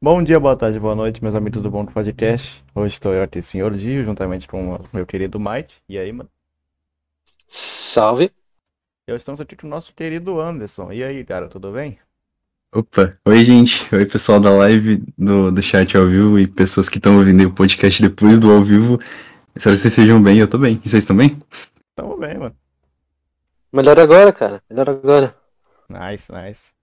Bom dia, boa tarde, boa noite, meus amigos do Bom do Podcast. Hoje estou eu aqui, Senhor Gil, juntamente com o meu querido Mike. E aí, mano? Salve. E hoje estamos aqui com o nosso querido Anderson. E aí, cara, tudo bem? Opa, oi gente, oi pessoal da live, do, do chat ao vivo e pessoas que estão ouvindo o podcast depois do ao vivo. Espero que vocês sejam bem, eu tô bem. E vocês também? Tamo bem, mano. Melhor agora, cara. Melhor agora. Nice, nice.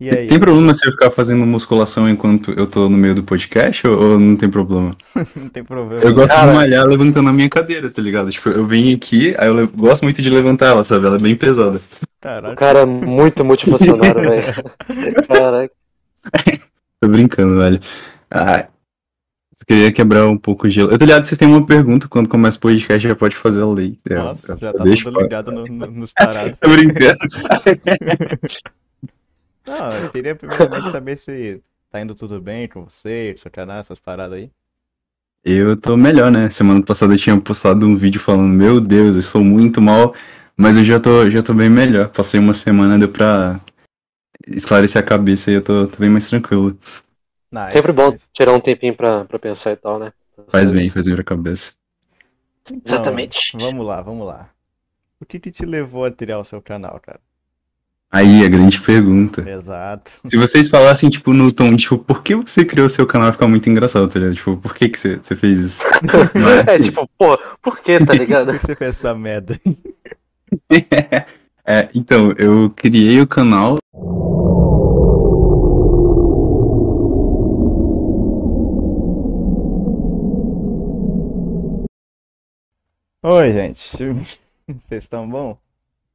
E aí? Tem problema se eu ficar fazendo musculação enquanto eu tô no meio do podcast ou, ou não tem problema? Não tem problema. Eu gosto Cara. de malhar levantando a minha cadeira, tá ligado? Tipo, eu venho aqui, aí eu le- gosto muito de levantar ela, sabe? Ela é bem pesada. Caralho. O cara é muito multifuncionário, velho. Caraca. Tô brincando, velho. Ah, só queria quebrar um pouco o gelo. Eu tô ligado vocês têm uma pergunta, quando começa o podcast já pode fazer a lei. Eu- Nossa, eu- já eu tá deixo ligado no- no- nos parados. Tô brincando. Não, eu queria primeiramente saber se tá indo tudo bem com você, com seu canal, essas paradas aí. Eu tô melhor, né? Semana passada eu tinha postado um vídeo falando, meu Deus, eu sou muito mal, mas eu já tô, já tô bem melhor. Passei uma semana, deu pra esclarecer a cabeça e eu tô, tô bem mais tranquilo. Nice, Sempre bom nice. tirar um tempinho pra, pra pensar e tal, né? Faz bem, faz bem pra cabeça. Então, Exatamente. Vamos lá, vamos lá. O que que te levou a criar o seu canal, cara? Aí, a grande pergunta. Exato. Se vocês falassem, tipo, no tom, tipo, por que você criou seu canal, fica muito engraçado, tá ligado? Tipo, por que que você, fez isso? Não é? É tipo, pô, por que, tá Por ligado? que você fez essa merda? É, então, eu criei o canal Oi, gente. Vocês estão bom?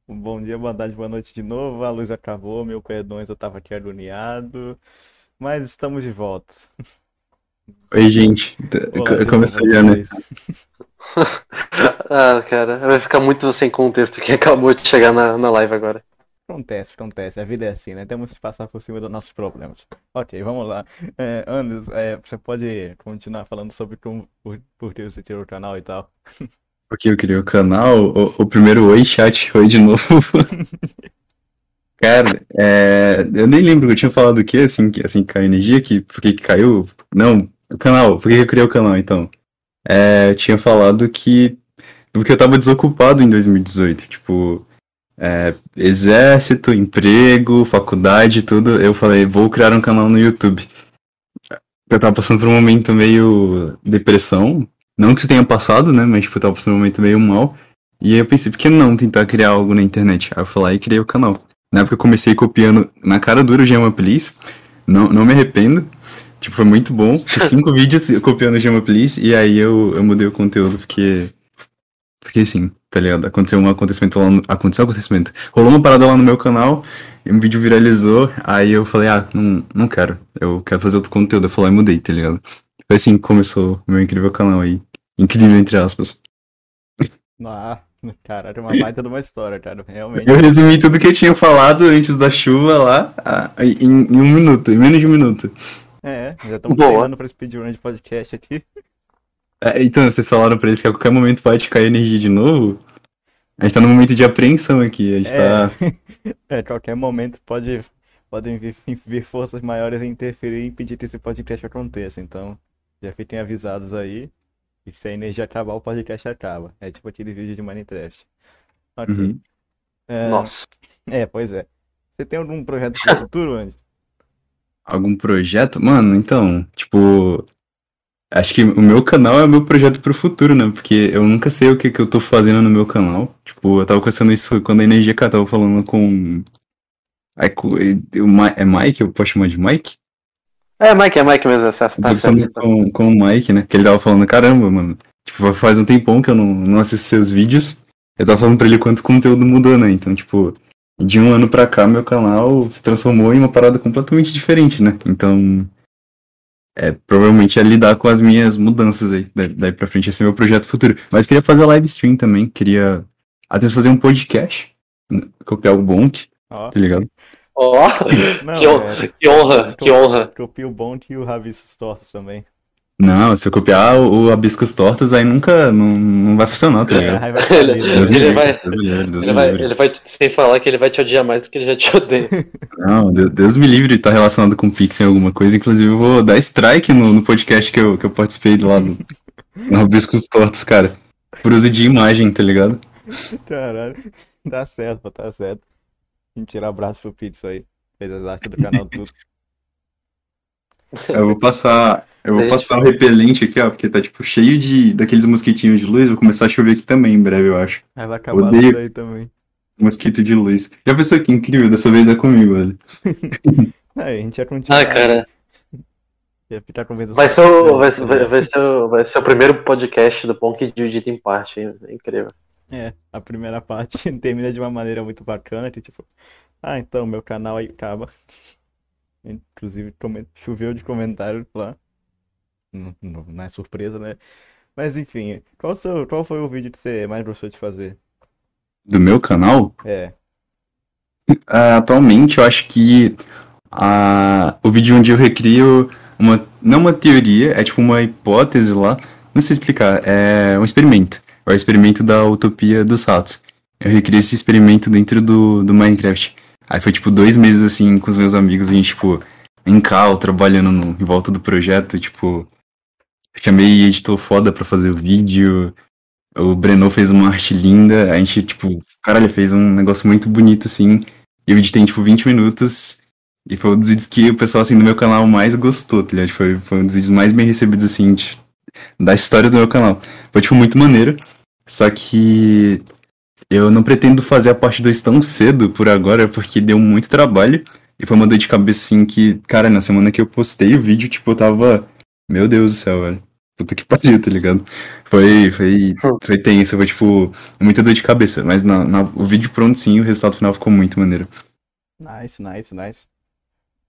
Um bom dia, boa tarde, boa noite de novo. A luz acabou, meu perdões, eu tava aqui agoniado. Mas estamos de volta. Oi, gente. Olá Começou já, né? Ah, cara, vai ficar muito sem contexto quem acabou de chegar na, na live agora. Acontece, acontece. A vida é assim, né? Temos que passar por cima dos nossos problemas. Ok, vamos lá. É, Anderson, é, você pode continuar falando sobre como, por, por que você tirou o canal e tal. Porque eu criei o canal, o, o primeiro oi chat, oi de novo. Cara, é, eu nem lembro que eu tinha falado o que, assim, que assim caiu energia, que, por que caiu? Não, o canal, por que que eu criei o canal, então? É, eu tinha falado que, porque eu tava desocupado em 2018, tipo, é, exército, emprego, faculdade, tudo, eu falei, vou criar um canal no YouTube. Eu tava passando por um momento meio depressão, não que isso tenha passado, né? Mas, tipo, eu tava passando um momento meio mal. E aí eu pensei, por que não tentar criar algo na internet? Aí eu fui lá e criei o canal. Na época eu comecei copiando na cara dura o Gema Please. Não, não me arrependo. Tipo, foi muito bom. Fiz cinco vídeos copiando o Gema Please. E aí eu, eu mudei o conteúdo porque. Porque assim, tá ligado? Aconteceu um acontecimento lá no... Aconteceu um acontecimento. Rolou uma parada lá no meu canal. Um vídeo viralizou. Aí eu falei, ah, não, não quero. Eu quero fazer outro conteúdo. Eu falei, e mudei, tá ligado? Foi assim que começou o meu incrível canal aí. Incrível, entre aspas. Ah, caralho, uma baita de uma história, cara. Realmente. Eu resumi tudo que eu tinha falado antes da chuva lá ah, em, em um minuto, em menos de um minuto. É, já estamos treinando pra speedrun de podcast aqui. É, então, vocês falaram pra eles que a qualquer momento pode cair energia de novo. A gente tá num momento de apreensão aqui. A gente tá. É, qualquer momento pode, podem vir, vir forças maiores a interferir e impedir que esse podcast aconteça. Então, já fiquem avisados aí. E se a energia acabar, o podcast acaba. É tipo aquele vídeo de Minecraft. Ok. Uhum. É, Nossa. é, pois é. Você tem algum projeto pro futuro, Andy? Algum projeto? Mano, então, tipo. Acho que o meu canal é o meu projeto pro futuro, né? Porque eu nunca sei o que, que eu tô fazendo no meu canal. Tipo, eu tava pensando isso quando a energia cara tava falando com. É Mike? Eu posso chamar de Mike? É, Mike, é Mike mesmo, essa Eu tá certo. com, com o Mike, né? Que ele tava falando, caramba, mano. Tipo, faz um tempão que eu não, não assisto seus vídeos. Eu tava falando pra ele quanto o conteúdo mudou, né? Então, tipo, de um ano pra cá, meu canal se transformou em uma parada completamente diferente, né? Então, é, provavelmente é lidar com as minhas mudanças aí. Daí, pra frente, esse é meu projeto futuro. Mas eu queria fazer live stream também. Queria até fazer um podcast. né? Copiar o Bonk, Ó, tá ligado? Ó, não, que, hon- é, que honra, que honra. copia o Bonk e o Rabiscos Tortos também. Não, se eu copiar o, o Abiscos Tortos, aí nunca. Não, não vai funcionar, tá É, ligado? vai Ele- falir? Deus me Ele livre, vai- Ele vai, livre. ele vai, sem falar que ele vai te odiar mais do que ele já te odeia. Não, Deus, Deus me livre de estar relacionado com Pixel em alguma coisa. Inclusive, eu vou dar strike no, no podcast que eu, que eu participei lá do, no Abiscos Tortos, cara. Por uso de imagem, tá ligado? Caralho. Tá certo, tá certo. Mentira, abraço pro Pixel aí. Fez as artes do canal tudo. Eu vou passar. Eu vou passar o repelente aqui, ó, porque tá tipo cheio de daqueles mosquitinhos de luz. Vai começar a chover aqui também em breve, eu acho. Aí vai acabar Odeio. tudo aí também. Mosquito de luz. Já pensou que incrível? Dessa vez é comigo, velho. Aí, a gente ia continuar. Ah, cara. Ia ficar com medo Vai ser, o, vai, vai, vai ser o, vai ser o primeiro podcast do Ponk Jiu-Jitsu em parte. hein? É incrível. É, a primeira parte termina de uma maneira muito bacana, que tipo, ah, então, meu canal aí acaba. Inclusive, choveu de comentários lá. Não, não- não é surpresa, né? Mas enfim, qual, seu, qual foi o vídeo que você mais gostou de fazer? Do meu canal? É, Ah, atualmente, eu acho que ah, o vídeo onde eu recrio uma, não uma teoria, é tipo uma hipótese lá, não sei explicar, é um experimento. É o experimento da utopia dos ratos. Eu recriei esse experimento dentro do, do Minecraft. Aí foi tipo dois meses assim com os meus amigos, a gente, tipo, em cal, trabalhando no, em volta do projeto, tipo, chamei editor foda pra fazer o vídeo. O Breno fez uma arte linda, a gente, tipo, caralho, fez um negócio muito bonito assim. E o vídeo tem, tipo, 20 minutos. E foi um dos vídeos que o pessoal, assim, do meu canal mais gostou, tá ligado? Foi, foi um dos vídeos mais bem recebidos, assim, de- da história do meu canal. Foi, tipo, muito maneiro. Só que eu não pretendo fazer a parte 2 tão cedo por agora, porque deu muito trabalho. E foi uma dor de cabeça, assim, que, cara, na semana que eu postei o vídeo, tipo, eu tava. Meu Deus do céu, velho. Puta que pariu, tá ligado? Foi, foi, foi tenso, foi, tipo, muita dor de cabeça. Mas na, na- o vídeo pronto, sim, o resultado final ficou muito maneiro. nice, nice, nice.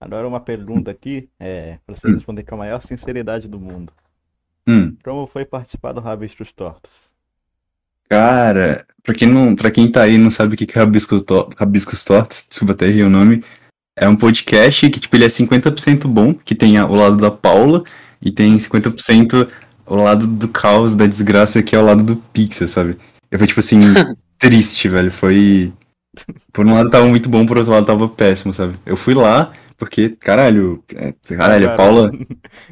Agora uma pergunta aqui, é, pra você responder com a maior sinceridade do mundo. Hum. Como foi participar do Rabiscos Tortos? Cara, pra quem, não, pra quem tá aí e não sabe o que é Rabisco To- Rabiscos Tortos, desculpa até errei o nome, é um podcast que, tipo, ele é 50% bom, que tem o lado da Paula, e tem 50% o lado do caos, da desgraça, que é o lado do Pixel, sabe? Eu foi, tipo assim, triste, velho, foi... Por um lado tava muito bom, por outro lado tava péssimo, sabe? Eu fui lá, porque, caralho, é, caralho, a Paula...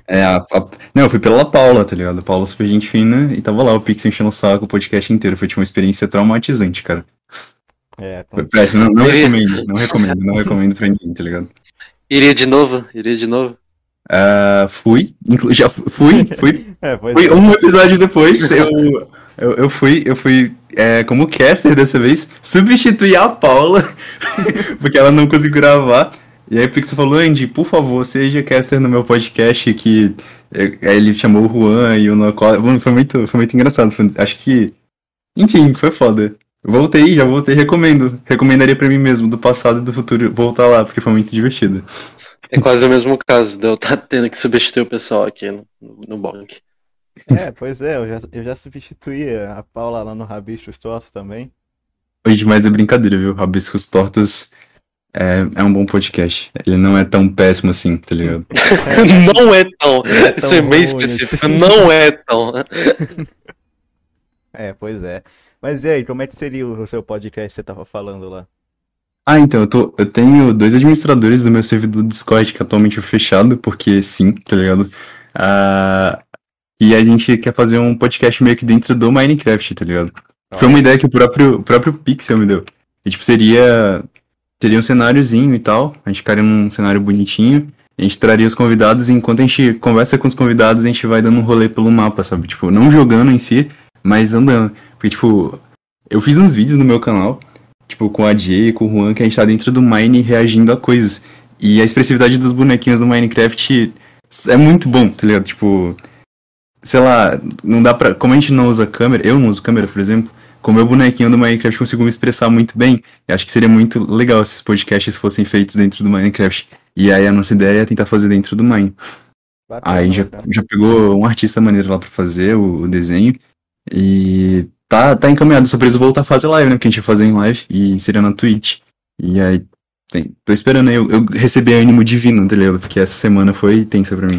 É, a, a- Não, eu fui pela Paula, tá ligado? A Paula super gente fina e tava lá o Pix enchendo o saco o podcast inteiro. Foi tipo uma experiência traumatizante, cara. É, Foi péssimo. Não, não recomendo, não recomendo, não recomendo pra ninguém, tá ligado? Iria de novo? Iria de novo? Ah, fui, inclu- já fu- fui, fui, é, fui é. um episódio depois, eu, eu, eu fui, eu fui é, como caster dessa vez, substituir a Paula, porque ela não conseguiu gravar. E aí o Pixel falou, Andy, por favor, seja caster no meu podcast, que é, aí ele chamou o Juan e o Nocola. Mano, foi muito, foi muito engraçado. foi- acho que. Enfim, foi foda. Voltei, já voltei, recomendo. Recomendaria pra mim mesmo, do passado e do futuro, voltar lá, porque foi muito divertido. É quase o mesmo caso de eu estar tendo que substituir o pessoal aqui no, no Bonk. É, pois é, eu já, eu já substituí a Paula lá no Rabiscos Tortos também. Hoje mais é brincadeira, viu? Rabiscos Tortos é, é um bom podcast. Ele não é tão péssimo assim, tá ligado? Não é tão. é tão Isso é bem ruim específico. assim. Não é tão. É, pois é. Mas e aí, como é que seria o seu podcast que você tava falando lá? Ah, então, eu, tô, eu tenho dois administradores do meu servidor do Discord que atualmente é fechado, porque sim, tá ligado? Ah, e a gente quer fazer um podcast meio que dentro do Minecraft, tá ligado? Foi uma ideia que o próprio, o próprio Pixel me deu. E, tipo, seria. Teria um cenáriozinho e tal. A gente ficaria num cenário bonitinho. A gente traria os convidados e enquanto a gente conversa com os convidados, a gente vai dando um rolê pelo mapa, sabe? Tipo, não jogando em si, mas andando. Porque, tipo, eu fiz uns vídeos no meu canal, tipo, com a Jay e com o Juan, que a gente tá dentro do Mine reagindo a coisas. E a expressividade dos bonequinhos do Minecraft é muito bom, tá ligado? Tipo, sei lá, não dá pra. Como a gente não usa câmera, eu não uso câmera, por exemplo, com o meu bonequinho do Minecraft consigo me expressar muito bem. Eu acho que seria muito legal se esses podcasts fossem feitos dentro do Minecraft. E aí a nossa ideia é tentar fazer dentro do Mine. Bacana, Aí já, já pegou um artista maneiro lá pra fazer o, o desenho. E tá, tá encaminhado. Só preciso voltar a fazer live, né? Porque a gente ia fazer em live e seria na Twitch. E aí, tem- tô esperando aí. Eu, eu recebi ânimo divino, tá ligado? Porque essa semana foi tensa pra mim.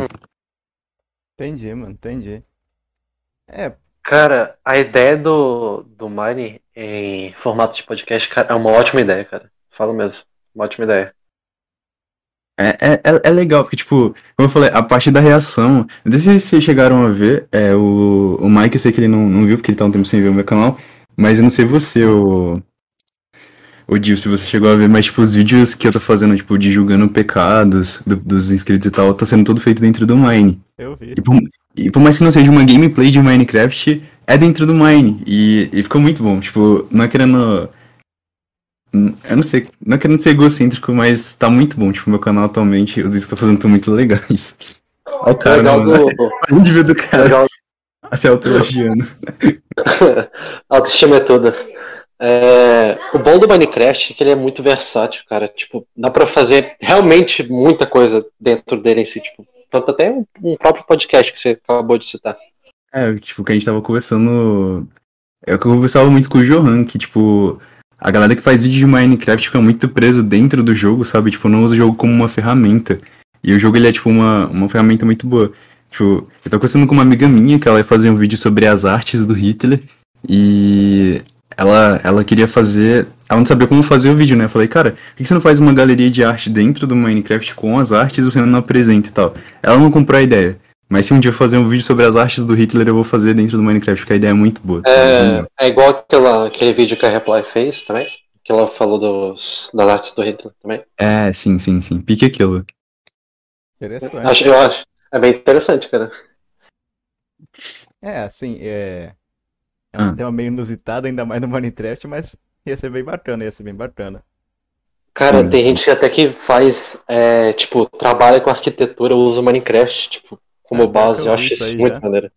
Entendi, mano, entendi. É, Cara, a ideia do, do Mine em formato de podcast, cara, é uma ótima ideia, cara. Falo mesmo. Uma ótima ideia. É, é, é- é legal, porque, tipo, como eu falei, a parte da reação. Não sei se vocês chegaram a ver, é, o, o Mike, eu sei que ele não, não viu, porque ele tá um tempo sem ver o meu canal, mas eu não sei você, o. O Dio, se você chegou a ver, mas, tipo, os vídeos que eu tô fazendo, tipo, de julgando pecados do- dos inscritos e tal, tá sendo tudo feito dentro do Mine. eu vi. E por, e por mais que não seja uma gameplay de Minecraft, é dentro do Mine. E, e ficou muito bom. Tipo, não é querendo. Eu não sei, não é querendo ser egocêntrico, mas tá muito bom. Tipo, meu canal atualmente, os vídeos que eu tô fazendo estão muito legais. Olha o cara, legal mano. do. Olha o nível do cara Legal. se autoelogiando. Autoestima é tudo. É, o bom do Minecraft é que ele é muito versátil, cara. Tipo, dá pra fazer realmente muita coisa dentro dele em si. Tipo, até um, um próprio podcast que você acabou de citar. É, tipo, que a gente tava conversando. É o que eu conversava muito com o Johan, que, tipo, a galera que faz vídeo de Minecraft fica muito preso dentro do jogo, sabe? Tipo, não usa o jogo como uma ferramenta. E o jogo, ele é, tipo, uma, uma ferramenta muito boa. Tipo, eu tava conversando com uma amiga minha que ela ia fazer um vídeo sobre as artes do Hitler. E ela, ela queria fazer. Ela não sabia como fazer o vídeo, né? Eu falei, cara, por que você não faz uma galeria de arte dentro do Minecraft com as artes e você não apresenta e tal? Ela não comprou a ideia. Mas se um dia eu fazer um vídeo sobre as artes do Hitler, eu vou fazer dentro do Minecraft, porque a ideia é muito boa. tá É, ligado? é igual aquela, aquele vídeo que a Reply fez também. Que ela falou dos, das artes do Hitler também. É, sim, sim, sim. Pique aquilo. Interessante. Acho, eu acho. É bem interessante, cara. É, assim, é. É um Ah. tema meio inusitado, ainda mais no Minecraft, mas ia ser bem bacana, ia ser bem bacana. Cara, Sim, tem gente até que faz, é, tipo, trabalha com arquitetura, usa o Minecraft, tipo, como que base. eu Eu acho isso aí muito já. maneiro.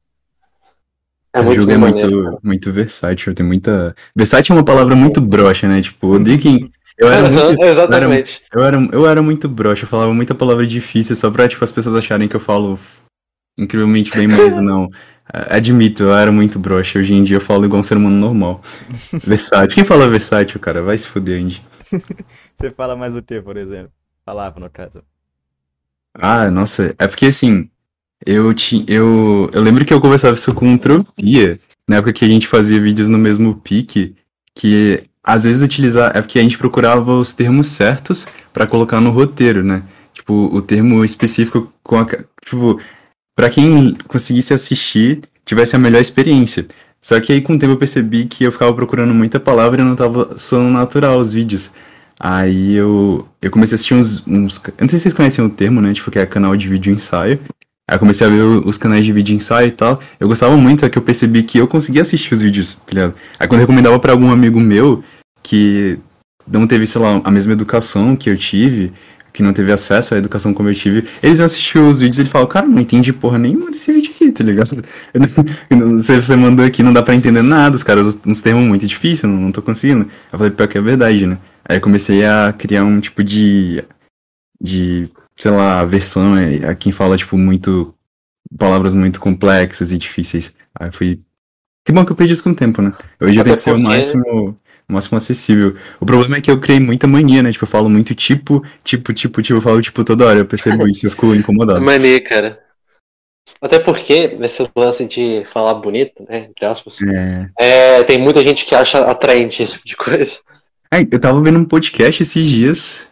É o muito jogo é maneiro. muito, muito versátil, tem muita. Versátil é uma palavra muito broxa, né? Tipo, eu odeio quem. Eu era muito. Exatamente. Eu era, eu era muito broxa, eu falava muita palavra difícil só pra, tipo, as pessoas acharem que eu falo incrivelmente bem, mas não. Admito, eu era muito broxa. Hoje em dia eu falo igual um ser humano normal. Versátil. Quem fala versátil, cara? Vai se fuder, Andy. Você fala mais o que, por exemplo? Falava, no caso. Ah, nossa, é porque assim, eu tinha, eu, eu lembro que eu conversava isso com o Tropia, na época que a gente fazia vídeos no mesmo pique, que às vezes utilizar, é porque a gente procurava os termos certos pra colocar no roteiro, né? Tipo, o termo específico com a, tipo, para quem conseguisse assistir, tivesse a melhor experiência. Só que aí com o tempo eu percebi que eu ficava procurando muita palavra e não tava soando natural os vídeos. Aí eu, eu comecei a assistir uns, uns. Eu não sei se vocês conhecem o termo, né? Tipo, que é canal de vídeo ensaio. Aí eu comecei a ver os canais de vídeo ensaio e tal. Eu gostava muito, só que eu percebi que eu conseguia assistir os vídeos, tá ligado? Aí quando eu recomendava pra algum amigo meu que não teve, sei lá, a mesma educação que eu tive, que não teve acesso à educação como eu tive, eles assistiam os vídeos e ele falou, cara, não entendi porra nenhuma desse vídeo aqui, tá ligado? Eu eu Você você mandou aqui, não dá pra entender nada, os caras usam uns termos muito difíceis, não, não tô conseguindo. Eu falei, pior que é verdade, né? Aí eu comecei a criar um tipo de, de, sei lá, versão, é, a quem fala, tipo, muito, palavras muito complexas e difíceis. Aí foi, que bom que eu perdi isso com o tempo, né? Hoje eu Até tento ser o máximo, o máximo acessível. O problema é que eu criei muita mania, né? Tipo, eu falo muito tipo, tipo, tipo, tipo, eu falo tipo toda hora, eu percebo isso e eu fico É incomodado. mania, cara. Até porque, nesse lance de falar bonito, né, entre aspas, É... é, tem muita gente que acha atraente esse tipo de coisa. Ai, eu tava vendo um podcast esses dias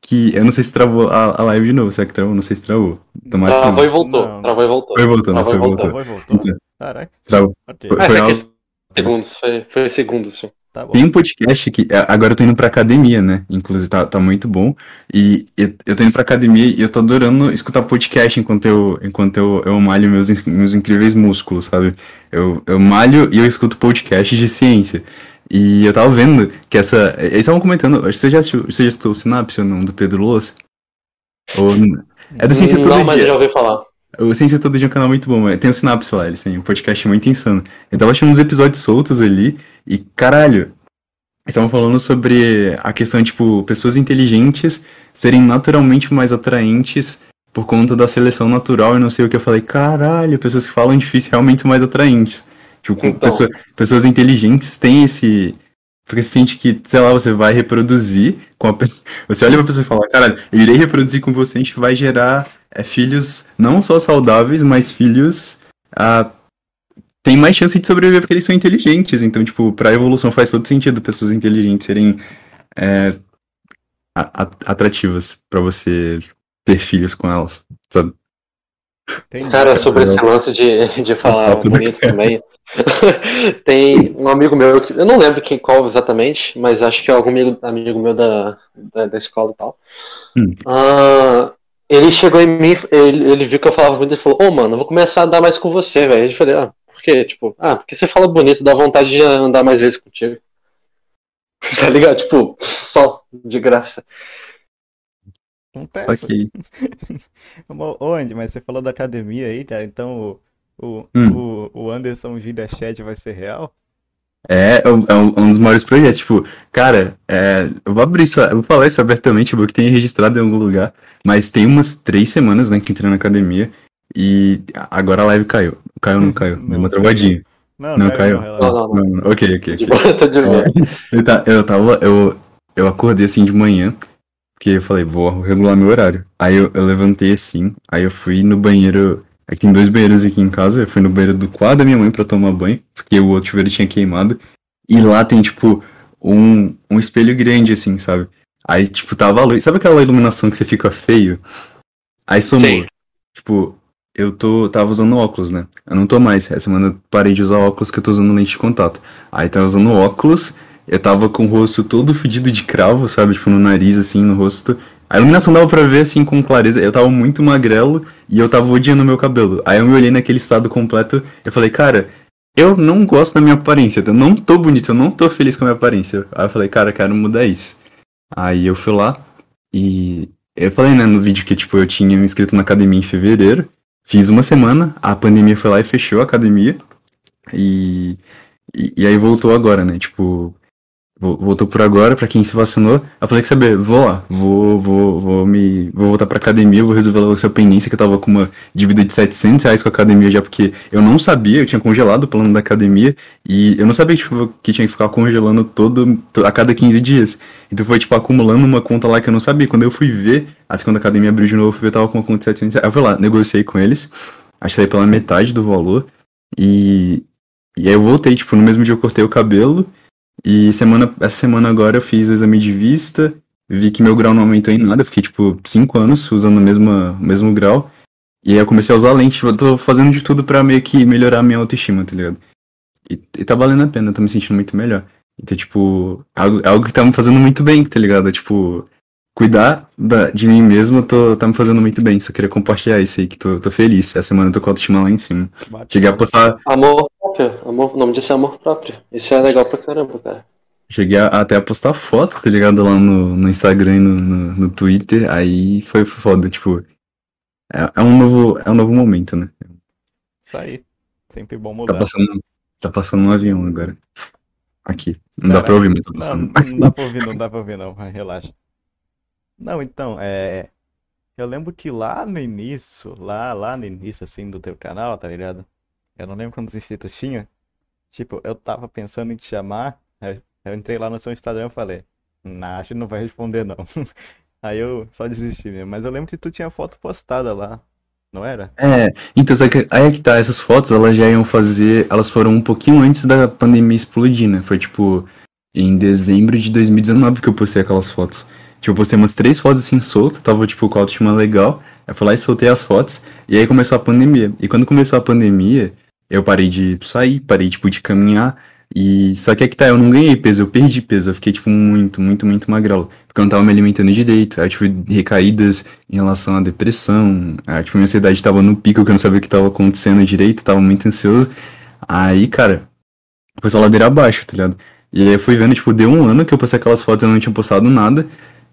que eu não sei se travou a, a live de novo. Será que travou? Não sei se travou. Tomara que Travou e voltou, Não. travou e voltou. Foi voltando, Travou foi e voltou. voltando. Travou e voltou? Então, Caraca, Travou. Foi, É, foi foi algo... questão de segundos, foi, foi segundos, sim. Tá bom. Tem um podcast que. é, Agora eu tô indo pra academia, né? Inclusive tá, tá muito bom. E eu, eu tô indo pra academia e eu tô adorando escutar podcast enquanto eu, enquanto eu, eu malho meus, meus incríveis músculos, sabe? Eu, eu malho e eu escuto podcast de ciência. E eu tava vendo que essa. Eles estavam comentando. acho que Você já, assistiu, você já escutou o Sinapse ou não, do Pedro Louça? Ou, é do Ciência Todo Não, mas já ouvi falar. O Ciência Todo Dia é um canal muito bom, mas tem o Sinapse lá, eles têm um podcast muito insano. Eu tava achando uns episódios soltos ali, e caralho, estavam falando sobre a questão, tipo, pessoas inteligentes serem naturalmente mais atraentes por conta da seleção natural e não sei o que. Eu falei, caralho, pessoas que falam difícil realmente são mais atraentes. Tipo, Então. pessoa- pessoas inteligentes têm esse, Porque você sente que, sei lá, você vai reproduzir com a pessoa. Você olha pra pessoa e fala, caralho, eu irei reproduzir com você, a gente vai gerar é, filhos não só saudáveis, mas filhos. Ah, tem mais chance de sobreviver porque eles são inteligentes. Então, tipo, pra evolução faz todo sentido pessoas inteligentes serem é, atrativas pra você ter filhos com elas, sabe? Entendi. Cara, sobre esse lance de, de falar do bonito também. Tem um amigo meu, que- eu não lembro quem qual exatamente, mas acho que é algum amigo, amigo meu da, da, da escola e tal. Hum. Ah, ele chegou em mim, ele, ele viu que eu falava bonito e falou: Ô, mano, eu vou começar a andar mais com você, velho. Eu falei: Ah, por quê? Tipo, ah, porque você fala bonito, dá vontade de andar mais vezes contigo. Tá ligado? Tipo, só de graça. Acontece. Ok. Ô, ô, Andy, mas você falou da academia aí, cara, então o, o, Hum. o, o Anderson Gida Chat vai ser real? É, é um, é um- dos maiores projetos. Tipo, cara, é, eu vou abrir isso, eu vou falar isso abertamente, porque tem registrado em algum lugar. Mas tem umas três semanas, né, que eu entrei na academia. E agora a live caiu. Caiu ou não caiu? Deu uma travadinha. Não, Não, caiu, caiu. não. Não, não, ok, ok, De ok. boa, tô de ver. Eu, ta- eu tava, eu, eu acordei assim de manhã, porque eu falei, vou regular meu horário. Aí eu, eu levantei assim, aí eu fui no banheiro. Aqui tem dois banheiros aqui em casa, eu fui no banheiro do quarto da minha mãe pra tomar banho, porque o outro chuveiro tinha queimado. E lá tem, tipo, um, um espelho grande, assim, sabe? Aí, tipo, tava a luz. Sabe aquela iluminação que você fica feio? Aí somou. Sim. Tipo, eu tô, tava usando óculos, né? Eu não tô mais. Essa semana eu parei de usar óculos que eu tô usando lente de contato. Aí tava usando óculos, eu tava com o rosto todo fedido de cravo, sabe? Tipo, no nariz, assim, no rosto. A iluminação dava pra ver, assim, com clareza. Eu tava muito magrelo e eu tava odiando meu cabelo. Aí eu me olhei naquele estado completo eu falei, cara, eu não gosto da minha aparência. Eu não tô bonito, eu não tô feliz com a minha aparência. Aí eu falei, cara, quero mudar isso. Aí eu fui lá e eu falei, né, no vídeo que, tipo, eu tinha me inscrito na academia em fevereiro. Fiz uma semana, a pandemia foi lá e fechou a academia. E, e, e aí voltou agora, né? Tipo, voltou por agora, pra quem se vacinou. Eu falei que saber, vou lá, vou, vou, vou me. Vou voltar pra academia, vou resolver logo essa pendência que eu tava com uma dívida de 700 reais com a academia já, porque eu não sabia, eu tinha congelado o plano da academia. E eu não sabia tipo, que tinha que ficar congelando todo, to- a cada 15 dias. Então foi, tipo, acumulando uma conta lá que eu não sabia. Quando eu fui ver, a academia abriu de novo, eu fui ver, tava com uma conta de 700 reais. Eu fui lá, negociei com eles, achei pela metade do valor. E, e aí eu voltei, tipo, no mesmo dia eu cortei o cabelo. E semana, essa semana agora eu fiz o exame de vista, vi que meu grau não aumentou em nada, eu fiquei, tipo, 5 anos usando o mesmo, o mesmo grau. E aí eu comecei a usar lente, tipo, eu tô fazendo de tudo pra meio que melhorar a minha autoestima, tá ligado? E, e tá valendo a pena, eu tô me sentindo muito melhor. Então, tipo, algo, é algo que tá me fazendo muito bem, tá ligado? Tipo, cuidar da, de mim mesmo tô, tá me fazendo muito bem. Só queria compartilhar isso aí, que tô, tô feliz. Essa semana eu tô com a autoestima lá em cima. Cheguei a postar, Amor próprio. Amor, o nome disso é amor próprio. Isso é legal pra caramba, cara. cheguei a- até a postar foto, tá ligado? Lá no, no Instagram e no, no, no Twitter. Aí foi foda, tipo. É, é um novo, é um novo momento, né? Isso aí. Sempre bom Tá mudar. passando, tá passando um avião agora. Aqui. Não dá Caraca. pra ouvir, mas tá Não, passando. não dá pra ouvir, não dá pra ouvir, não. Relaxa. Não, então, é. Eu lembro que lá no início, lá, lá no início, assim, do teu canal, tá ligado? Eu não lembro quantos inscritos tinha. Tipo, eu tava pensando em te chamar. aí Eu entrei lá no seu Instagram e falei, nah, acho que não vai responder, não. Aí eu só desisti mesmo. Mas eu lembro que tu tinha foto postada lá, não era? É, então, só que aí é que tá, essas fotos, elas já iam fazer, elas foram um pouquinho antes da pandemia explodir, né? Foi tipo em dezembro de 2019 que eu postei aquelas fotos. Tipo, eu postei umas três fotos assim solto, tava tipo com a autoestima legal. Eu fui lá e soltei as fotos, e aí começou a pandemia. E quando começou a pandemia, eu parei de sair, parei tipo de caminhar. E só que é que tá, eu não ganhei peso, eu perdi peso, eu fiquei tipo muito, muito, muito magrelo. Porque eu não tava me alimentando direito, aí eu tive recaídas em relação à depressão, aí, tipo, minha ansiedade tava no pico, que eu não sabia o que tava acontecendo direito, tava muito ansioso. Aí, cara, foi só ladeira abaixo, tá ligado? E aí eu fui vendo, tipo, deu um ano que eu postei aquelas fotos e eu não tinha postado nada.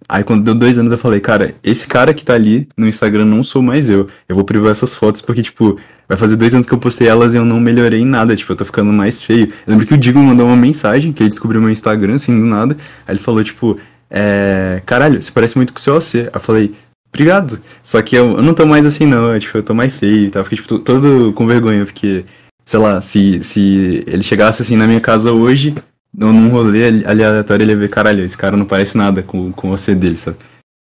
Aí quando deu dois anos eu falei, cara, esse cara que tá ali no Instagram não sou mais eu. Eu vou privar essas fotos porque, tipo, vai fazer dois anos que eu postei elas e eu não melhorei em nada. Tipo, eu tô ficando mais feio. Eu lembro que o Digo mandou uma mensagem, que ele descobriu meu Instagram, assim, do nada. Aí ele falou, tipo, é. Caralho, você parece muito com o seu OC. Aí eu falei, obrigado. Só que eu, eu não tô mais assim, não. Eu, tipo, eu tô mais feio e tal. Fiquei, tipo, to- todo com vergonha, porque, sei lá, se, se ele chegasse assim na minha casa hoje num rolê aleatório, ele ver, caralho, esse cara não parece nada com, com você dele, sabe?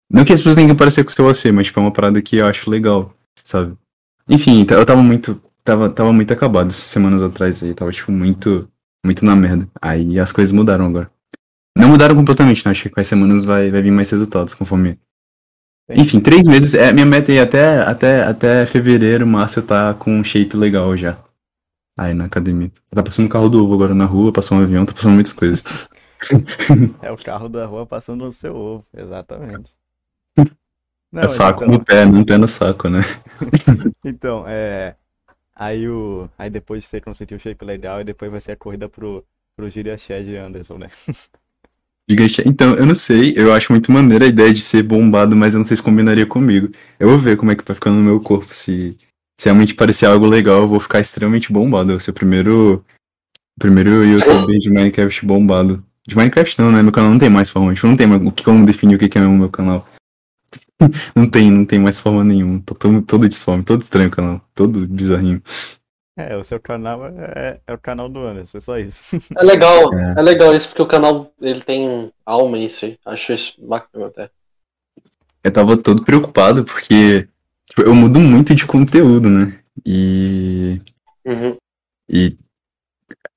Não que as pessoas tenham que parecer com você, mas tipo, é uma parada que eu acho legal, sabe? Enfim, eu tava muito. Tava, tava muito acabado essas semanas atrás aí, tava tipo muito. Muito na merda. Aí as coisas mudaram agora. Não mudaram completamente, né? Acho que com as semanas vai, vai vir mais resultados, conforme. Enfim, três meses. É, minha meta aí até, até, até fevereiro, março, eu tá com um shape legal já. Aí na academia. Tá passando o carro do ovo agora na rua, passou um avião, tá passando muitas coisas. É o carro da rua passando no seu ovo, exatamente. Não, É saco então, no pé, não pé no saco, né? então, é. Aí o. Aí depois você conseguir o shape legal e depois vai ser a corrida pro, pro Gíria Shed Anderson, né? Então, eu não sei, eu acho muito maneira a ideia de ser bombado, mas eu não sei se combinaria comigo. Eu vou ver como é que vai ficar no meu corpo. Se, se realmente parecer algo legal, eu vou ficar extremamente bombado. Eu vou ser o primeiro, o primeiro youtuber de Minecraft bombado. De Minecraft não, né? Meu canal não tem mais forma. Tipo, não tem mais o que como definir o que é o meu canal. Não tem, não tem mais forma nenhuma. Tô todo, todo disforme, todo estranho o canal. Todo bizarrinho. É, o seu canal é, é o canal do Anderson, é só isso. É legal, É. é. legal isso, porque o canal ele tem alma em si. Acho isso bacana até. Eu tava todo preocupado porque tipo, eu mudo muito de conteúdo, né? E Uhum. E,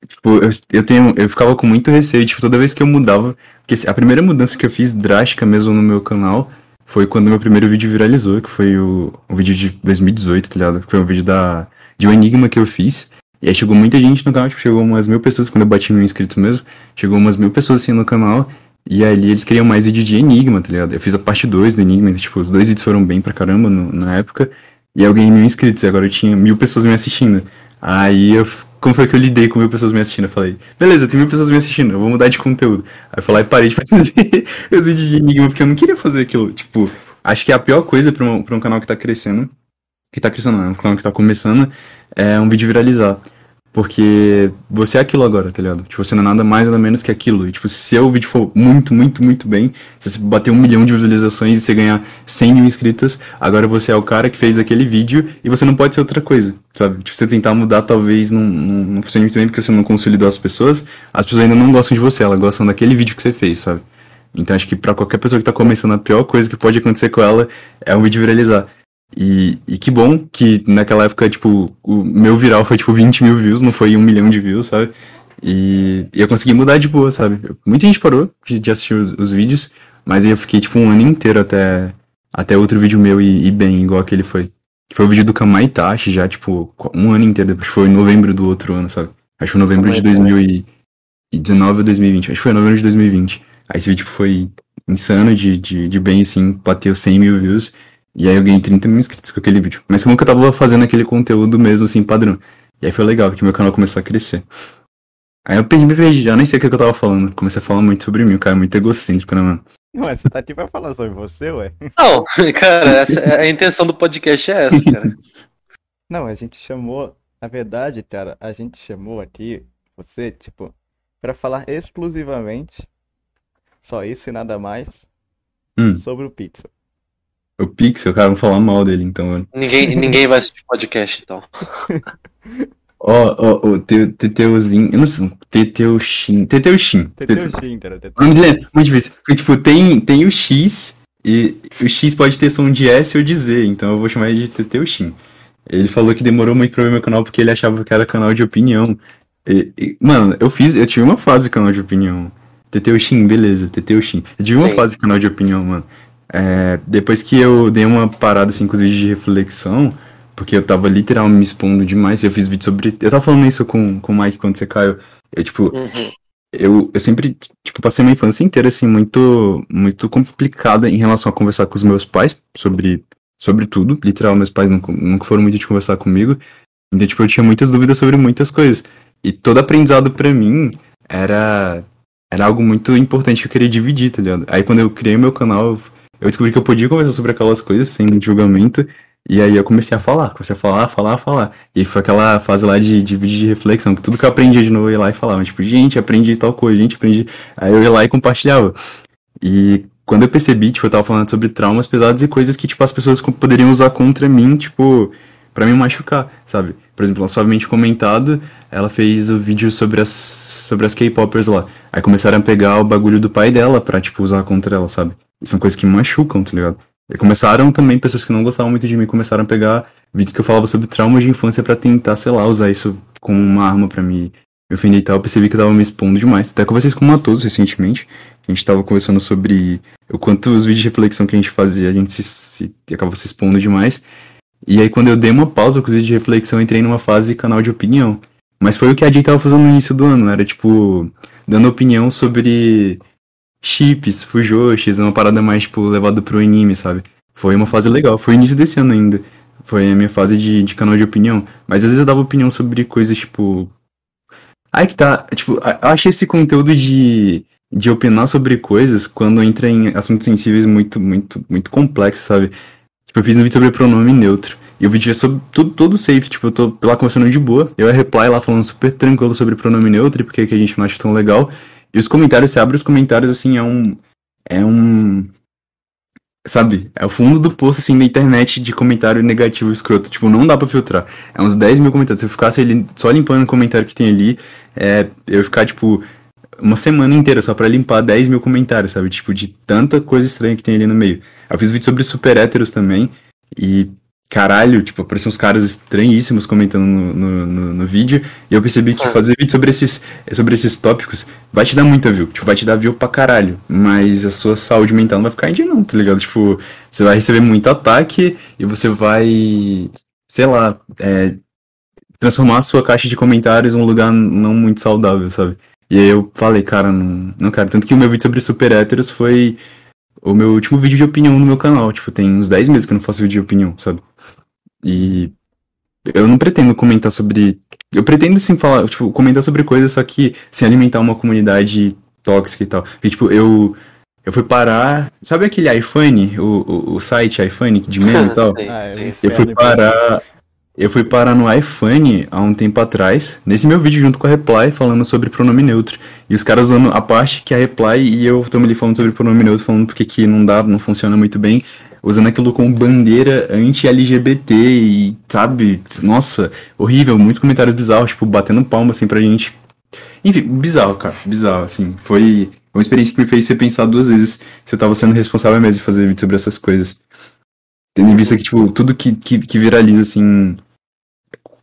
tipo, eu, eu tenho, eu ficava com muito receio, tipo, toda vez que eu mudava, porque a primeira mudança que eu fiz drástica mesmo no meu canal foi quando meu primeiro vídeo viralizou, que foi o, o vídeo de 2018, tá ligado? Foi um vídeo da, de um enigma que eu fiz. E aí chegou muita gente no canal, tipo, chegou umas mil pessoas, quando eu bati mil inscritos mesmo, chegou umas mil pessoas assim no canal, e ali eles queriam mais vídeo de enigma, tá ligado? Eu fiz a parte 2 do enigma, tipo, os dois vídeos foram bem pra caramba no- na época, e eu ganhei mil inscritos, e agora eu tinha mil pessoas me assistindo. Aí eu. Como foi que eu lidei com mil pessoas me assistindo? Eu falei, beleza, tem mil pessoas me assistindo, eu vou mudar de conteúdo. Aí eu falei, parei de fazer os vídeos de enigma, porque eu não queria fazer aquilo. Tipo, acho que a pior coisa pra um, pra um canal que tá crescendo, que tá crescendo, não, é um canal que tá começando, é um vídeo viralizar. Porque você é aquilo agora, tá ligado? Tipo, você não é nada mais nada menos que aquilo. E, tipo, se o vídeo for muito, muito, muito bem, se você bater um milhão de visualizações e você ganhar 100 mil inscritos, agora você é o cara que fez aquele vídeo e você não pode ser outra coisa, sabe? Tipo, você tentar mudar talvez não, não, não funcione muito bem porque você não consolidou as pessoas, as pessoas ainda não gostam de você, elas gostam daquele vídeo que você fez, sabe? Então acho que pra qualquer pessoa que tá começando, a pior coisa que pode acontecer com ela é um vídeo viralizar. E, e que bom que naquela época, tipo, o meu viral foi tipo 20 mil views, não foi um milhão de views, sabe? E, e eu consegui mudar de boa, sabe? Muita gente parou de, de assistir os, os vídeos, mas aí eu fiquei tipo um ano inteiro até, até outro vídeo meu ir, ir bem, igual aquele foi. Que foi o vídeo do Kamaitachi já, tipo, um ano inteiro, depois foi em novembro do outro ano, sabe? Acho que foi novembro de Kamaitachi. 2019 ou 2020, acho que foi novembro de 2020. Aí esse vídeo foi insano de, de, de bem, assim, bateu 100 mil views. E aí eu ganhei 30 mil inscritos com aquele vídeo. Mas como que eu tava fazendo aquele conteúdo mesmo, assim, padrão. E aí foi legal, porque meu canal começou a crescer. Aí eu perdi, me perdi, já nem sei o que eu tava falando. Comecei a falar muito sobre mim, o cara é muito egocêntrico, né, mano? Ué, você tá aqui pra falar sobre você, ué? Não, cara, essa, a intenção do podcast é essa, cara. Não, a gente chamou, na verdade, cara, a gente chamou aqui você, tipo, pra falar exclusivamente, só isso e nada mais, Hum. sobre o Pixel. O Pixel, cara, vamos falar mal dele, então, mano. Ninguém, ninguém vai assistir podcast, então. Ó, ó, o Teu- Teteuzinho, eu não sei, Teteuxin, Teteuxin. Teteuxin, cara, O nome dele é muito difícil. Porque, tipo, tem, tem o X, e o X pode ter som de S ou de Z, então eu vou chamar ele de Teteuxin. Ele falou que demorou muito pra ver meu canal porque ele achava que era canal de opinião. E- e- mano, eu fiz, eu tive uma fase de canal de opinião. Teteuxin, beleza, Teteuxin. Eu tive uma Sim. fase de canal de opinião, mano. É, depois que eu dei uma parada assim com os vídeos de reflexão, porque eu tava literalmente me expondo demais, eu fiz vídeo sobre. Eu tava falando isso com, com o Mike quando você caiu. Eu, tipo, Uhum. eu, eu sempre, tipo, passei minha infância inteira, assim, muito, muito complicada em relação a conversar com os meus pais sobre, sobre tudo. Literal, meus pais nunca, nunca foram muito de conversar comigo. Então, tipo, eu tinha muitas dúvidas sobre muitas coisas. E todo aprendizado pra mim era, era algo muito importante que eu queria dividir, tá ligado? Aí quando eu criei meu canal, eu- descobri que eu podia conversar sobre aquelas coisas sem julgamento. E aí eu comecei a falar, comecei a falar, falar, falar. E foi aquela fase lá de, de vídeo de reflexão, que tudo que eu aprendia de novo eu ia lá e falava, tipo, gente, aprendi tal coisa, gente, aprendi. Aí eu ia lá e compartilhava. E quando eu percebi, tipo, eu tava falando sobre traumas pesados e coisas que, tipo, as pessoas poderiam usar contra mim, tipo, pra me machucar, sabe? Por exemplo, a Suavemente Comentado, ela fez o vídeo sobre as sobre as K-popers lá. Aí começaram a pegar o bagulho do pai dela pra, tipo, usar contra ela, sabe? São coisas que machucam, tá ligado? E começaram também, pessoas que não gostavam muito de mim, começaram a pegar vídeos que eu falava sobre trauma de infância pra tentar, sei lá, usar isso como uma arma pra me, me ofender e tal. Eu percebi que eu tava me expondo demais. Até conversei com o Matoso recentemente. A gente tava conversando sobre o quanto os vídeos de reflexão que a gente fazia, a gente se, se acabava se expondo demais. E aí, quando eu dei uma pausa com os vídeos de reflexão, entrei numa fase canal de opinião. Mas foi o que a Jay tava fazendo no início do ano, né? Era tipo, dando opinião sobre chips, fujoshis, uma parada mais, tipo, levada pro anime, sabe? Foi uma fase legal, foi o início desse ano ainda. Foi a minha fase de, de canal de opinião. Mas às vezes eu dava opinião sobre coisas, tipo. Aí que tá, tipo, eu achei esse conteúdo de, de opinar sobre coisas quando entra em assuntos sensíveis muito, muito, muito complexos, sabe? Tipo, eu fiz um vídeo sobre pronome neutro. E o vídeo é sobre tudo, todo safe, tipo, eu tô lá conversando de boa. Eu ia reply lá falando super tranquilo sobre pronome neutro, porque que a gente não acha tão legal. E os comentários, você abre os comentários, assim, é um. É um. Sabe? É o fundo do poço, assim, da internet de comentário negativo escroto. Tipo, não dá pra filtrar. É uns 10 mil comentários. Se eu ficasse ali, só limpando o comentário que tem ali, é, eu ficar, tipo, uma semana inteira só pra limpar 10 mil comentários, sabe? Tipo, de tanta coisa estranha que tem ali no meio. Eu fiz vídeo sobre super héteros também. E, caralho, tipo, apareciam uns caras estranhíssimos comentando no, no, no, no vídeo. E eu percebi que É. fazer vídeo sobre esses, sobre esses tópicos vai te dar muita view. Tipo, vai te dar view pra caralho. Mas a sua saúde mental não vai ficar em dia, não, tá ligado? Tipo, você vai receber muito ataque e você vai, sei lá, é, transformar a sua caixa de comentários num lugar não muito saudável, sabe? E aí eu falei, cara, não, não quero. Tanto que o meu vídeo sobre super héteros foi o meu último vídeo de opinião no meu canal. Tipo, tem uns 10 meses que eu não faço vídeo de opinião, sabe? E eu não pretendo comentar sobre. Eu pretendo sim falar, tipo, comentar sobre coisas, só que sem alimentar uma comunidade tóxica e tal. E, tipo, eu. Eu fui parar. Sabe aquele iPhone? O, o, o site iPhone de meme e tal? Ah, eu Eu fui parar. Eu fui parar no iPhone há um tempo atrás, nesse meu vídeo junto com a Reply, falando sobre pronome neutro. E os caras usando a parte que a Reply e eu estamos ali falando sobre pronome neutro, falando porque que não dá, não funciona muito bem, usando aquilo como bandeira anti-LGBT e, sabe, nossa, horrível, muitos comentários bizarros, tipo, batendo palma assim pra gente. Enfim, bizarro, cara, bizarro, assim. Foi uma experiência que me fez repensar duas vezes se eu tava sendo responsável mesmo de fazer vídeo sobre essas coisas. Tendo em vista que, tipo, tudo que, que, que viraliza, assim,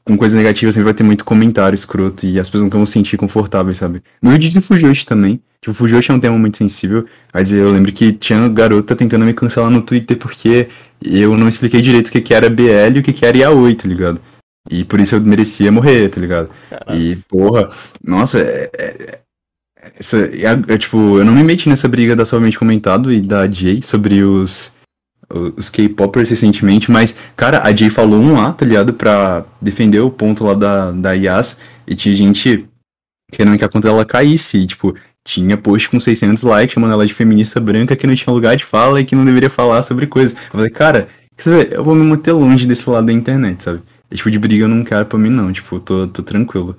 com coisa negativa, sempre vai ter muito comentário escroto e as pessoas não vão se sentir confortáveis, sabe? No vídeo de Fujoshi também. Tipo, Fujoshi é um tema muito sensível, mas eu lembro que tinha garota tentando me cancelar no Twitter porque eu não expliquei direito o que, que era BL e o que, que era Yaoi, tá ligado? E por isso eu merecia morrer, tá ligado? Caralho. E, porra, nossa, é, é- essa, é, é, tipo, eu não me meti nessa briga da Suavemente Comentado e da Jay sobre os, os K-popers recentemente, mas, cara, a Jay falou um A, tá ligado, pra defender o ponto lá da, da Yas, e tinha gente querendo que a conta dela caísse, e, tipo, tinha post com 600 likes chamando ela de feminista branca que não tinha lugar de fala e que não deveria falar sobre coisas. Eu falei, cara, quer saber, eu vou me manter longe desse lado da internet, sabe? Esse tipo de briga eu não quero pra mim, não, tipo, tô, tô tranquilo.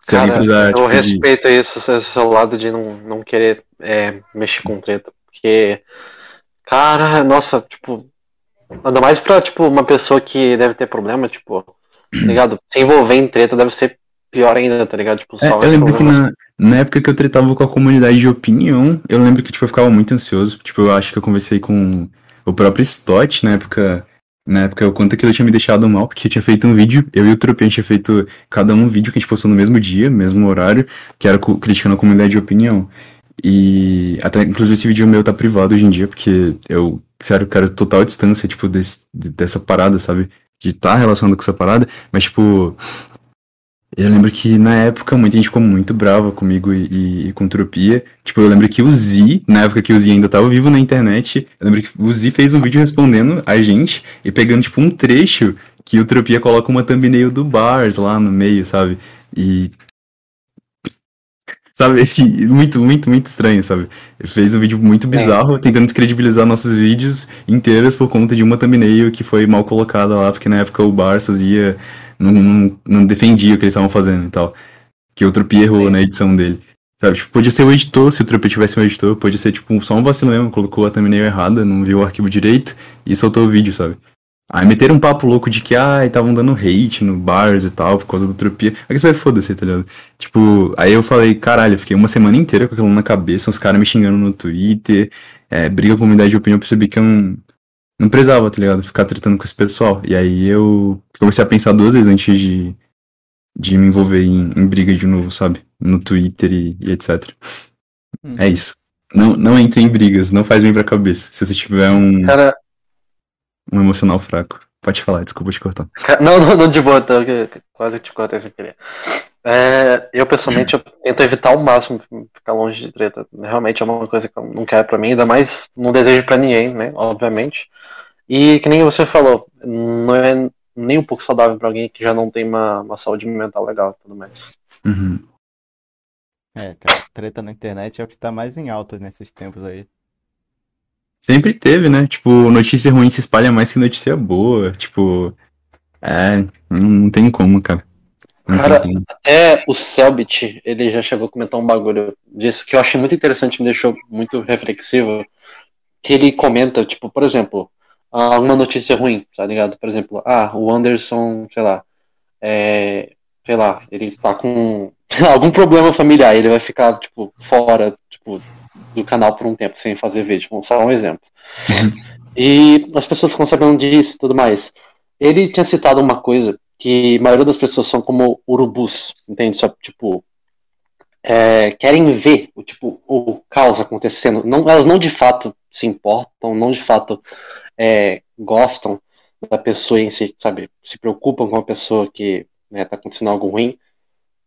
Se Cara, precisar, eu tipo, de- respeito isso, esse seu lado de não, não querer é, mexer com treta, porque, cara, nossa, tipo, ainda mais pra, tipo, uma pessoa que deve ter problema, tipo, tá ligado? Se envolver em treta deve ser pior ainda, tá ligado? Tipo, É, eu lembro que problemas. na, na época que eu tretava com a comunidade de opinião, eu lembro que tipo, eu ficava muito ansioso. Tipo, eu acho que eu conversei com o próprio Stott na época. Na época, o quanto aquilo tinha me deixado mal, porque eu tinha feito um vídeo, eu e o Tropian tinha feito cada um um vídeo que a gente postou no mesmo dia, mesmo horário, que era criticando a comunidade de opinião. E até, inclusive, esse vídeo meu tá privado hoje em dia, porque eu, sério, quero total distância, tipo, desse, de- dessa parada, sabe? De estar relacionado com essa parada, mas, tipo, eu lembro que na época muita gente ficou muito brava comigo e, e- e com Tropia. Tipo, eu lembro que o Z, na época que o Z ainda tava vivo na internet, eu lembro que o Z fez um vídeo respondendo a gente e pegando, tipo, um trecho que o Tropia coloca uma thumbnail do Bars lá no meio, sabe? E. Sabe? Muito, muito, muito estranho, sabe? Ele fez um vídeo muito bizarro, tentando descredibilizar nossos vídeos inteiros por conta de uma thumbnail que foi mal colocada lá, porque na época o Barças ia não, não, não defendia o que eles estavam fazendo e tal. Que o Tropia errou na edição dele. Sabe, tipo, podia ser o editor, se o Tropia tivesse um editor, podia ser, tipo, só um vacilo mesmo, colocou a thumbnail errada, não viu o arquivo direito e soltou o vídeo, sabe? Aí meteram um papo louco de que, ah, estavam dando hate no bars e tal, por causa do Tropia. Aí você vai foda-se, tá ligado? Tipo, aí eu falei, caralho, eu fiquei uma semana inteira com aquilo na cabeça, os caras me xingando no Twitter, é, briga com a comunidade de opinião, eu percebi que eu não, não precisava, tá ligado? Ficar tratando com esse pessoal. E aí eu comecei a pensar duas vezes antes de, de me envolver em, em briga de novo, sabe? No Twitter e, e etc. Hum. É isso. Não, não entre em brigas, não faz bem pra cabeça. Se você tiver um, Cara, um emocional fraco. Pode falar, desculpa te cortar. Não, não, não de boa, que- que quase te cortei sem querer. É, eu, pessoalmente, eu tento evitar ao máximo ficar longe de treta. Realmente é uma coisa que eu não quero pra mim, ainda mais não desejo pra ninguém, né? Obviamente. E que nem você falou, não é nem um pouco saudável pra alguém que já não tem uma, uma saúde mental legal e tudo mais. Uhum. É, cara, treta na internet é o que tá mais em alta nesses tempos aí. Sempre teve, né? Tipo, notícia ruim se espalha mais que notícia boa. Tipo, é, não, não tem como, cara. Não Cara, como. Até o Selbit, ele já chegou a comentar um bagulho disso que eu achei muito interessante, me deixou muito reflexivo. Que ele comenta, tipo, por exemplo, ah, uma notícia ruim, tá ligado? Por exemplo, ah, o Anderson, sei lá, é, sei lá, ele tá com algum problema familiar, ele vai ficar, tipo, fora, tipo, do canal por um tempo sem fazer vídeo, só um exemplo. E as pessoas ficam sabendo disso e tudo mais. Ele tinha citado uma coisa que a maioria das pessoas são como urubus, entende? Só, tipo, é, querem ver o tipo o caos acontecendo. Não, elas não de fato se importam, não de fato é, gostam da pessoa em si, sabe? Se preocupam com a pessoa que né, tá acontecendo algo ruim,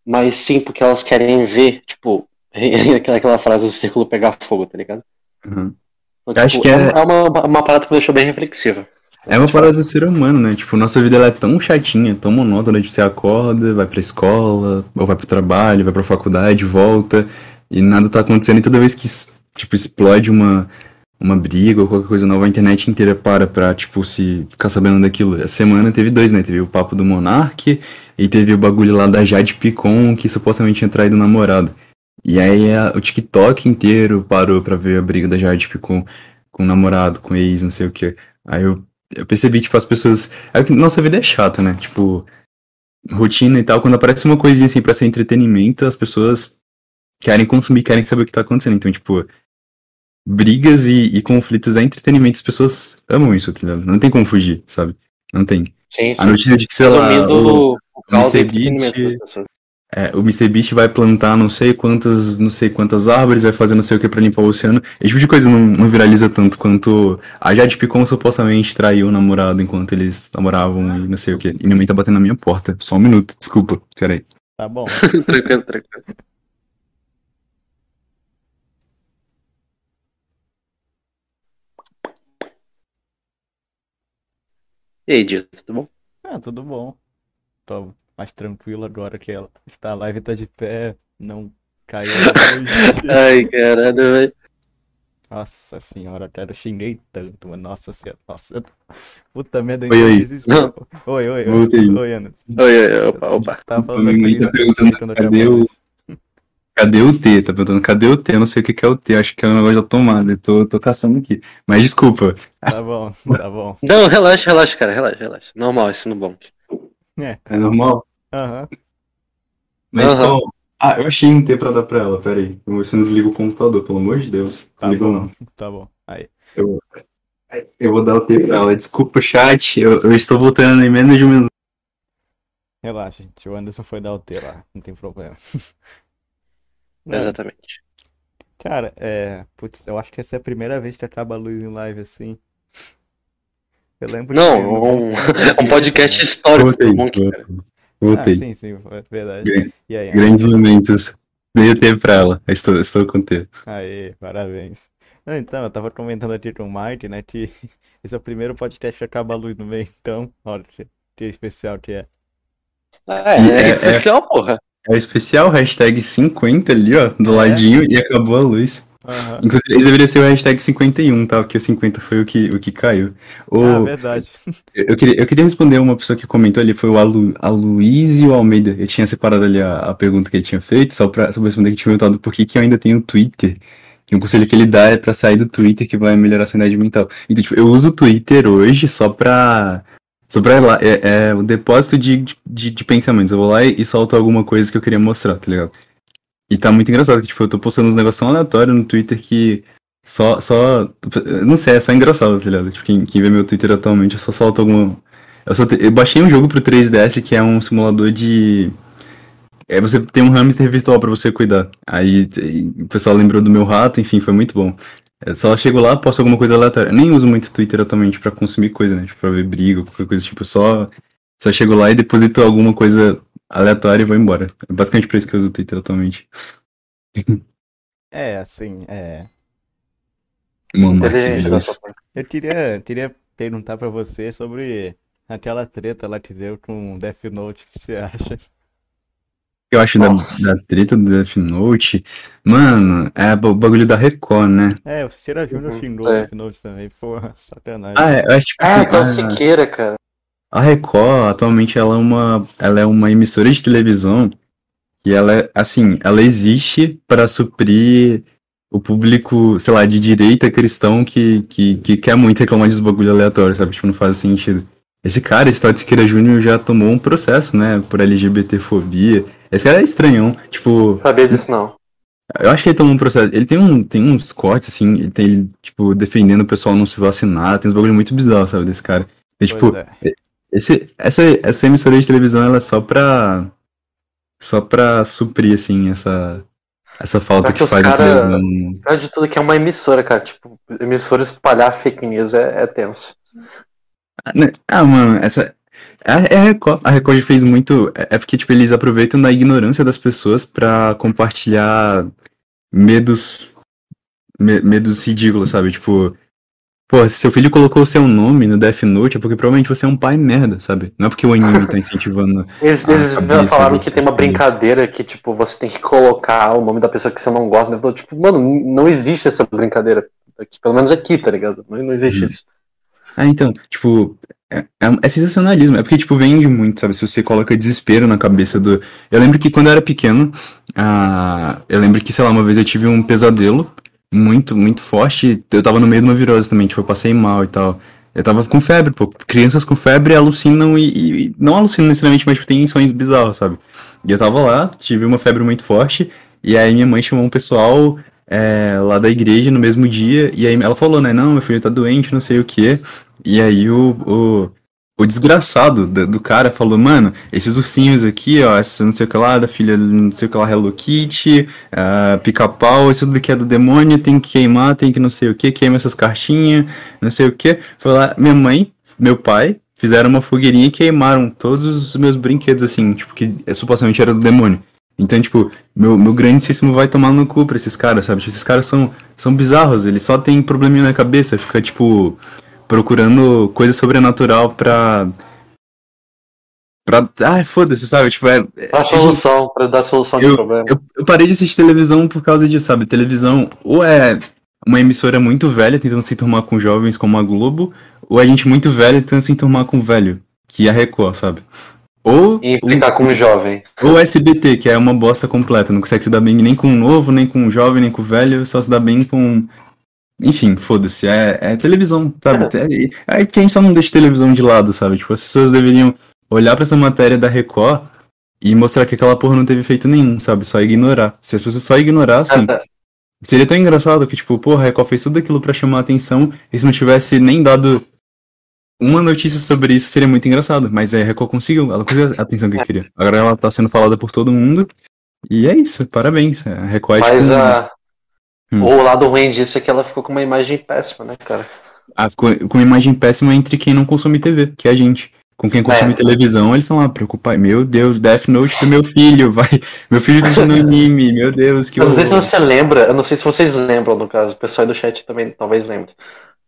mas sim porque elas querem ver, tipo, aquela, frase do círculo pegar fogo, tá ligado? Uhum. Então, acho tipo, que é- é uma, uma parada que me deixou bem reflexiva. É uma parada do ser humano, né? Tipo, nossa vida ela é tão chatinha, tão monótona de você acorda, vai pra escola, ou vai pro trabalho, vai pra faculdade, volta, e nada tá acontecendo. E toda vez que, tipo, explode uma, uma briga ou qualquer coisa nova, a internet inteira para pra, tipo, se ficar sabendo daquilo. Essa semana teve dois, né? Teve o papo do Monark e teve o bagulho lá da Jade Picon, que supostamente tinha traído o namorado. E aí a- o TikTok inteiro parou pra ver a briga da Jade Picon com o namorado, com o ex, não sei o que. Aí eu eu percebi, tipo, as pessoas. É que nossa vida é chata, né? Tipo, rotina e tal. Quando aparece uma coisinha assim pra ser entretenimento, as pessoas querem consumir, querem saber o que tá acontecendo. Então, tipo, brigas e, e conflitos é entretenimento. As pessoas amam isso, tá ligado? Não tem como fugir, sabe? Não tem. Sim, A notícia de que, sei lá, Resumindo, o, o caos Mr. Beast-. É, o Mr. Beast vai plantar não sei quantas, não sei quantas árvores, vai fazer não sei o que pra limpar o oceano. Esse tipo de coisa não, não viraliza tanto quanto a Jade Picon supostamente traiu o namorado enquanto eles namoravam e não sei o que. E minha mãe tá batendo na minha porta. Só um minuto, desculpa. Peraí. Tá bom. tranquilo, tranquilo. E aí, Dito, tudo bom? Ah, tudo bom. Tô mais tranquilo agora que ela está a live tá de pé, não caiu. Ai, caralho, velho. Nossa senhora, cara, eu xinguei tanto, mano. Nossa senhora, nossa. Puta merda, Oi, oi. Oi, oi, oi. Oi, Ana. Oi, oi, opa, opa. Tava falando crise tá perguntando cadê o. Cadê o T? Tá perguntando cadê o T? Eu não sei o que que é o T. Acho que é o negócio da tomada. Eu tô, tô caçando aqui. Mas desculpa. Tá bom, tá bom. Não, relaxa, relaxa, cara, relaxa, relaxa. Normal, isso no bom. É, É normal? aham. Mas Aham. qual? Ah, eu achei um T pra dar pra ela. Pera aí. Vamos ver se eu não desliga o computador, pelo amor de Deus. Tá Desliga bom, não. tá bom. Aí. Eu, eu vou dar o T pra ela. Desculpa, chat. Eu, eu estou voltando em menos de um minuto. Relaxa, gente. O Anderson foi dar o T lá, não tem problema. É, Exatamente. Cara, é. Putz, eu acho que essa é a primeira vez que acaba a luz em live assim. Eu lembro Não, no- um, um podcast histórico Voltei. Monk, cara. né? Ah, Voltei. sim, sim, é verdade. Gran- E aí? Grandes momentos. Dei o T pra ela. Estou, estou com o T. Aê, parabéns. Então, eu tava comentando aqui com o Mike, né, que esse é o primeiro podcast que acaba a luz no meio, então, olha que, que especial que é. É, E é, é- especial, porra. É especial hashtag 50 ali, ó, do É. ladinho, e acabou a luz. Aham. Inclusive, esse deveria ser o hashtag 51, tá? Porque o 50 foi o que, o que caiu. O, Ah, verdade. eu, queria, eu queria responder uma pessoa que comentou ali, foi o Alu, Aloysio Almeida. Eu tinha separado ali a, a pergunta que ele tinha feito, só pra, só pra responder que tinha perguntado por que, que eu ainda tenho Twitter. E um conselho que ele dá é pra sair do Twitter que vai melhorar a sanidade mental. Então, tipo, eu uso o Twitter hoje só pra. Ir lá. É, é o depósito de, de, de pensamentos. Eu vou lá e, e solto alguma coisa que eu queria mostrar, tá ligado? E tá muito engraçado, que, tipo, eu tô postando uns negócios aleatórios no Twitter que só, só, não sei, é só engraçado, tá ligado? Tipo, quem, quem vê meu Twitter atualmente, eu só solto alguma... Eu, só te... eu baixei um jogo pro 3DS que é um simulador de... É, você tem um hamster virtual pra você cuidar. Aí o pessoal lembrou do meu rato, enfim, foi muito bom. Eu só chego lá, posto alguma coisa aleatória. Eu nem uso muito Twitter atualmente pra consumir coisa, né? Tipo, pra ver briga, qualquer coisa, tipo, só... Só chego lá e deposito alguma coisa aleatória e vou embora. É basicamente por isso que eu uso o Twitter atualmente. É, assim, é. Mano, Inteligente que da sua beleza. parte. Eu queria, queria perguntar pra você sobre aquela treta lá que deu com Death Note, o que você acha? eu acho da, da treta do Death Note, mano, é o bagulho da Record, né? É, o Cira Júnior Uhum, xingou é. Death Note também, porra, sacanagem. Ah, é, eu acho tipo Ah, assim, a, Siqueira, cara. A Record, atualmente, ela é uma, ela é uma emissora de televisão e ela é, assim, ela existe para suprir o público, sei lá, de direita cristão que, que, que quer muito reclamar dos bagulho aleatório, sabe? Tipo, não faz sentido. Esse cara, esse tal de Siqueira Júnior, já tomou um processo, né, por LGBTfobia. Esse cara é estranhão, tipo... Não sabia disso, não. Eu acho que ele tomou um processo. Ele tem, um, tem uns cortes, assim, ele tem, ele, tipo, defendendo o pessoal não se vacinar. Tem uns bagulho muito bizarro, sabe, desse cara. E, tipo, Pois é. Esse, essa, essa emissora de televisão, ela é só pra. Só pra suprir, assim, essa. Essa falta que que faz a cara- televisão. Pior de tudo que é uma emissora, cara. Tipo, emissora espalhar fake news é, é tenso. Ah, né? Ah, mano, essa. A, a Record, a Record fez muito. É é porque, tipo, eles aproveitam da ignorância das pessoas pra compartilhar medos. me- medos ridículos, sabe? Tipo. Pô, se seu filho colocou o seu nome no Death Note é porque provavelmente você é um pai merda, sabe? Não é porque o anime tá incentivando. Eles, eles falaram que tem uma sabia. brincadeira que, tipo, você tem que colocar o nome da pessoa que você não gosta. né? Tipo, mano, não existe essa brincadeira. Aqui, pelo menos aqui, tá ligado? Não, não existe Uhum. isso. Ah, então, tipo, é, é, é sensacionalismo. É porque, tipo, vende muito, sabe? Se você coloca desespero na cabeça do. Eu lembro que quando eu era pequeno, ah, eu lembro que, sei lá, uma vez eu tive um pesadelo muito, muito forte. Eu tava no meio de uma virose também, tipo, eu passei mal e tal. Eu tava com febre, pô. Crianças com febre alucinam e, e- não alucinam necessariamente, mas tipo, tem sonhos bizarros, sabe? E eu tava lá, tive uma febre muito forte, e aí minha mãe chamou um pessoal é, lá da igreja no mesmo dia, e aí ela falou, né, não, meu filho tá doente, não sei o quê. E aí o, o, o desgraçado do, do cara falou, mano, esses ursinhos aqui, ó, não sei o que lá, da filha não sei o que lá, Hello Kitty, ah, pica-pau, isso que é do demônio, tem que queimar, tem que não sei o que, queima essas cartinhas, não sei o que. Foi lá, minha mãe, meu pai, fizeram uma fogueirinha e queimaram todos os meus brinquedos, assim, tipo, que supostamente era do demônio. Então, tipo, meu, meu grandíssimo vai tomar no cu pra esses caras, sabe? Tipo, esses caras são, são bizarros, eles só têm probleminha na cabeça, fica, tipo, procurando coisa sobrenatural pra. pra. Ai, foda-se, sabe? Tipo, é. Pra solução, pra dar solução de problema. Eu, eu parei de assistir televisão por causa disso, sabe? Televisão ou é uma emissora muito velha tentando se enturmar com jovens como a Globo, ou é gente muito velha tentando se enturmar com velho, que é a Record, sabe? Ou E implicar como jovem. ou o SBT, que é uma bosta completa, não consegue se dar bem nem com o novo, nem com o jovem, nem com o velho, só se dá bem com. Enfim, foda-se, é, é televisão, sabe? É, Aí quem só não deixa televisão de lado, sabe? Tipo, as pessoas deveriam olhar pra essa matéria da Record e mostrar que aquela porra não teve efeito nenhum, sabe? Só ignorar. Se as pessoas só ignorassem, seria tão engraçado que, tipo, porra, a Record fez tudo aquilo pra chamar a atenção e se não tivesse nem dado uma notícia sobre isso, seria muito engraçado. Mas a Record conseguiu, ela conseguiu a atenção que queria. Agora ela tá sendo falada por todo mundo. E é isso, parabéns. A Record é Mas tipo, a, Hum. o lado ruim disso é que ela ficou com uma imagem péssima, né, cara? ah, ficou com uma imagem péssima entre quem não consome TV, que é a gente. Com quem consome É. televisão, eles estão lá preocupados. Meu Deus, Death Note do meu filho, vai. Meu filho tá assistindo anime, meu Deus, que Eu não sei se você lembra, eu não sei se vocês lembram, no caso, o pessoal aí do chat também talvez lembre.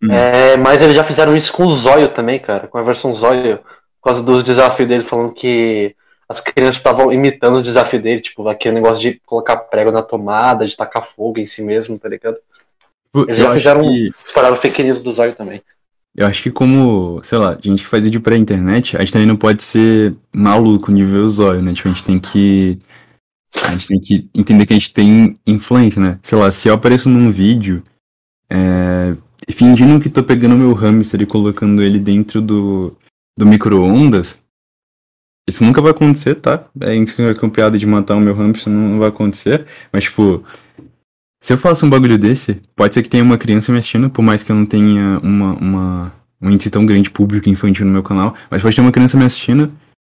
Hum. É, mas eles já fizeram isso com o Zóio também, cara, com a versão Zóio, por causa dos desafios dele, falando que as crianças estavam imitando o desafio dele, tipo, aquele negócio de colocar prego na tomada, de tacar fogo em si mesmo, tá ligado? Tipo, Eles eu já fizeram que- espalharam fake news do Zóio também. Eu acho que como, sei lá, gente que faz vídeo pra internet, a gente também não pode ser maluco nível zóio, né? Tipo, a gente tem que A gente tem que entender que a gente tem influência, né? Sei lá, se eu apareço num vídeo é, fingindo que tô pegando meu hamster e colocando ele dentro do, do micro-ondas, isso nunca vai acontecer, tá? É piada de matar o meu hamster não vai acontecer. Mas, tipo, se eu faço um bagulho desse, pode ser que tenha uma criança me assistindo, por mais que eu não tenha uma, uma, um índice tão grande público infantil no meu canal, mas pode ter uma criança me assistindo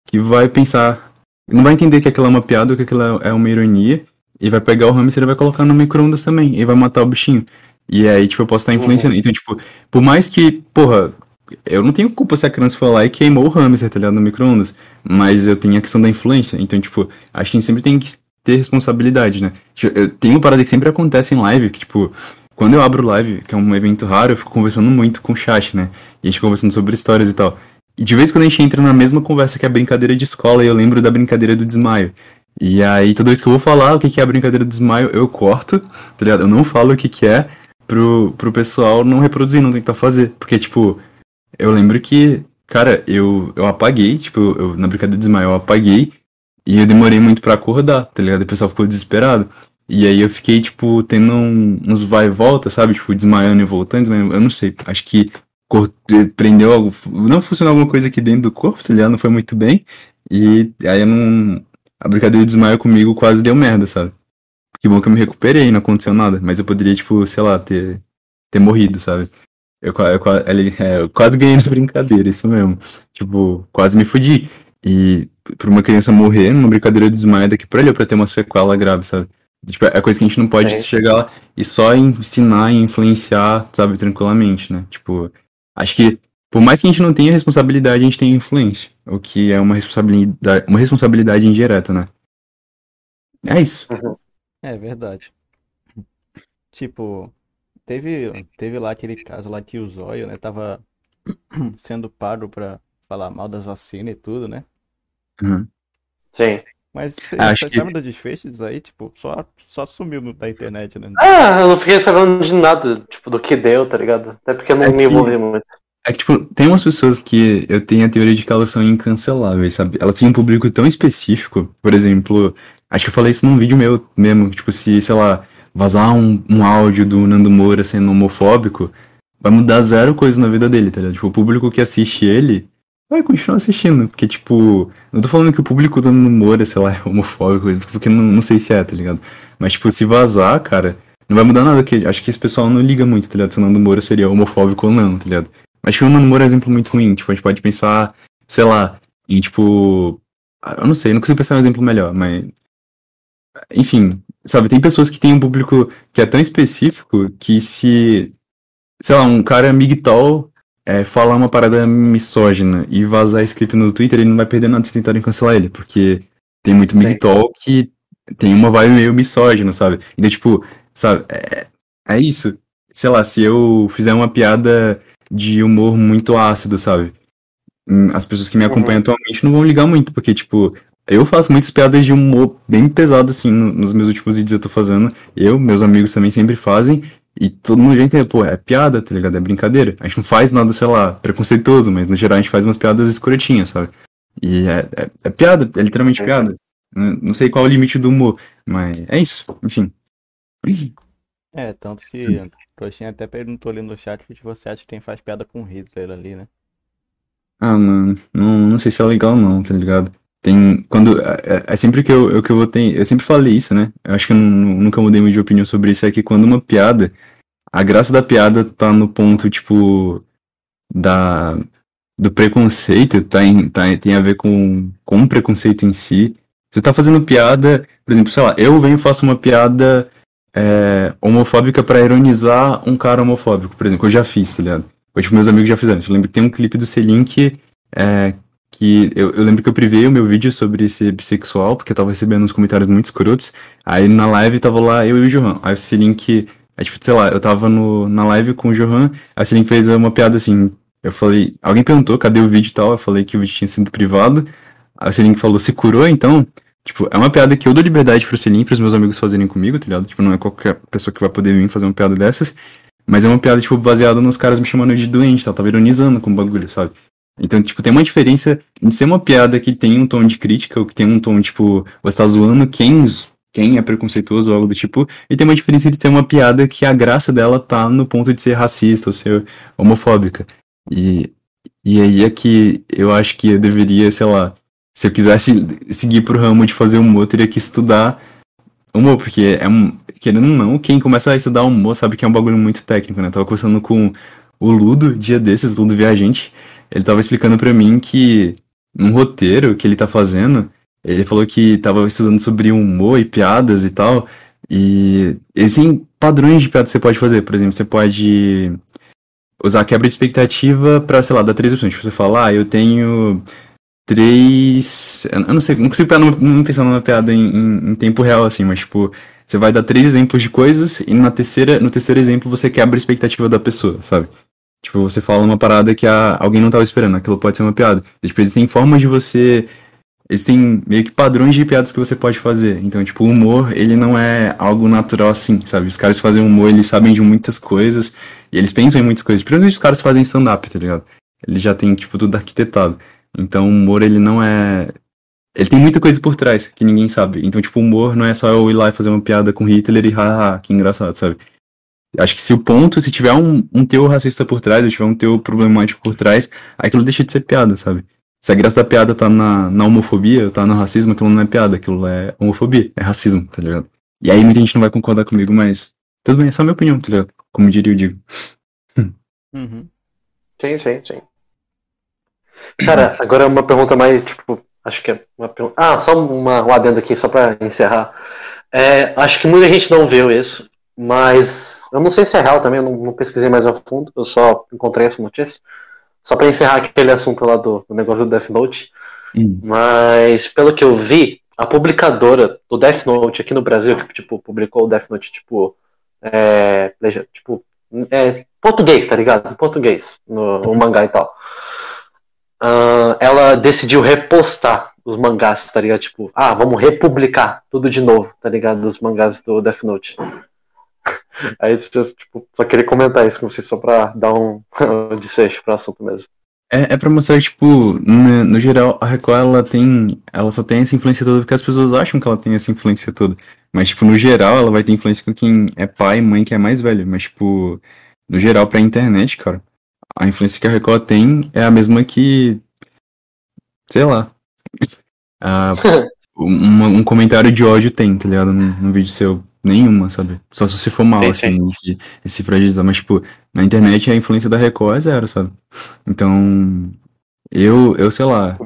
que vai pensar, não vai entender que aquilo é uma piada que aquilo é uma ironia, e vai pegar o hamster e vai colocar no micro-ondas também, e vai matar o bichinho. E aí, tipo, eu posso estar influenciando. Uhum. Então, tipo, por mais que, porra, eu não tenho culpa se a criança foi lá e queimou o hamster, tá ligado, no micro-ondas. Mas eu tenho a questão da influência. Então, tipo, acho que a gente sempre tem que ter responsabilidade, né? Tipo, tem uma parada que sempre acontece em live, que, tipo, quando eu abro live, que é um evento raro, eu fico conversando muito com o chat, né? E a gente conversando sobre histórias e tal. E de vez em quando a gente entra na mesma conversa que a brincadeira de escola, e eu lembro da brincadeira do desmaio. E aí, toda vez que eu vou falar o que é a brincadeira do desmaio, eu corto, tá ligado? Eu não falo o que, que é, pro, pro pessoal não reproduzir, não tentar fazer. Porque, tipo, eu lembro que, cara, eu, eu apaguei, tipo, eu, na brincadeira de desmaio eu apaguei e eu demorei muito para acordar, tá ligado? O pessoal ficou desesperado. E aí eu fiquei, tipo, tendo um, uns vai e volta, sabe? Tipo, desmaiando e voltando, desmaiando. eu não sei. Acho que prendeu algo. Não funcionou alguma coisa aqui dentro do corpo, tá ligado? Não foi muito bem. E aí eu não. A brincadeira de desmaio comigo quase deu merda, sabe? Que bom que eu me recuperei, não aconteceu nada. Mas eu poderia, tipo, sei lá, ter, ter morrido, sabe? Eu, eu, ele, é, eu quase ganhei na brincadeira, isso mesmo. Tipo, quase me fudi. E pra uma criança morrer numa brincadeira de desmaio daqui pra ele, ou pra ter uma sequela grave, sabe? Tipo, é coisa que a gente não pode é. chegar lá e só ensinar e influenciar, sabe, tranquilamente, né? Tipo, acho que por mais que a gente não tenha responsabilidade, a gente tem influência. O que é uma responsabilidade, uma responsabilidade indireta, né? É isso. Uhum. É verdade. Tipo, teve, teve lá aquele caso lá que o Zóio, né, tava sendo pago pra falar mal das vacinas e tudo, né? Uhum. Sim. Mas você, Acho você que... sabe do desfecho disso aí? Tipo, só, só sumiu da internet, né? Ah, eu não fiquei sabendo de nada, tipo, do que deu, tá ligado? Até porque eu não é me envolvi muito. É que, tipo, tem umas pessoas que eu tenho a teoria de que elas são incanceláveis, sabe? Elas têm um público tão específico, por exemplo, acho que eu falei isso num vídeo meu mesmo, tipo, se, sei lá, vazar um, um áudio do Nando Moura sendo homofóbico, vai mudar zero coisa na vida dele, tá ligado? Tipo, o público que assiste ele vai continuar assistindo, porque, tipo, não tô falando que o público do Nando Moura, sei lá, é homofóbico, porque não, não sei se é, tá ligado? Mas, tipo, se vazar, cara, não vai mudar nada, porque acho que esse pessoal não liga muito, tá ligado? Se o Nando Moura seria homofóbico ou não, tá ligado? Mas, tipo, o Nando Moura é um exemplo muito ruim, tipo, a gente pode pensar, sei lá, em, tipo, eu não sei, não consigo pensar um exemplo melhor, mas enfim, sabe, tem pessoas que têm um público que é tão específico que se, sei lá, um cara migtol é, falar uma parada misógina e vazar esse clipe no Twitter, ele não vai perder nada se tentarem cancelar ele, porque tem muito migtol que tem uma vibe meio misógina, sabe? Então, tipo, sabe, é, é isso. Sei lá, se eu fizer uma piada de humor muito ácido, sabe? Hum, as pessoas que me acompanham uhum. atualmente não vão ligar muito, porque, tipo, eu faço muitas piadas de humor bem pesado, assim, nos meus últimos vídeos eu tô fazendo. Eu, meus amigos também sempre fazem. E todo mundo já entende, pô, é piada, tá ligado? É brincadeira. A gente não faz nada, sei lá, preconceituoso, mas no geral a gente faz umas piadas escrotinhas, sabe? E é, é, é piada, é literalmente é piada. Não sei qual é o limite do humor, mas é isso, enfim. É, tanto que o Coxinha até perguntou ali no chat o que você acha que quem faz piada com Hitler ali, né? Ah, mano, não, não sei se é legal não, tá ligado? Tem. Quando. É, é, é sempre que eu, eu, que eu vou ter. Eu sempre falei isso, né? Eu acho que eu nunca mudei muito de opinião sobre isso. É que quando uma piada. A graça da piada tá no ponto, tipo. Da. Do preconceito, tá, em, tá tem a ver com, com o preconceito em si. Você tá fazendo piada, por exemplo, sei lá, eu venho e faço uma piada é, homofóbica para ironizar um cara homofóbico, por exemplo, eu já fiz, tá ligado? Ou tipo, meus amigos já fizeram. Eu lembro que tem um clipe do Selim que é, que eu, eu, lembro que eu privei o meu vídeo sobre ser bissexual, porque eu tava recebendo uns comentários muito escrotos. Aí na live tava lá eu e o Johan. Aí o link, é, tipo, sei lá, eu tava no, na live com o Johan, aí o link fez uma piada assim. Eu falei, alguém perguntou cadê o vídeo e tal, eu falei que o vídeo tinha sido privado. Aí o link falou, se curou então? Tipo, é uma piada que eu dou liberdade pro Selim, pros meus amigos fazerem comigo, tá ligado? Tipo, não é qualquer pessoa que vai poder vir fazer uma piada dessas. Mas é uma piada, tipo, baseada nos caras me chamando de doente, tal. Tava ironizando com o bagulho, sabe? Então, tipo, tem uma diferença em ser uma piada que tem um tom de crítica, ou que tem um tom, tipo, você tá zoando quem quem é preconceituoso ou algo do tipo, e tem uma diferença de ter uma piada que a graça dela tá no ponto de ser racista ou ser homofóbica. E, e aí é que eu acho que eu deveria, sei lá, se eu quisesse seguir pro ramo de fazer humor, eu teria que estudar humor, porque é um. Querendo ou não, quem começa a estudar humor sabe que é um bagulho muito técnico, né? Eu tava conversando com o Ludo, dia desses, Ludo Viajante, ele tava explicando para mim que num roteiro que ele tá fazendo, ele falou que tava estudando sobre humor e piadas e tal, e existem padrões de piadas que você pode fazer, por exemplo, você pode usar quebra de expectativa pra, sei lá, dar três opções. Tipo, você fala, ah, eu tenho três. Eu não sei, não consigo não, não pensar numa piada em, em, em, tempo real, assim, mas tipo, você vai dar três exemplos de coisas e na terceira, no terceiro exemplo você quebra a expectativa da pessoa, sabe? Tipo, você fala uma parada que a, alguém não estava esperando, aquilo pode ser uma piada. E, tipo, existem formas de você. Existem meio que padrões de piadas que você pode fazer. Então, tipo, o humor, ele não é algo natural assim, sabe? Os caras fazem humor, eles sabem de muitas coisas, e eles pensam em muitas coisas. Principalmente os caras fazem stand-up, tá ligado? Eles já têm, tipo, tudo arquitetado. Então, o humor, ele não é. Ele tem muita coisa por trás que ninguém sabe. Então, tipo, o humor não é só eu ir lá e fazer uma piada com Hitler e haha, que engraçado, sabe? Acho que se o ponto, se tiver um, um teor racista por trás, ou tiver um teor problemático por trás, aquilo deixa de ser piada, sabe? Se a graça da piada tá na, na homofobia, tá no racismo, aquilo não é piada, aquilo é homofobia, é racismo, tá ligado? E aí muita gente não vai concordar comigo, mas tudo bem, é só a minha opinião, tá ligado? Como diria o Digo. Uhum. Sim, sim, sim. Cara, agora uma pergunta mais, tipo, acho que é uma pergunta. Ah, só uma, um adendo aqui, só pra encerrar. É, acho que muita gente não viu isso, mas eu não sei se é real também, eu não, não pesquisei mais a fundo, eu só encontrei essa notícia. Só para encerrar aquele assunto lá do, do, negócio do Death Note. Hum. Mas pelo que eu vi, a publicadora do Death Note aqui no Brasil, que tipo, publicou o Death Note, tipo, é, tipo, é, português, tá ligado? Em português, no, no mangá e tal. Uh, ela decidiu repostar os mangás, tá ligado? Tipo, ah, vamos republicar tudo de novo, tá ligado? Dos mangás do Death Note. Aí, tipo, só queria comentar isso com vocês só pra dar um desfecho pro assunto mesmo. É, é pra mostrar, tipo, no, no, geral, a Record, ela tem. Ela só tem essa influência toda porque as pessoas acham que ela tem essa influência toda. Mas, tipo, no geral, ela vai ter influência com quem é pai e mãe que é mais velho. Mas, tipo, no geral, pra internet, cara, a influência que a Record tem é a mesma que. Sei lá. A, um, um comentário de ódio tem, tá ligado? No vídeo seu. Nenhuma, sabe? Só se você for mal, assim, esse, esse fragilizar. Mas, tipo, na internet a influência da Record é zero, sabe? Então, eu, eu sei lá.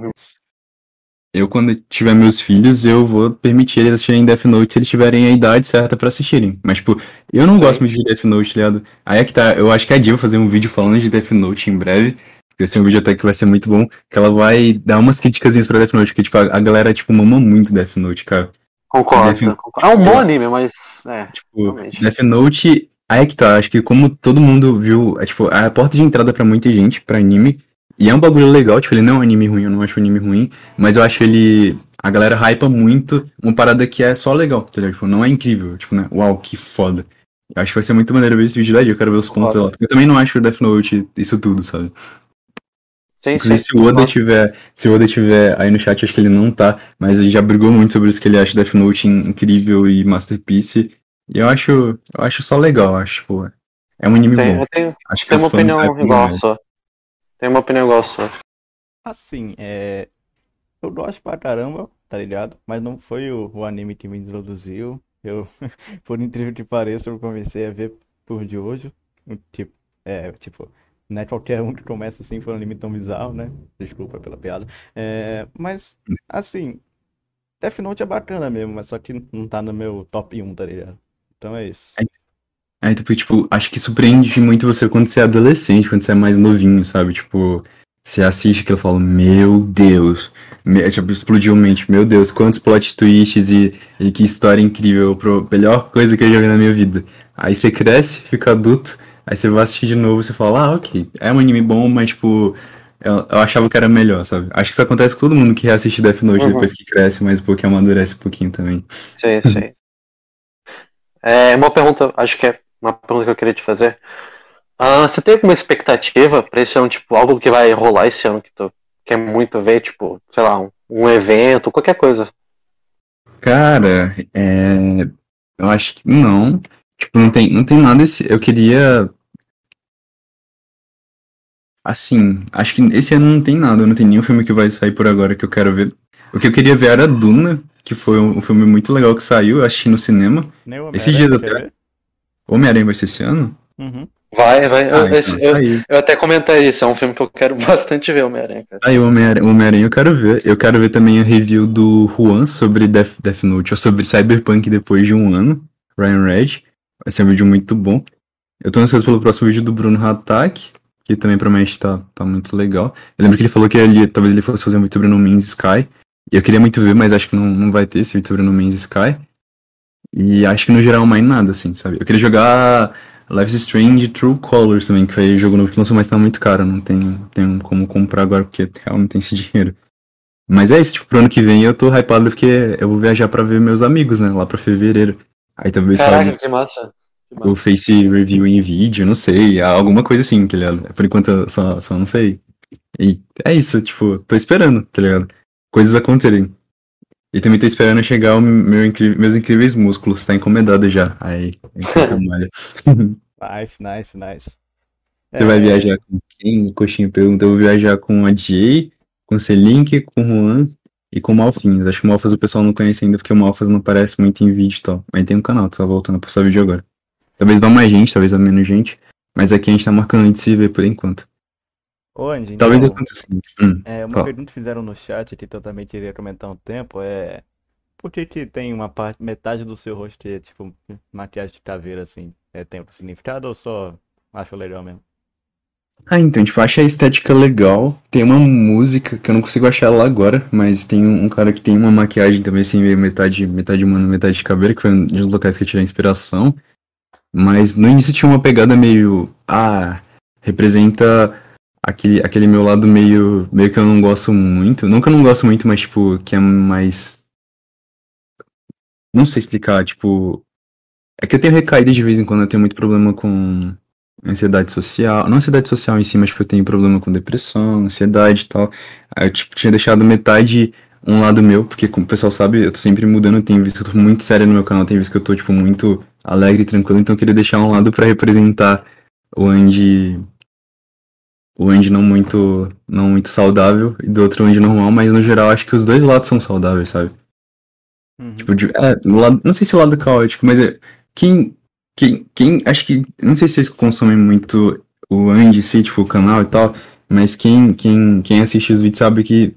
Eu, quando tiver meus filhos, eu vou permitir eles assistirem Death Note se eles tiverem a idade certa para assistirem. Mas, tipo, eu não Sim. gosto muito de Death Note, tá ligado? Aí é que tá, eu acho que a Diva vai fazer um vídeo falando de Death Note em breve. Vai ser um vídeo até que vai ser muito bom. Que ela vai dar umas críticas pra Death Note, porque, tipo, a, a galera, tipo, mama muito Death Note, cara. Concordo, Death... concordo. É um bom anime, mas. É, tipo, realmente. Death Note. Aí é que tá, acho que como todo mundo viu, é tipo, a porta de entrada para muita gente, para anime, e é um bagulho legal, tipo, ele não é um anime ruim, eu não acho um anime ruim, mas eu acho ele. A galera hypa muito uma parada que é só legal, tá ligado? Tipo, não é incrível, tipo, né? Uau, que foda. Eu acho que vai ser muito maneiro ver esse vídeo daí, eu quero ver os pontos lá. Porque eu também não acho o Death Note isso tudo, sabe? Sim, Inclusive, sim. se o Oda tiver, se o Oda tiver aí no chat, acho que ele não tá, mas ele já brigou muito sobre isso que ele acha Death Note incrível e masterpiece. E eu acho, eu acho só legal, acho, tipo, é um anime tem, bom. Eu tenho, acho que uma opinião igual só. Tem uma opinião igual só. Assim, é, eu gosto pra caramba, tá ligado? Mas não foi o, o anime que me introduziu. Eu, por incrível que pareça, eu comecei a ver por de hoje. Tipo, é, tipo, não é qualquer um que começa assim foi um anime tão bizarro, né? Desculpa pela piada. É, mas, assim, Death Note é bacana mesmo, mas só que não tá no meu top 1, tá ligado? Então é isso. É, então, tipo, acho que surpreende muito você quando você é adolescente, quando você é mais novinho, sabe? Tipo, você assiste aquilo e fala, meu Deus, me, tipo, explodiu mente, meu Deus, quantos plot twists e, e que história incrível, pro, melhor coisa que eu já vi na minha vida. Aí você cresce, fica adulto, Aí você vai assistir de novo e você fala, ah, ok, é um anime bom, mas tipo, eu, eu, achava que era melhor, sabe? Acho que isso acontece com todo mundo que reassiste Death Note uhum. depois que cresce, mas porque amadurece um pouquinho também. Sim, sim. é uma pergunta, acho que é uma pergunta que eu queria te fazer. Uh, você tem alguma expectativa pra esse ano, tipo, algo que vai rolar esse ano que tu quer muito ver, tipo, sei lá, um, um evento, qualquer coisa? Cara, é... eu acho que não. Tipo, não tem, não tem nada esse. Eu queria. Assim, acho que esse ano não tem nada, não tem nenhum filme que vai sair por agora que eu quero ver. O que eu queria ver era Duna, que foi um filme muito legal que saiu, eu assisti no cinema. Esses dias até. Homem-Aranha vai ser esse ano? Uhum. Vai, vai. Eu, Ah, então esse- tá eu- aí. eu até comentei isso, é um filme que eu quero bastante ver, Homem-Aranha. Aí o Homem-Aranha Homem eu quero ver. Eu quero ver também a review do Juan sobre Death, Death Note, ou sobre Cyberpunk depois de um ano. Ryan Red. Vai ser um vídeo muito bom. Eu tô ansioso pelo próximo vídeo do Bruno Hatak, que também promete tá, tá muito legal. Eu lembro que ele falou que ele, talvez ele fosse fazer um vídeo sobre No Man's Sky. E eu queria muito ver, mas acho que não, não vai ter esse vídeo sobre No Man's Sky. E acho que no geral mais nada, assim, sabe? Eu queria jogar Life Strange True Colors também, que foi jogo novo que lançou, mas tá muito caro. Não tem, tem como comprar agora, porque real não tem esse dinheiro. Mas é isso, tipo, pro ano que vem eu tô hypado porque eu vou viajar pra ver meus amigos, né? Lá pra fevereiro. Aí talvez Caraca, fale que massa. Que massa. o Face Review em vídeo, não sei, alguma coisa assim, tá ligado? Por enquanto eu só, só não sei. E é isso, tipo, tô esperando, tá ligado? Coisas acontecerem. E também tô esperando chegar o meu incri- meus incríveis músculos, tá encomendado já. Aí, enquanto eu malho. Nice, nice, nice. Você vai viajar com quem? O Coxinho pergunta. Eu vou viajar com a Jay, com o Selink, com o Juan e com o Malfinhos. Acho que o Malfas o pessoal não conhece ainda porque o Malfas não aparece muito em vídeo e tal. Mas tem um canal, tô só voltando a postar vídeo agora. Talvez vá mais gente, talvez vá menos gente. Mas aqui a gente tá marcando de se ver por enquanto. Ô, Andy, Talvez então, aconteça. Hum. é, uma Fala. pergunta que fizeram no chat que eu também queria comentar um tempo é por que que tem uma parte, metade do seu rosto é tipo maquiagem de caveira assim? É, tem outro significado ou só acho legal mesmo? Ah, então, tipo, acho a estética legal. Tem uma música que eu não consigo achar lá agora, mas tem um, um cara que tem uma maquiagem também, assim, meio metade, metade humano, metade de caveira, que foi um dos locais que eu tirei a inspiração. Mas no início tinha uma pegada meio. Ah, representa aquele, aquele meu lado meio, meio que eu não gosto muito. Nunca não gosto muito, mas, tipo, que é mais. Não sei explicar, tipo. É que eu tenho recaída de vez em quando, eu tenho muito problema com ansiedade social. Não ansiedade social em si, mas tipo, eu tenho problema com depressão, ansiedade e tal. Aí eu tipo, tinha deixado metade um lado meu, porque como o pessoal sabe, eu tô sempre mudando, tem vezes que eu tô muito sério no meu canal, tem vezes que eu tô, tipo, muito alegre e tranquilo, então eu queria deixar um lado pra representar o Andy. O Andy não muito, não muito saudável e do outro Andy normal, mas no geral acho que os dois lados são saudáveis, sabe? Uhum. Tipo, de, é, lado, não sei se o lado caótico, mas é, quem, quem, quem, acho que, não sei se vocês consomem muito o Andy, si, tipo, o canal e tal, mas quem, quem, quem assiste os vídeos sabe que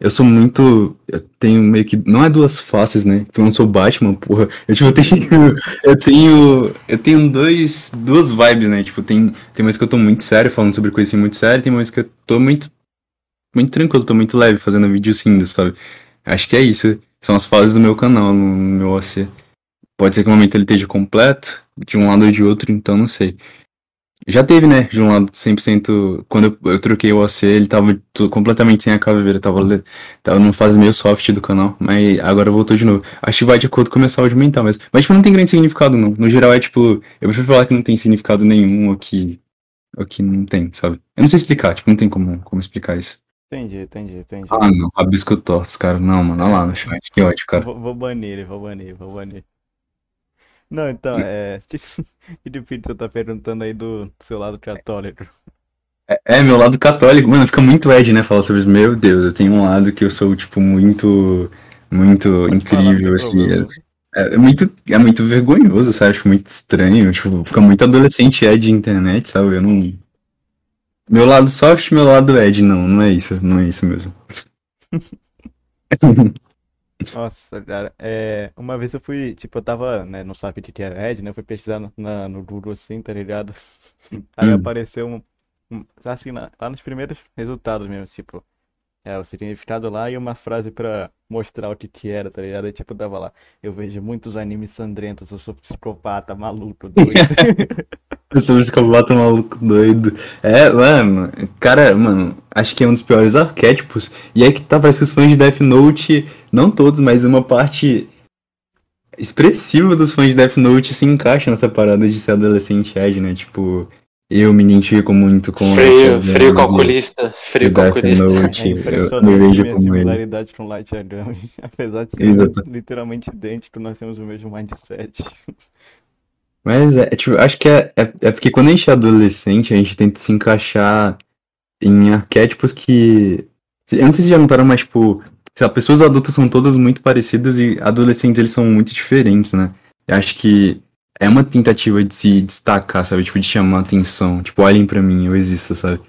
eu sou muito, eu tenho meio que, não é duas faces, né, porque eu não sou Batman, porra, eu, tipo, eu tenho, eu tenho, eu tenho dois, duas vibes, né, tipo, tem, tem mais que eu tô muito sério, falando sobre coisa assim muito séria, tem mais que eu tô muito, muito tranquilo, tô muito leve, fazendo vídeos rindo, sabe, acho que é isso, são as fases do meu canal, no meu OC. Pode ser que no momento ele esteja completo, de um lado ou de outro, então não sei. Já teve, né? De um lado 100%. Quando eu, eu troquei o OC, ele tava completamente sem a caveira, tava, tava numa fase meio soft do canal, mas agora voltou de novo. Acho que vai de acordo com a minha saúde mental mesmo. Mas, tipo, não tem grande significado, não. No geral, é tipo. Eu prefiro falar que não tem significado nenhum ou que. ou que não tem, sabe? Eu não sei explicar, tipo, não tem como, como explicar isso. Entendi, entendi, entendi. Ah, não. Rabisco torto, cara. Não, mano, olha lá no chat. Que ódio, cara. Vou, vou banir ele, vou banir, vou banir. Não, então, é. Tipo você tá perguntando aí do seu lado católico? É, é, meu lado católico, mano, fica muito Ed, né? Falar sobre isso. Meu Deus, eu tenho um lado que eu sou, tipo, muito. Muito incrível, assim. problema. É, é muito, é muito vergonhoso, sabe? Acho muito estranho. Tipo, fica muito adolescente Ed de internet, sabe? Eu não. Meu lado soft, meu lado Ed, não, não é isso, não é isso mesmo. Nossa, cara, é, uma vez eu fui, tipo, eu tava, né, não sabia o que que era Ed, né, eu fui pesquisar no, na- no Google assim, tá ligado? Aí Hum. apareceu um, um assim, na- lá nos primeiros resultados mesmo, tipo, é, o significado lá e uma frase pra mostrar o que que era, tá ligado? Aí, tipo, tava lá, eu vejo muitos animes sangrentos, eu sou psicopata, maluco, doido. Eu sou um psicopata maluco doido. É, mano, cara, mano, acho que é um dos piores arquétipos. E é que tá, parece que os fãs de Death Note, não todos, mas uma parte expressiva dos fãs de Death Note se encaixa nessa parada de ser adolescente Ed, né? Tipo, eu me identifico muito com Frio, essa frio ideia de- calculista. Death calculista. Note. É Eu- eu impressionante vejo minha como ele. similaridade com Light Yagami. Apesar de ser Exato. literalmente idêntico, nós temos o mesmo mindset. Mas é, tipo, acho que é, é, é porque quando a gente é adolescente, a gente tenta se encaixar em arquétipos que. Eu não sei se já notaram, mas, tipo, sei lá, pessoas adultas são todas muito parecidas e adolescentes eles são muito diferentes, né? Eu acho que é uma tentativa de se destacar, sabe? Tipo, de chamar atenção. Tipo, olhem pra mim, eu existo, sabe?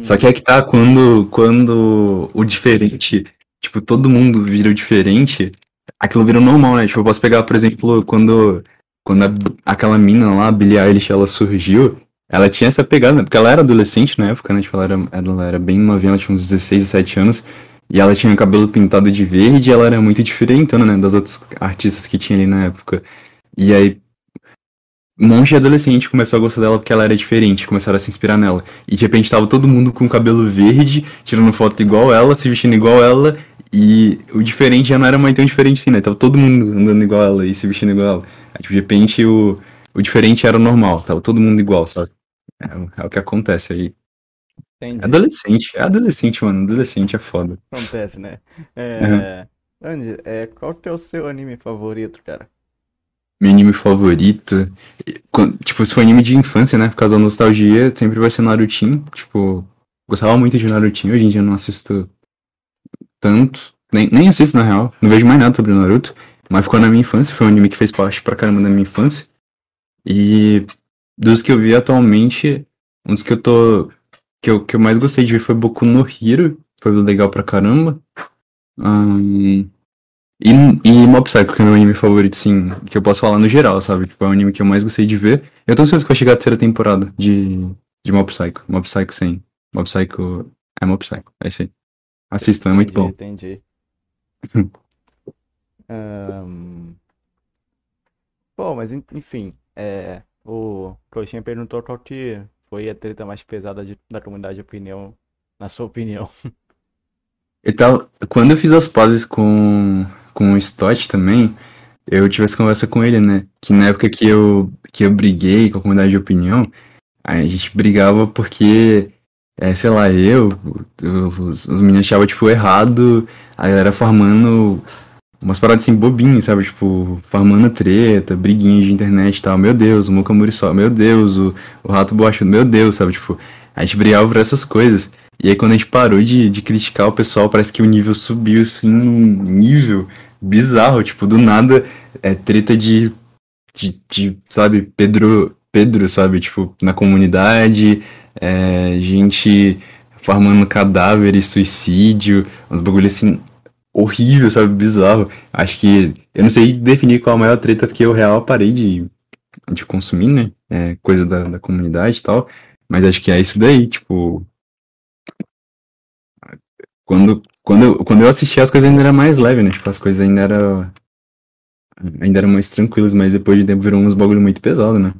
Só que é que tá quando, quando o diferente, tipo, todo mundo vira o diferente, aquilo vira normal, né? Tipo, eu posso pegar, por exemplo, quando, quando a- aquela mina lá, a Billie Eilish, ela surgiu, ela tinha essa pegada, né? Porque ela era adolescente na época, né? Tipo, ela era, ela era bem novinha, ela tinha uns 16, 17 anos, e ela tinha o cabelo pintado de verde, e ela era muito diferente, né? Das outras artistas que tinha ali na época. E aí, um monte de adolescente começou a gostar dela porque ela era diferente, começaram a se inspirar nela. E de repente tava todo mundo com cabelo verde, tirando foto igual ela, se vestindo igual ela, e o diferente já não era mais tão diferente assim, né? Tava todo mundo andando igual ela e se vestindo igual ela. Aí, de repente o, o diferente era o normal, tava todo mundo igual, sabe? É, o- é o que acontece aí. Entendi. É adolescente, é adolescente, mano. Adolescente é foda. Acontece, né? É... Andy, é, qual que é o seu anime favorito, cara? Meu anime favorito. Tipo, se for anime de infância, né? Por causa da nostalgia, sempre vai ser Narutinho. Tipo, gostava muito de Narutinho. Hoje em dia não assisto tanto. Nem, nem assisto, na real. Não vejo mais nada sobre Naruto. Mas ficou na minha infância. Foi um anime que fez parte pra caramba da minha infância. E dos que eu vi atualmente, um dos que eu tô. Que eu, que eu mais gostei de ver foi Boku no Hero. Foi legal pra caramba. Ahn, e, e Mob Psycho, que é meu anime favorito, sim, que eu posso falar no geral, sabe? Tipo, é o anime que eu mais gostei de ver. Eu tô ansioso que vai chegar a terceira temporada de, de Mob Psycho. Mob Psycho 100. Mob Psycho... É Mob Psycho, é isso aí. Assistam, é muito Entendi, bom. Entendi. Ahn, Bom, mas en- enfim, é, o Coxinha perguntou qual que foi a treta mais pesada de- da comunidade de opinião, na sua opinião. E tal, quando eu fiz as pazes com, com o Stott também, eu tive essa conversa com ele, né? Que na época que eu, que eu briguei com a comunidade de opinião, a gente brigava porque, é, sei lá, eu, os, os meninos achavam, tipo, errado a galera farmando umas paradas assim bobinhas, sabe? Tipo, farmando treta, briguinhas de internet e tal. Meu Deus, o Mokamuri só, meu Deus, o, o Rato Borrachudo, meu Deus, sabe? Tipo, a gente brigava por essas coisas. E aí quando a gente parou de, de criticar o pessoal, parece que o nível subiu assim num nível bizarro, tipo, do nada é treta de, de, de, sabe, Pedro, Pedro, sabe, tipo, na comunidade, é, gente farmando cadáveres, suicídio, uns bagulho assim horrível, sabe, bizarro. Acho que eu não sei definir qual a maior treta, porque eu real parei de, de consumir, né, é, coisa da, da comunidade e tal, mas acho que é isso daí, tipo, quando, quando, eu, quando eu assisti as coisas ainda era mais leve, né? Tipo, as coisas ainda era ainda eram mais tranquilas, mas depois de tempo virou uns bagulho muito pesado, né?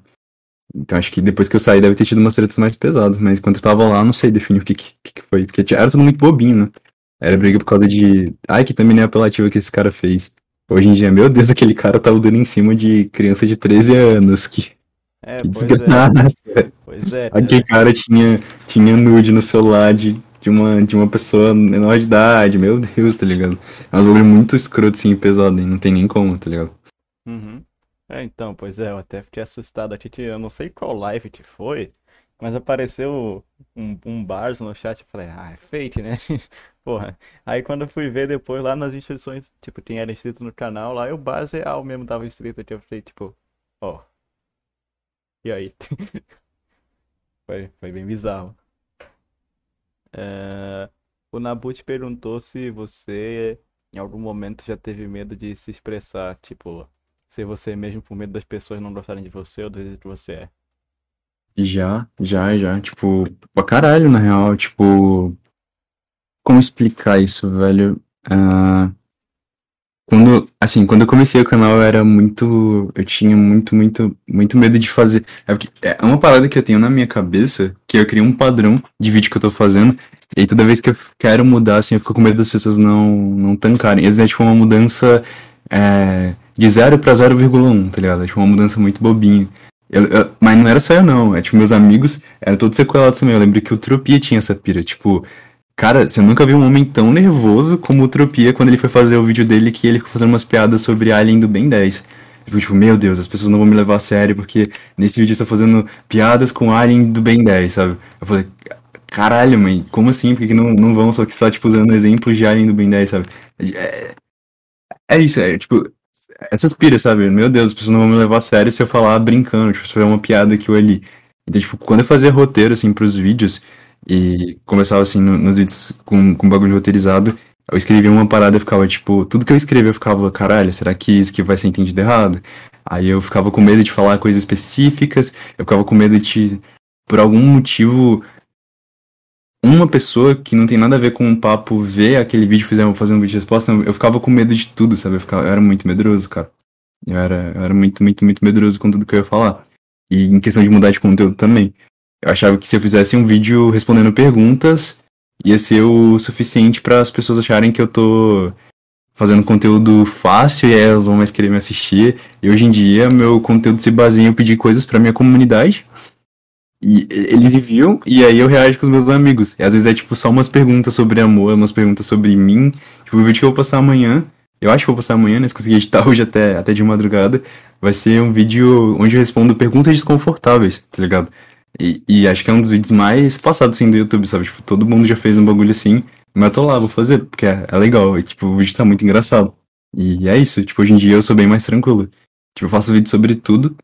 Então acho que depois que eu saí deve ter tido umas tretas mais pesadas, mas enquanto eu tava lá não sei definir o que, que, que foi, porque era tudo muito bobinho, né? Era briga por causa de. Ai, que também nem apelativo que esse cara fez. Hoje em dia, meu Deus, aquele cara tava dando em cima de criança de 13 anos. Que, É, que pois é, desgraça. pois é, Aquele cara tinha, tinha nude no celular de, de, uma, de uma pessoa menor de idade, meu Deus, tá ligado? É um bagulho muito escroto, assim, pesado, e não tem nem como, tá ligado? Uhum. É, então, pois é, eu até fiquei assustado aqui que eu não sei qual live que foi, mas apareceu um, um Bars no chat e falei, ah, é fake, né? Porra. Aí quando eu fui ver depois lá nas inscrições, tipo, quem era inscrito no canal lá, e o Bars real mesmo tava inscrito eu falei, tipo, ó. E aí? Foi, foi bem bizarro. É, o Nabut perguntou se você em algum momento já teve medo de se expressar, tipo, ser você mesmo por medo das pessoas não gostarem de você ou do jeito que você é. Já, já, já, tipo, pra caralho, na real, tipo, como explicar isso, velho? Ah, quando, assim, quando eu comecei o canal eu era muito, eu tinha muito, muito, muito medo de fazer, é porque é uma parada que eu tenho na minha cabeça, que eu criei um padrão de vídeo que eu tô fazendo, e toda vez que eu quero mudar, assim, eu fico com medo das pessoas não, não tancarem, esse é tipo uma mudança, é, de 0 pra 0,1, tá ligado? É tipo uma mudança muito bobinha. Eu, eu- mas não era só eu, não. É tipo, meus amigos eram todos sequelados também. Eu lembro que o Tropia tinha essa pira. Tipo, cara, você nunca viu um homem tão nervoso como o Tropia quando ele foi fazer o vídeo dele que ele ficou fazendo umas piadas sobre Alien do Ben 10. Ele ficou tipo, meu Deus, as pessoas não vão me levar a sério porque nesse vídeo está fazendo piadas com Alien do Ben 10, sabe? Eu falei, caralho, mãe, como assim? Por que, não, não vão só que está, tipo, usando exemplos de Alien do Ben 10, sabe? É, é isso, é tipo, essas piras, sabe? Meu Deus, as pessoas não vão me levar a sério se eu falar brincando, tipo, se for uma piada aqui ou ali. Então, tipo, quando eu fazia roteiro, assim, pros vídeos, e começava, assim, no- nos vídeos com, com bagulho roteirizado, eu escrevia uma parada e ficava, tipo, tudo que eu escrevia eu ficava, caralho, será que isso aqui vai ser entendido errado? Aí eu ficava com medo de falar coisas específicas, eu ficava com medo de, por algum motivo, uma pessoa que não tem nada a ver com o papo ver aquele vídeo e fazer um vídeo de resposta, eu ficava com medo de tudo, sabe? Eu, ficava, eu era muito medroso, cara. Eu era, eu era muito, muito, muito medroso com tudo que eu ia falar. E em questão de mudar de conteúdo também. Eu achava que se eu fizesse um vídeo respondendo perguntas, ia ser o suficiente para as pessoas acharem que eu tô fazendo conteúdo fácil e elas vão mais querer me assistir. E hoje em dia, meu conteúdo se baseia em pedir coisas pra minha comunidade. E eles enviam, e aí eu reajo com os meus amigos. E às vezes é tipo só umas perguntas sobre amor, umas perguntas sobre mim. Tipo, o vídeo que eu vou postar amanhã, eu acho que vou postar amanhã, né? Se conseguir editar hoje até, até de madrugada, vai ser um vídeo onde eu respondo perguntas desconfortáveis, tá ligado? E, e acho que é um dos vídeos mais passados assim do YouTube, sabe? Tipo, todo mundo já fez um bagulho assim, mas eu tô lá, vou fazer, porque é, é legal. E tipo, o vídeo tá muito engraçado. E é isso, tipo, hoje em dia eu sou bem mais tranquilo. Tipo, eu faço vídeo sobre tudo.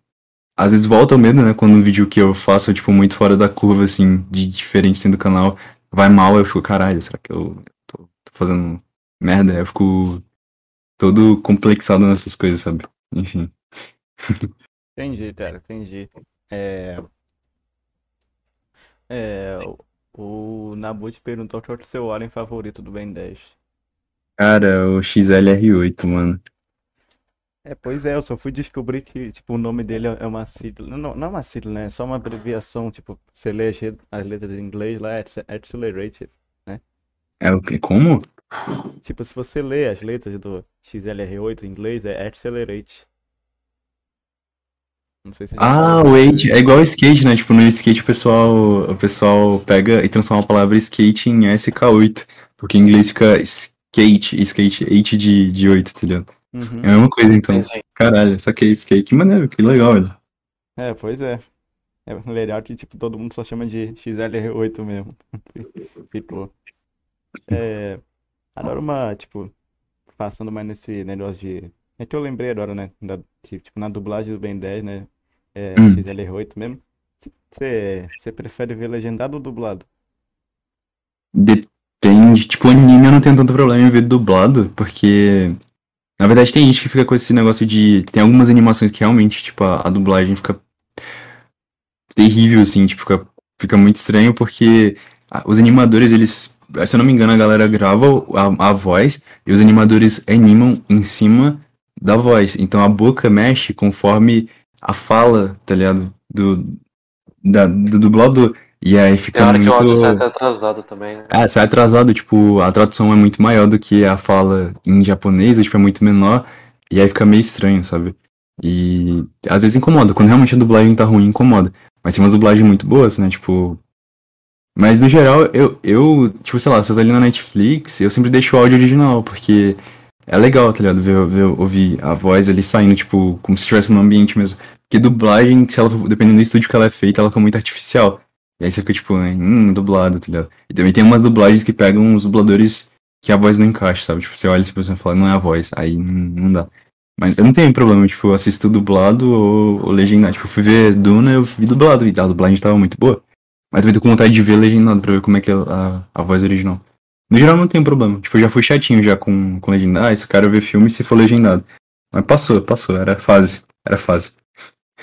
Às vezes volta o medo, né? Quando um vídeo que eu faço, tipo, muito fora da curva, assim, de diferente assim do canal, vai mal, eu fico, caralho, será que eu tô, tô fazendo merda? Eu fico todo complexado nessas coisas, sabe? Enfim. Entendi, cara, entendi. É, é, o, o Nabut perguntou qual é o seu alien favorito do Ben 10. Cara, o XLR8, mano. É, pois é, eu só fui descobrir que, tipo, o nome dele é uma sigla. Não, não é uma sigla, né? É só uma abreviação, tipo, você lê as letras em inglês lá, é acce- Accelerated. É o quê? Como? Tipo, se você lê as letras do XLR8 em inglês, é Accelerate. Não sei se Ah, o Age é igual o skate, né? Tipo, no skate o pessoal, o pessoal pega e transforma a palavra skate em SK8. Porque em inglês fica skate, skate, 8 de, de 8, tá ligado? Uhum. É a mesma coisa, então. Sim. Caralho, saquei, fiquei. Que maneiro, que legal, velho. É, pois é. É legal que, tipo, todo mundo só chama de XLR8 mesmo. Ficou. É, agora uma, tipo, passando mais nesse negócio de... É que eu lembrei agora, né? Da, que, tipo, na dublagem do Ben 10, né? É Hum. XLR8 mesmo. Você prefere ver legendado ou dublado? Depende. Tipo, anime eu não tenho tanto problema em ver dublado, porque. Na verdade, tem gente que fica com esse negócio de. Tem algumas animações que realmente, tipo, a, a dublagem fica terrível, assim, tipo, fica, fica muito estranho, porque os animadores, eles. Se eu não me engano, a galera grava a, a voz e os animadores animam em cima da voz. Então a boca mexe conforme a fala, tá ligado? Do, da, do dublador. E aí fica Tem hora que o muito. áudio sai até atrasado também, né? É, sai atrasado, tipo, a tradução é muito maior do que a fala em japonês, tipo, é muito menor, e aí fica meio estranho, sabe? E às vezes incomoda, quando realmente a dublagem tá ruim, incomoda. Mas tem umas dublagens muito boas, né, tipo... Mas no geral, eu, eu, tipo, sei lá, se eu tô ali na Netflix, eu sempre deixo o áudio original, porque é legal, tá ligado? Ver, ver, ouvir a voz ali saindo, tipo, como se estivesse no ambiente mesmo. Porque dublagem, se ela, dependendo do estúdio que ela é feita, ela fica muito artificial. E aí você fica tipo, hum, dublado, tá ligado? E também tem umas dublagens que pegam os dubladores que a voz não encaixa, sabe? Tipo, você olha e você fala, não é a voz, aí não, não dá. Mas eu não tenho problema, tipo, eu assisto dublado ou, ou legendado. Tipo, eu fui ver Duna, eu vi dublado e a dublagem tava muito boa. Mas também tô com vontade de ver legendado pra ver como é que é a, a voz original. No geral não tem problema. Tipo, eu já fui chatinho já com, com legendado. Ah, esse cara eu ver filme se for legendado. Mas passou, passou, era fase. Era fase.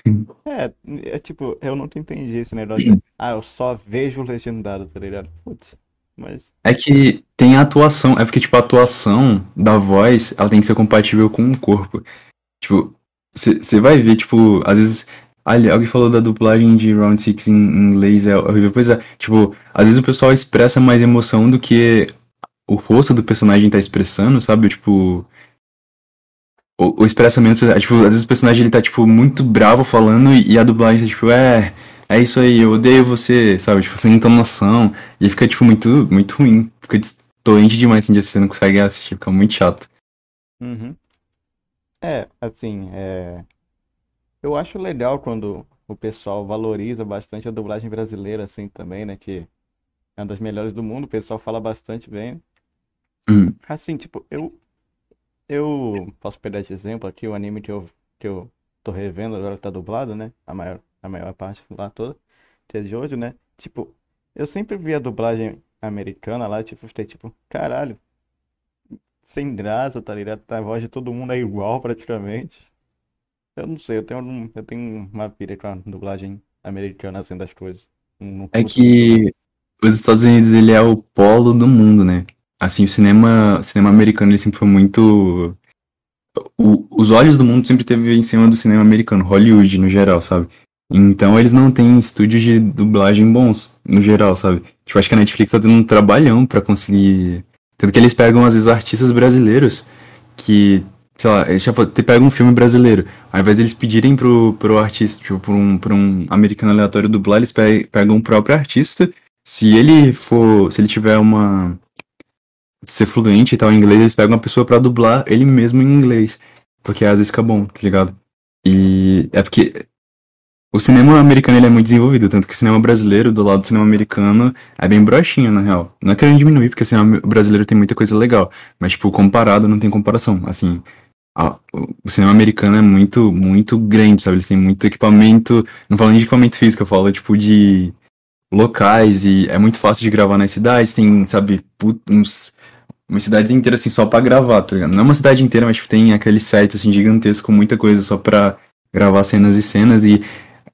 É, é tipo, eu nunca entendi esse negócio. Ah, eu só vejo legendado, tá ligado? Putz, mas. É que tem a atuação, é porque, tipo, a atuação da voz, ela tem que ser compatível com o corpo. Tipo, você vai ver, tipo, às vezes. Ali, alguém falou da dublagem de Round Six em inglês, é horrível. Pois é, tipo, às vezes o pessoal expressa mais emoção do que o rosto do personagem tá expressando, sabe? Tipo. o, o é, tipo, às vezes o personagem ele tá, tipo, muito bravo falando e, e a dublagem tá, tipo, é, é isso aí, eu odeio você, sabe? Tipo, sem entonação. E fica, tipo, muito, muito ruim. Fica doente demais assim, você não consegue assistir, fica muito chato. Uhum. É, assim, é... eu acho legal quando o pessoal valoriza bastante a dublagem brasileira, assim, também, né? Que é uma das melhores do mundo, o pessoal fala bastante bem. Hum. Assim, tipo, eu eu posso pegar esse exemplo aqui, o anime que eu, que eu tô revendo agora tá dublado, né? A maior, a maior parte lá toda, que é de hoje, né? Tipo, eu sempre vi a dublagem americana lá, tipo, fiquei tipo, caralho, sem graça, tá ligado? A voz de todo mundo é igual praticamente. Eu não sei, eu tenho, um, eu tenho uma pira com a dublagem americana assim das coisas. Não É que os Estados Unidos, ele é o polo do mundo, né? Assim, o cinema, o cinema americano, ele sempre foi muito... o- os olhos do mundo sempre teve em cima do cinema americano, Hollywood no geral, sabe? Então eles não têm estúdios de dublagem bons, no geral, sabe? Tipo, acho que a Netflix tá tendo um trabalhão pra conseguir. Tanto que eles pegam, às vezes, artistas brasileiros que, sei lá, eles já te pegam um filme brasileiro. Ao invés de eles pedirem pro, pro artista, tipo, pra um, pra um americano aleatório dublar, eles pe- pegam o próprio artista. Se ele for, se ele tiver uma, ser fluente e tal em inglês, eles pegam uma pessoa pra dublar ele mesmo em inglês. Porque às vezes fica bom, tá ligado? E é porque o cinema americano ele é muito desenvolvido, tanto que o cinema brasileiro, do lado do cinema americano, é bem broxinho, na real. Não é querendo diminuir, porque o cinema brasileiro tem muita coisa legal, mas, tipo, comparado, não tem comparação. Assim, a- o cinema americano é muito, muito grande, sabe? Eles têm muito equipamento, não falo nem de equipamento físico, eu falo, tipo, de locais, e é muito fácil de gravar nas cidades, tem, sabe, uns umas cidades inteiras assim só pra gravar, tá ligado? Não é uma cidade inteira, mas tipo, tem aqueles sites assim gigantescos com muita coisa só pra gravar cenas e cenas e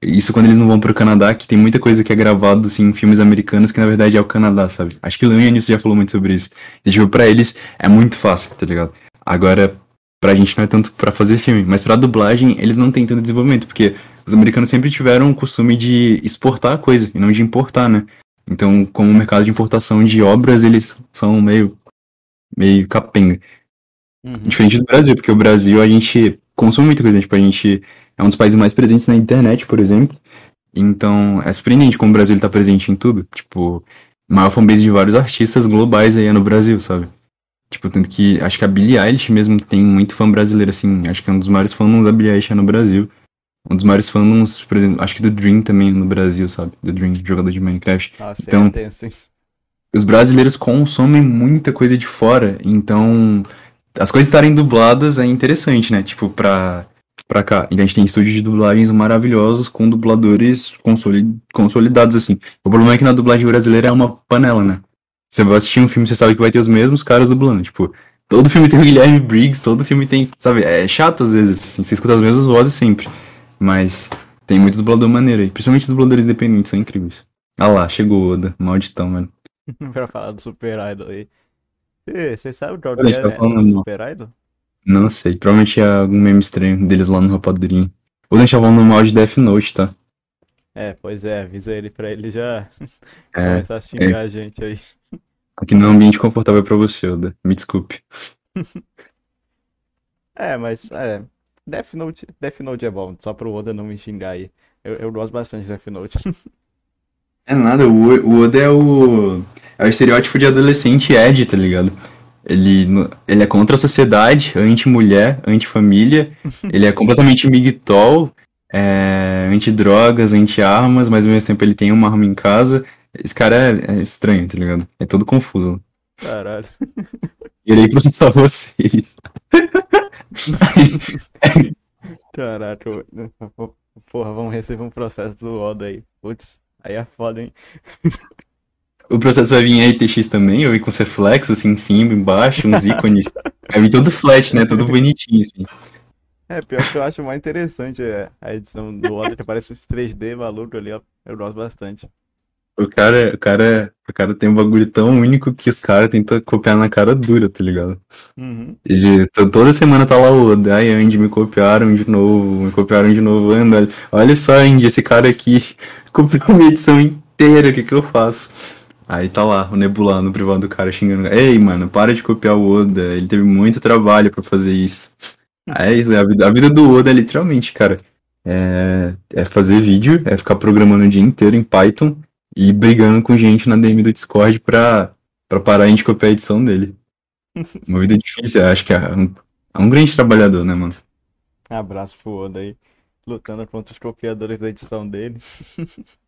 isso quando eles não vão pro Canadá, que tem muita coisa que é gravado assim em filmes americanos que na verdade é o Canadá, sabe? Acho que o Leon já falou muito sobre isso. E tipo, pra eles é muito fácil, tá ligado? Agora pra gente não é tanto pra fazer filme, mas pra dublagem eles não têm tanto desenvolvimento, porque os americanos sempre tiveram o costume de exportar a coisa e não de importar, né? Então, como o mercado de importação de obras, eles são meio meio capenga. Uhum. Diferente do Brasil, porque o Brasil a gente consome muita coisa, né? tipo, a gente é um dos países mais presentes na internet, por exemplo. Então, é surpreendente como o Brasil está presente em tudo. Tipo, maior fanbase de vários artistas globais aí é no Brasil, sabe? Tipo, tanto que acho que a Billie Eilish mesmo tem muito fã brasileiro, assim. Acho que é um dos maiores fãs da Billie Eilish é no Brasil. Um dos maiores fãs, por exemplo, acho que do Dream também no Brasil, sabe? Do Dream, jogador de Minecraft. Nossa, Então, é tenso, hein? os brasileiros consomem muita coisa de fora, então as coisas estarem dubladas é interessante, né? Tipo, pra, pra cá. Então a gente tem estúdios de dublagens maravilhosos com dubladores consoli- consolidados, assim. O problema é que na dublagem brasileira é uma panela, né? Você vai assistir um filme, você sabe que vai ter os mesmos caras dublando. Tipo, todo filme tem o Guilherme Briggs, todo filme tem. Sabe? É chato às vezes, assim, você escuta as mesmas vozes sempre. Mas tem muito dublador maneiro aí. Principalmente os dubladores independentes, são incríveis. Ah lá, chegou o Oda, malditão, mano. Pra falar do Super Idol aí. Você sabe qual Olha, que a gente tá é falando o mal. Super Idol? Não sei, provavelmente é algum meme estranho deles lá no Rapadurinha. Ou deixar falando mal de Death Note, tá? É, pois é, avisa ele pra ele já É, começar a xingar a gente aí. Aqui não é um ambiente confortável pra você, Oda. Me desculpe. É, mas é. Death Note, Death Note é bom, só pro Oda não me xingar aí. Eu, eu gosto bastante de Death Note. É nada, o, o Oda é o. É o estereótipo de adolescente Ed, tá ligado? Ele, ele é contra a sociedade, anti-mulher, anti-família. Ele é completamente migtol, é, anti-drogas, anti-armas, mas ao mesmo tempo ele tem uma arma em casa. Esse cara é, é estranho, tá ligado? É todo confuso. Caralho. Irei processar vocês. Caraca, eu- porra, vamos receber um processo do Oda aí. Putz, aí é foda, hein? O processo vai vir em RTX também, vai vir com os reflexos assim em cima, embaixo, uns ícones. Vai vir todo flat, né? Todo bonitinho, assim. É, pior que eu acho mais interessante é a edição do Oda, que parece uns 3D maluco ali, ó. Eu gosto bastante. O cara, o cara, o cara tem um bagulho tão único que os caras tentam copiar na cara dura, tá ligado? Uhum. De- to- toda semana tá lá o Oda, ai Andy, me copiaram de novo, me copiaram de novo, Anda, olha, só, Andy, esse cara aqui copiou uma edição inteira, o que que eu faço? Aí tá lá, o Nebula no privado do cara xingando, ei, mano, para de copiar o Oda, ele teve muito trabalho pra fazer isso. É isso, é a vida, a vida do Oda, é literalmente, cara. É, é fazer vídeo, é ficar programando o dia inteiro em Python e brigando com gente na DM do Discord pra, pra parar a gente copiar a edição dele. Uma vida difícil, acho que é um, é um grande trabalhador, né, mano? Abraço pro Oda aí, lutando contra os copiadores da edição dele.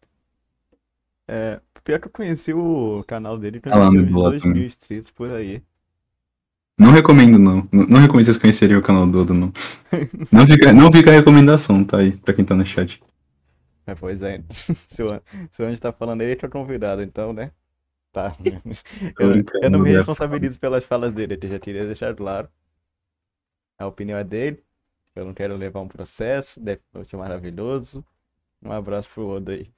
É, pior que eu conheci o canal dele quando Ah tinha uns Bola 2 também. mil inscritos por aí. Não recomendo, não. Não, não recomendo vocês conhecerem o canal do Oda, não. Não fica, não fica a recomendação, tá aí, pra quem tá no chat. É, pois é, se o, se o Anjo tá falando ele, ele é convidado, então, né? Tá. Eu, eu não me brincando, responsabilizo pelas falas dele, eu já queria deixar claro. A opinião é dele, eu não quero levar um processo, deve ser maravilhoso. Um abraço pro Oda aí.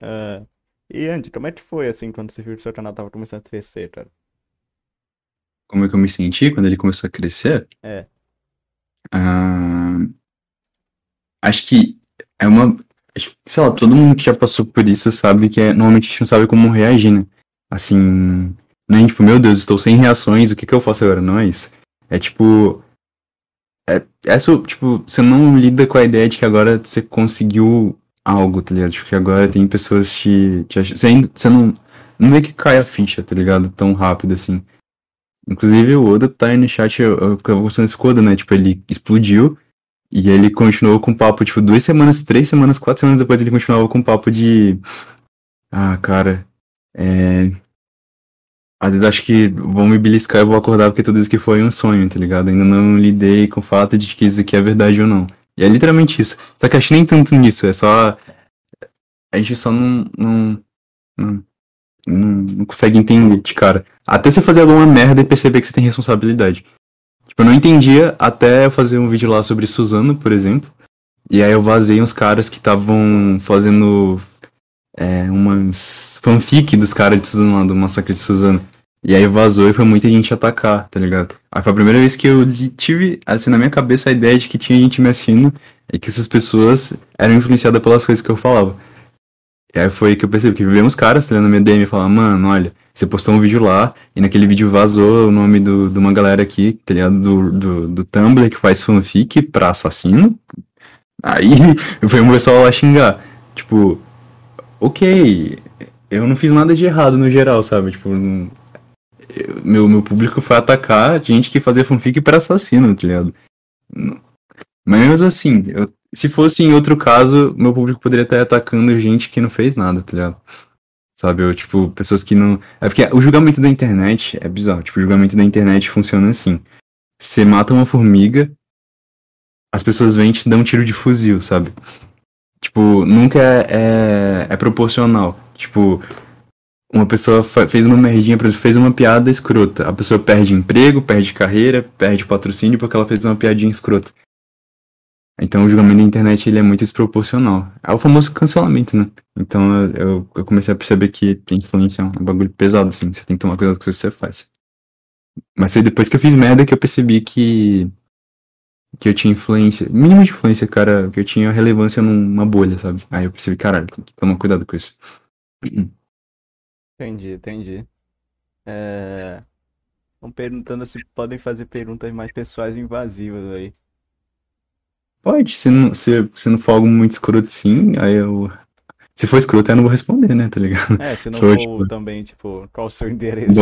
Ah, e Andy, como é que foi assim quando você viu que o seu canal tava começando a crescer, cara? Como é que eu me senti quando ele começou a crescer? É. Ah, acho que é uma. Sei lá, todo mundo que já passou por isso sabe que é, normalmente a gente não sabe como reagir, né? Assim, nem tipo, meu Deus, estou sem reações, o que que eu faço agora? Não é isso. É tipo. É, é só, tipo, você não lida com a ideia de que agora você conseguiu algo, tá ligado? Tipo, que agora tem pessoas te, te. Você, ainda, você não. Não vê que cai a ficha, tá ligado? Tão rápido assim. Inclusive o Oda tá aí no chat, eu, eu, eu conversando o Oda, né? Tipo, ele explodiu e ele continuou com papo, tipo, duas semanas, três semanas, quatro semanas depois ele continuava com papo de. Ah, cara, é. Às vezes acho que vão me beliscar e vou acordar porque tudo isso aqui foi um sonho, tá ligado? Ainda não lidei com o fato de que isso aqui é verdade ou não. E é literalmente isso. Só que acho que nem tanto nisso, é só. A gente só não. não, não, não, não consegue entender de cara. Até você fazer alguma merda e perceber que você tem responsabilidade. Eu não entendia até eu fazer um vídeo lá sobre Suzano, por exemplo. E aí eu vazei uns caras que estavam fazendo é, umas fanfic dos caras de Suzano lá, do Massacre de Suzano. E aí vazou e foi muita gente atacar, tá ligado? Aí foi a primeira vez que eu tive, assim, na minha cabeça a ideia de que tinha gente me assistindo e que essas pessoas eram influenciadas pelas coisas que eu falava. E aí foi que eu percebi que vivemos caras tá ligado, na minha DM e falaram, mano, olha, você postou um vídeo lá e naquele vídeo vazou o nome do, de uma galera aqui, tá ligado? Do, do, do Tumblr que faz fanfic pra assassino. Aí foi um pessoal lá xingar. Tipo, ok, eu não fiz nada de errado no geral, sabe? Tipo, eu- meu, meu público foi atacar gente que fazia fanfic pra assassino, tá ligado? Mas mesmo assim, eu- se fosse em outro caso, meu público poderia estar atacando gente que não fez nada, tá ligado? Sabe, eu, tipo, pessoas que não. É porque o julgamento da internet é bizarro. Tipo, o julgamento da internet funciona assim. Você mata uma formiga, as pessoas vêm e te dão um tiro de fuzil, sabe? Tipo, nunca é, é, é proporcional. Tipo, uma pessoa fez uma merdinha, fez uma piada escrota. A pessoa perde emprego, perde carreira, perde patrocínio porque ela fez uma piadinha escrota. Então o julgamento da internet ele é muito desproporcional. É o famoso cancelamento, né? Então eu, eu comecei a perceber que influência é um bagulho pesado, assim. Você tem que tomar cuidado com o que você faz. Mas foi depois que eu fiz merda que eu percebi que. que eu tinha influência. Mínima de influência, cara. Que eu tinha relevância numa bolha, sabe? Aí eu percebi, caralho, tem que tomar cuidado com isso. Entendi, entendi. É... Estão perguntando se podem fazer perguntas mais pessoais invasivas aí. Pode, se não, se, se não for algo muito escroto, sim, aí eu. Se for escroto, eu não vou responder, né, tá ligado? É, se não Sou, for tipo- também, tipo, qual o seu endereço?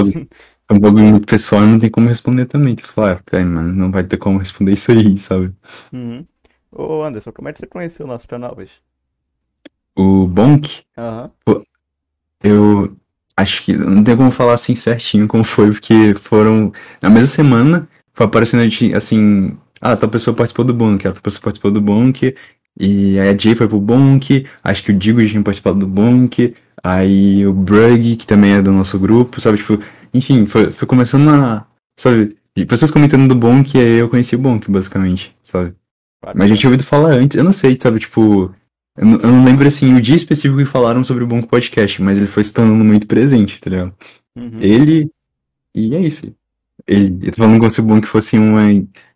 é um bagulho muito pessoal e não tem como responder também. Tu fala, ah, mano, não vai ter como responder isso aí, sabe? Uhum. Ô Anderson, como é que você conheceu o nosso canal, bicho? O Bonk, Aham. eu acho que não tem como falar assim certinho como foi, porque foram. Na mesma semana, foi aparecendo assim. Ah, tal pessoa participou do Bonk, a outra pessoa participou do Bonk, e aí a Jay foi pro Bonk, acho que o Digo já tinha participado do Bonk, aí o Brug, que também é do nosso grupo, sabe? Tipo, enfim, foi, foi começando a. Sabe? Pessoas comentando do Bonk, e aí eu conheci o Bonk, basicamente, sabe? Mas já tinha ouvido falar antes, eu não sei, sabe? Tipo, eu não, eu não lembro assim o dia específico que falaram sobre o Bonk Podcast, mas ele foi se tornando muito presente, tá ligado? Uhum. Ele. E é isso. Ele, eu tô falando como se o Bonk fosse uma,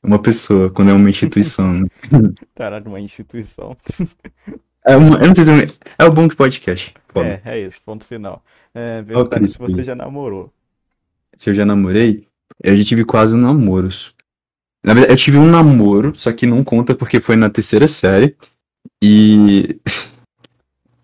uma pessoa, quando é uma instituição. né? Caralho, uma instituição. É uma, eu não sei se é, é o Podcast. É, é isso, ponto final. É, Cris, se você já namorou. Se eu já namorei, eu já tive quase namoros. Na verdade, eu tive um namoro, só que não conta porque foi na terceira série. E.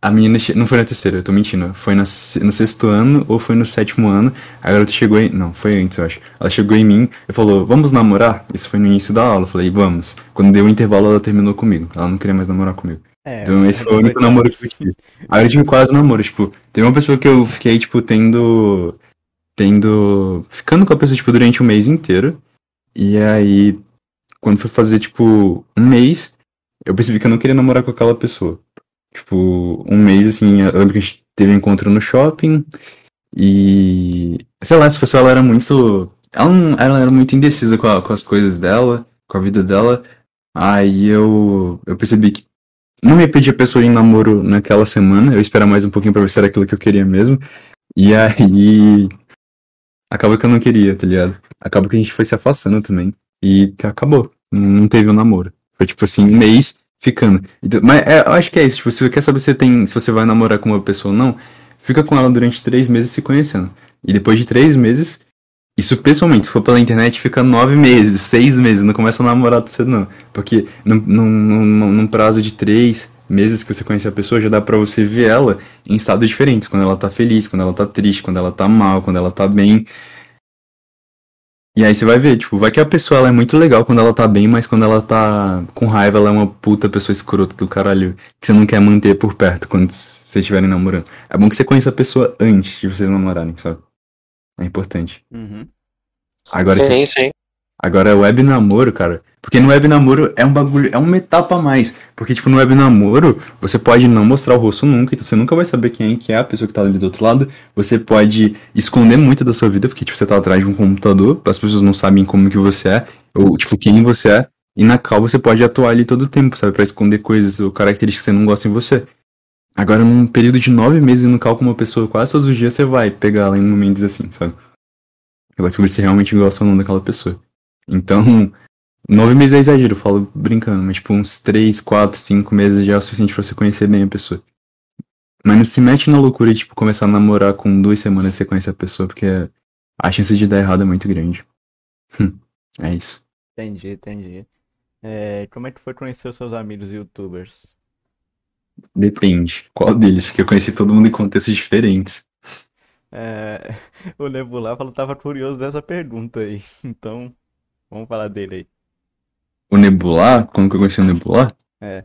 A menina. che- Não foi na terceira, eu tô mentindo. Foi na no sexto ano ou foi no sétimo ano. A garota chegou em. Não, foi antes, eu acho. Ela chegou em mim e falou: Vamos namorar? Isso foi no início da aula. Eu falei: Vamos. Quando deu o intervalo, ela terminou comigo. Ela não queria mais namorar comigo. É, Então esse foi o único namoro que eu tive. Aí eu tive quase namoro, tipo, teve uma pessoa que eu fiquei, tipo, tendo. Tendo. Ficando com a pessoa, tipo, durante um mês inteiro. E aí, quando foi fazer, tipo, um mês, eu percebi que eu não queria namorar com aquela pessoa. Tipo, um mês, assim, eu lembro que a gente teve um encontro no shopping. E. Sei lá, essa pessoa ela era muito. Ela, não, ela era muito indecisa com, a- com as coisas dela, com a vida dela. Aí eu, eu percebi que não ia pedir a pessoa em namoro naquela semana, eu esperar mais um pouquinho pra ver se era aquilo que eu queria mesmo. E aí. Acabou que eu não queria, tá ligado? Acabou que a gente foi se afastando também. E acabou. Não teve um namoro. Foi tipo assim, um mês ficando. Então, mas é, eu acho que é isso. Tipo, se você quer saber se você tem, se você vai namorar com uma pessoa ou não, fica com ela durante três meses se conhecendo. E depois de três meses, isso pessoalmente, se for pela internet, fica nove meses, seis meses, não começa a namorar cedo, não. Porque num, num, num, num prazo de três meses que você conhece a pessoa, já dá pra você ver ela em estados diferentes. Quando ela tá feliz, quando ela tá triste, quando ela tá mal, quando ela tá bem. E aí você vai ver, tipo, vai que a pessoa ela é muito legal quando ela tá bem, mas quando ela tá com raiva, ela é uma puta pessoa escrota do caralho, que você não quer manter por perto quando vocês estiverem namorando. É bom que você conheça a pessoa antes de vocês namorarem, sabe? É importante. Uhum. Agora, sim, sim. Agora, web namoro, cara. Porque no web namoro é um bagulho, é uma etapa a mais. Porque, tipo, no web namoro, você pode não mostrar o rosto nunca, então você nunca vai saber quem é, que é a pessoa que tá ali do outro lado. Você pode esconder muito da sua vida, porque, tipo, você tá atrás de um computador, as pessoas não sabem como que você é, ou, tipo, quem você é. E na cal você pode atuar ali todo o tempo, sabe? Pra esconder coisas ou características que você não gosta em você. Agora, num período de nove meses no cal com uma pessoa quase todos os dias, você vai pegar ela em momentos assim, sabe? Você vai descobrir se realmente gosta ou não daquela pessoa. Então, nove meses é exagero, eu falo brincando, mas tipo, uns três, quatro, cinco meses já é o suficiente pra você conhecer bem a pessoa. Mas não se mete na loucura de, tipo, começar a namorar com duas semanas você conhece a pessoa, porque a chance de dar errado é muito grande. Hum, é isso. Entendi, entendi. É, como é que foi conhecer os seus amigos youtubers? Depende. Qual deles? Porque eu conheci todo mundo em contextos diferentes. É, o Nebular falou tava curioso dessa pergunta aí. Então, vamos falar dele aí. O Nebular, como que eu conheci o Nebular? É.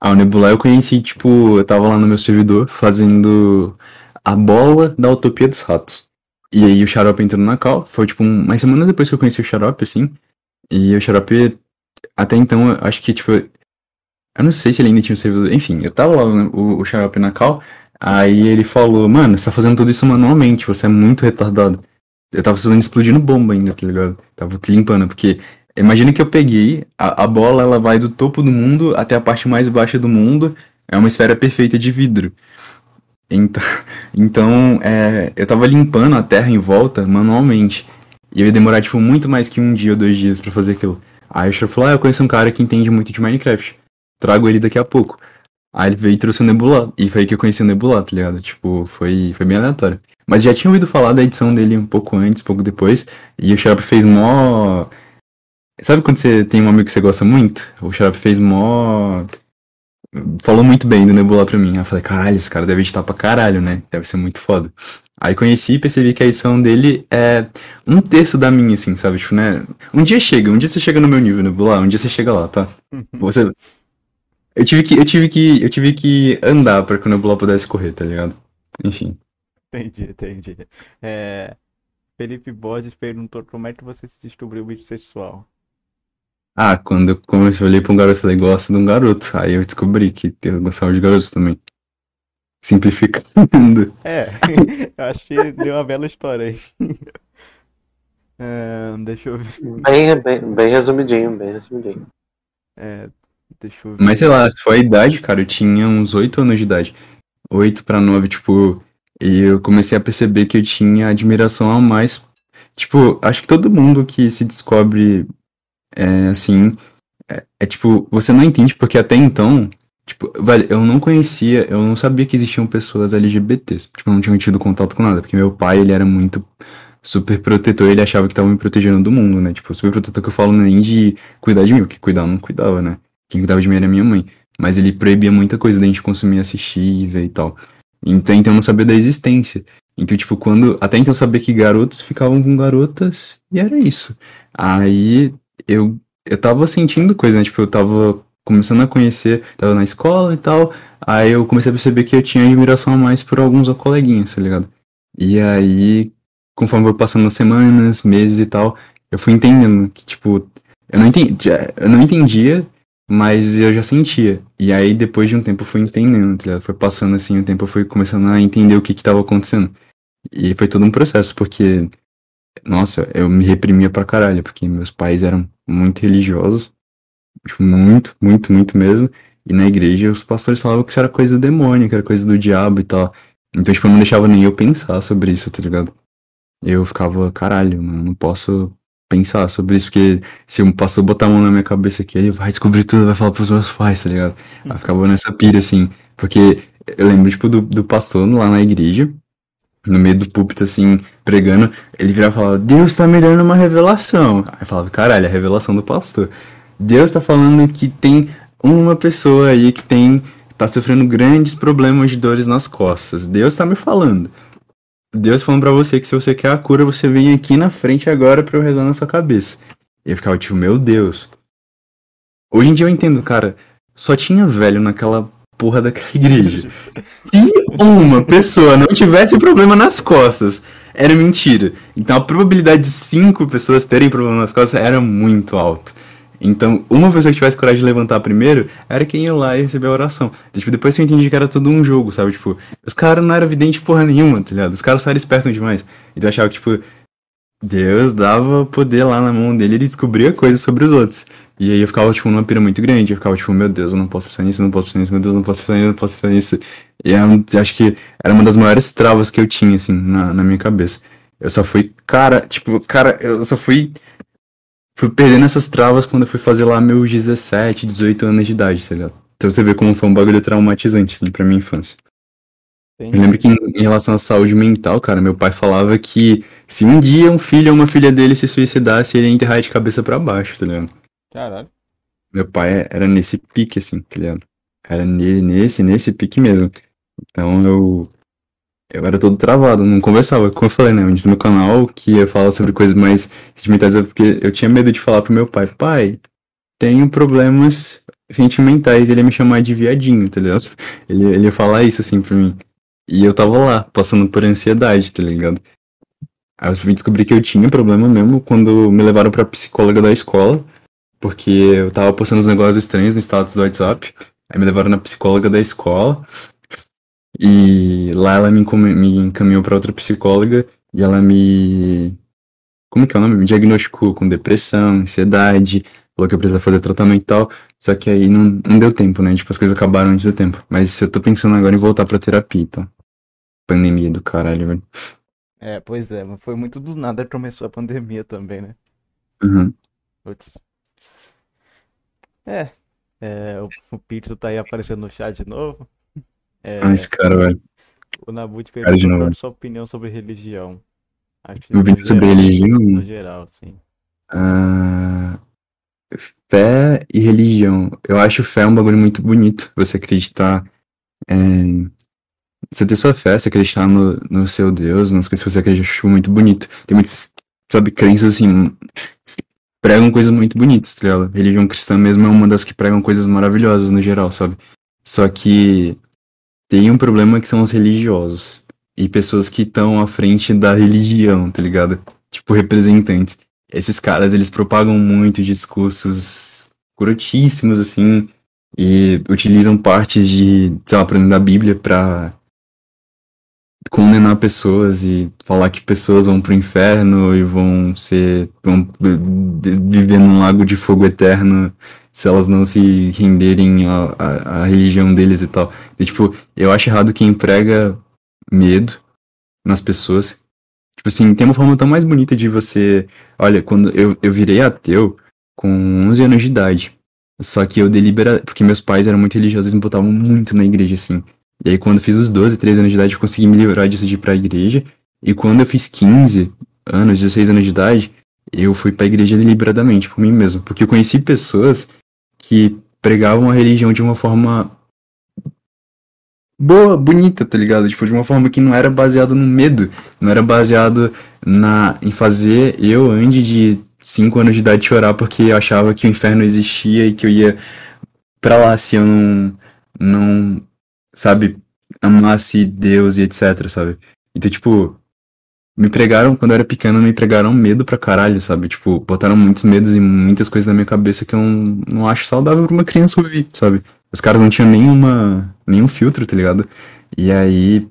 Ah, o Nebular eu conheci, tipo, eu tava lá no meu servidor fazendo a bola da Utopia dos Ratos. E aí o Xarope entrou na call, foi tipo um- umas semanas depois que eu conheci o Xarope, assim. E o Xarope, até então, eu acho que, tipo, eu não sei se ele ainda tinha um servidor, enfim, eu tava lá, né, o, o Xarope na call, aí ele falou, mano, você tá fazendo tudo isso manualmente, você é muito retardado. Eu tava fazendo explodindo bomba ainda, tá ligado? Tava limpando, porque imagina que eu peguei, a, a bola ela vai do topo do mundo até a parte mais baixa do mundo, é uma esfera perfeita de vidro. Então, então é, eu tava limpando a terra em volta manualmente. E eu ia demorar, tipo, muito mais que um dia ou dois dias pra fazer aquilo. Aí o falou, ah, eu conheço um cara que entende muito de Minecraft. Trago ele daqui a pouco. Aí ele veio e trouxe o Nebula. E foi aí que eu conheci o Nebula, tá ligado? Tipo, foi, foi bem aleatório. Mas já tinha ouvido falar da edição dele um pouco antes, pouco depois. E o Xarope fez mó. Sabe quando você tem um amigo que você gosta muito? O Xarope fez mó. Falou muito bem do Nebula pra mim. Aí eu falei, caralho, esse cara deve editar pra caralho, né? Deve ser muito foda. Aí conheci e percebi que a edição dele é um terço da minha, assim, sabe? Tipo, né? Um dia chega, um dia você chega no meu nível, Nebula, um dia você chega lá, tá? Você. Eu tive que, eu tive que, eu tive que andar pra que o Nebula pudesse correr, tá ligado? Enfim. Entendi, entendi. É, Felipe Borges perguntou como é que você se descobriu bissexual. Ah, quando eu, quando eu olhei pra um garoto, eu falei, gosto de um garoto. Aí eu descobri que eu gostava de garotos também. Simplificando. É, eu acho que deu uma bela história aí. É, deixa eu ver. Bem, bem, bem resumidinho, bem resumidinho. É, deixa eu ver. Mas sei lá, se for a idade, cara, eu tinha uns 8 anos de idade. 8 pra 9, tipo. E eu comecei a perceber que eu tinha admiração a mais. Tipo, acho que todo mundo que se descobre é, assim. É, é tipo, você não entende, porque até então. Tipo, velho, eu não conhecia, eu não sabia que existiam pessoas LGBTs. Tipo, eu não tinha tido contato com nada, porque meu pai, ele era muito super protetor, ele achava que tava me protegendo do mundo, né? Tipo, super protetor que eu falo nem de cuidar de mim, porque cuidar não cuidava, né? Quem cuidava de mim era minha mãe. Mas ele proibia muita coisa da gente consumir, assistir e ver e tal. Então, então eu não sabia da existência. Então, tipo, quando. Até então eu sabia que garotos ficavam com garotas e era isso. Aí eu, eu tava sentindo coisa, né? Tipo, eu tava começando a conhecer, tava na escola e tal. Aí eu comecei a perceber que eu tinha admiração a mais por alguns coleguinhas, tá ligado? E aí, conforme foi passando as semanas, meses e tal, eu fui entendendo que, tipo, eu não entendia, eu não entendia, mas eu já sentia. E aí, depois de um tempo, eu fui entendendo, tá ligado? Foi passando assim o tempo, eu fui começando a entender o que que tava acontecendo. E foi todo um processo, porque, nossa, eu me reprimia pra caralho, porque meus pais eram muito religiosos, tipo, muito, muito, muito mesmo. E na igreja os pastores falavam que isso era coisa do demônio, que era coisa do diabo e tal. Então, tipo, não deixava nem eu pensar sobre isso, tá ligado? Eu ficava, caralho, mano, não posso pensar sobre isso, porque se um pastor botar a mão na minha cabeça aqui, ele vai descobrir tudo, vai falar pros meus pais, tá ligado? Eu ficava nessa pira, assim, porque eu lembro, tipo, do, do pastor lá na igreja, no meio do púlpito, assim, pregando, ele virava e falava, Deus tá me dando uma revelação. Aí eu falava, caralho, a revelação do pastor. Deus tá falando que tem uma pessoa aí que tem tá sofrendo grandes problemas de dores nas costas. Deus tá me falando. Deus falando pra você que se você quer a cura, você vem aqui na frente agora pra eu rezar na sua cabeça. E eu ficava tipo, meu Deus. Hoje em dia eu entendo, cara. Só tinha velho naquela porra daquela igreja. Se uma pessoa não tivesse problema nas costas, era mentira. Então a probabilidade de cinco pessoas terem problema nas costas era muito alto. Então, uma pessoa que tivesse coragem de levantar primeiro era quem ia lá e receber a oração. Tipo, depois eu entendi que era tudo um jogo, sabe? Tipo, os caras não eram vidente porra nenhuma, tá ligado? Os caras só eram espertos demais. Então eu achava que, tipo, Deus dava poder lá na mão dele e ele descobria coisas sobre os outros. E aí eu ficava, tipo, numa pira muito grande. Eu ficava, tipo, meu Deus, eu não posso pensar nisso, eu não posso pensar nisso, meu Deus, eu não posso pensar nisso, eu não posso pensar nisso. E eu acho que era uma das maiores travas que eu tinha, assim, na, na minha cabeça. Eu só fui, cara, tipo, cara, eu só fui fui perdendo essas travas quando eu fui fazer lá meus 17, 18 anos de idade, tá ligado? Então você vê como foi um bagulho traumatizante, assim, pra minha infância. Entendi. Eu lembro que em, em relação à saúde mental, cara, meu pai falava que se um dia um filho ou uma filha dele se suicidasse, ele ia enterrar de cabeça pra baixo, tá ligado? Caralho. Meu pai era nesse pique, assim, tá ligado? Era ne- nesse, nesse pique mesmo. Então eu. Eu era todo travado, não conversava. Como eu falei, né? Antes do meu canal, que eu falo sobre coisas mais sentimentais, é porque eu tinha medo de falar pro meu pai, pai, tenho problemas sentimentais, ele ia me chamar de viadinho, tá ligado? Ele, ele ia falar isso assim pra mim. E eu tava lá, passando por ansiedade, tá ligado? Aí eu vim descobrir que eu tinha problema mesmo quando me levaram pra psicóloga da escola, porque eu tava postando uns negócios estranhos no status do WhatsApp. Aí me levaram na psicóloga da escola. E lá ela me, encaminhou pra outra psicóloga e ela me. Como que é o nome? Me diagnosticou com depressão, ansiedade, falou que eu precisava fazer tratamento e tal. Só que aí não, não deu tempo, né? Tipo, as coisas acabaram antes do tempo. Mas eu tô pensando agora em voltar pra terapia, então. Pandemia do caralho, velho. É, pois é, mas foi muito do nada que começou a pandemia também, né? Uhum. Putz. É, é, o, o Pito tá aí aparecendo no chat de novo. É, Ah, esse cara, velho. o Nabut Cara de perguntou novo. qual a sua opinião sobre religião. Acho que no vídeo sobre geral, religião. No geral, sim. Ah, fé e religião. Eu acho fé um bagulho muito bonito. Você acreditar em. Você ter sua fé, você acreditar no, no seu Deus, nas coisas que você acredita, eu acho muito bonito. Tem muitas, sabe, crenças assim. Pregam coisas muito bonitas, tá ligado? Religião cristã mesmo é uma das que pregam coisas maravilhosas no geral, sabe? Só que tem um problema que são os religiosos. E pessoas que estão à frente da religião, tá ligado? Tipo, representantes esses caras, eles propagam muito discursos escrotíssimos, assim, e utilizam partes de, sei lá, da Bíblia pra condenar pessoas e falar que pessoas vão pro inferno e vão ser, vão vi- viver num lago de fogo eterno se elas não se renderem à, religião deles e tal. E, tipo, eu acho errado quem prega medo nas pessoas. Tipo assim, tem uma forma tão mais bonita de você Olha, quando eu, eu virei ateu com 11 anos de idade. Só que eu deliberadamente. Porque meus pais eram muito religiosos, eles me botavam muito na igreja, assim. E aí, quando eu fiz os 12, 13 anos de idade, eu consegui me livrar disso de ir pra igreja. E quando eu fiz 15, anos, 16 anos de idade, eu fui pra igreja deliberadamente, por mim mesmo. Porque eu conheci pessoas que pregavam a religião de uma forma boa, bonita, tá ligado? Tipo, de uma forma que não era baseado no medo, não era baseado na em fazer eu, Andy, de 5 anos de idade, chorar porque eu achava que o inferno existia e que eu ia pra lá se eu não, não sabe, amasse Deus e etc, sabe? Então, tipo, me pregaram, quando eu era pequeno, me pregaram medo pra caralho, sabe? Tipo, botaram muitos medos e muitas coisas na minha cabeça que eu não, não acho saudável pra uma criança ouvir, sabe? Os caras não tinham nenhuma, nenhum filtro, tá ligado? E aí.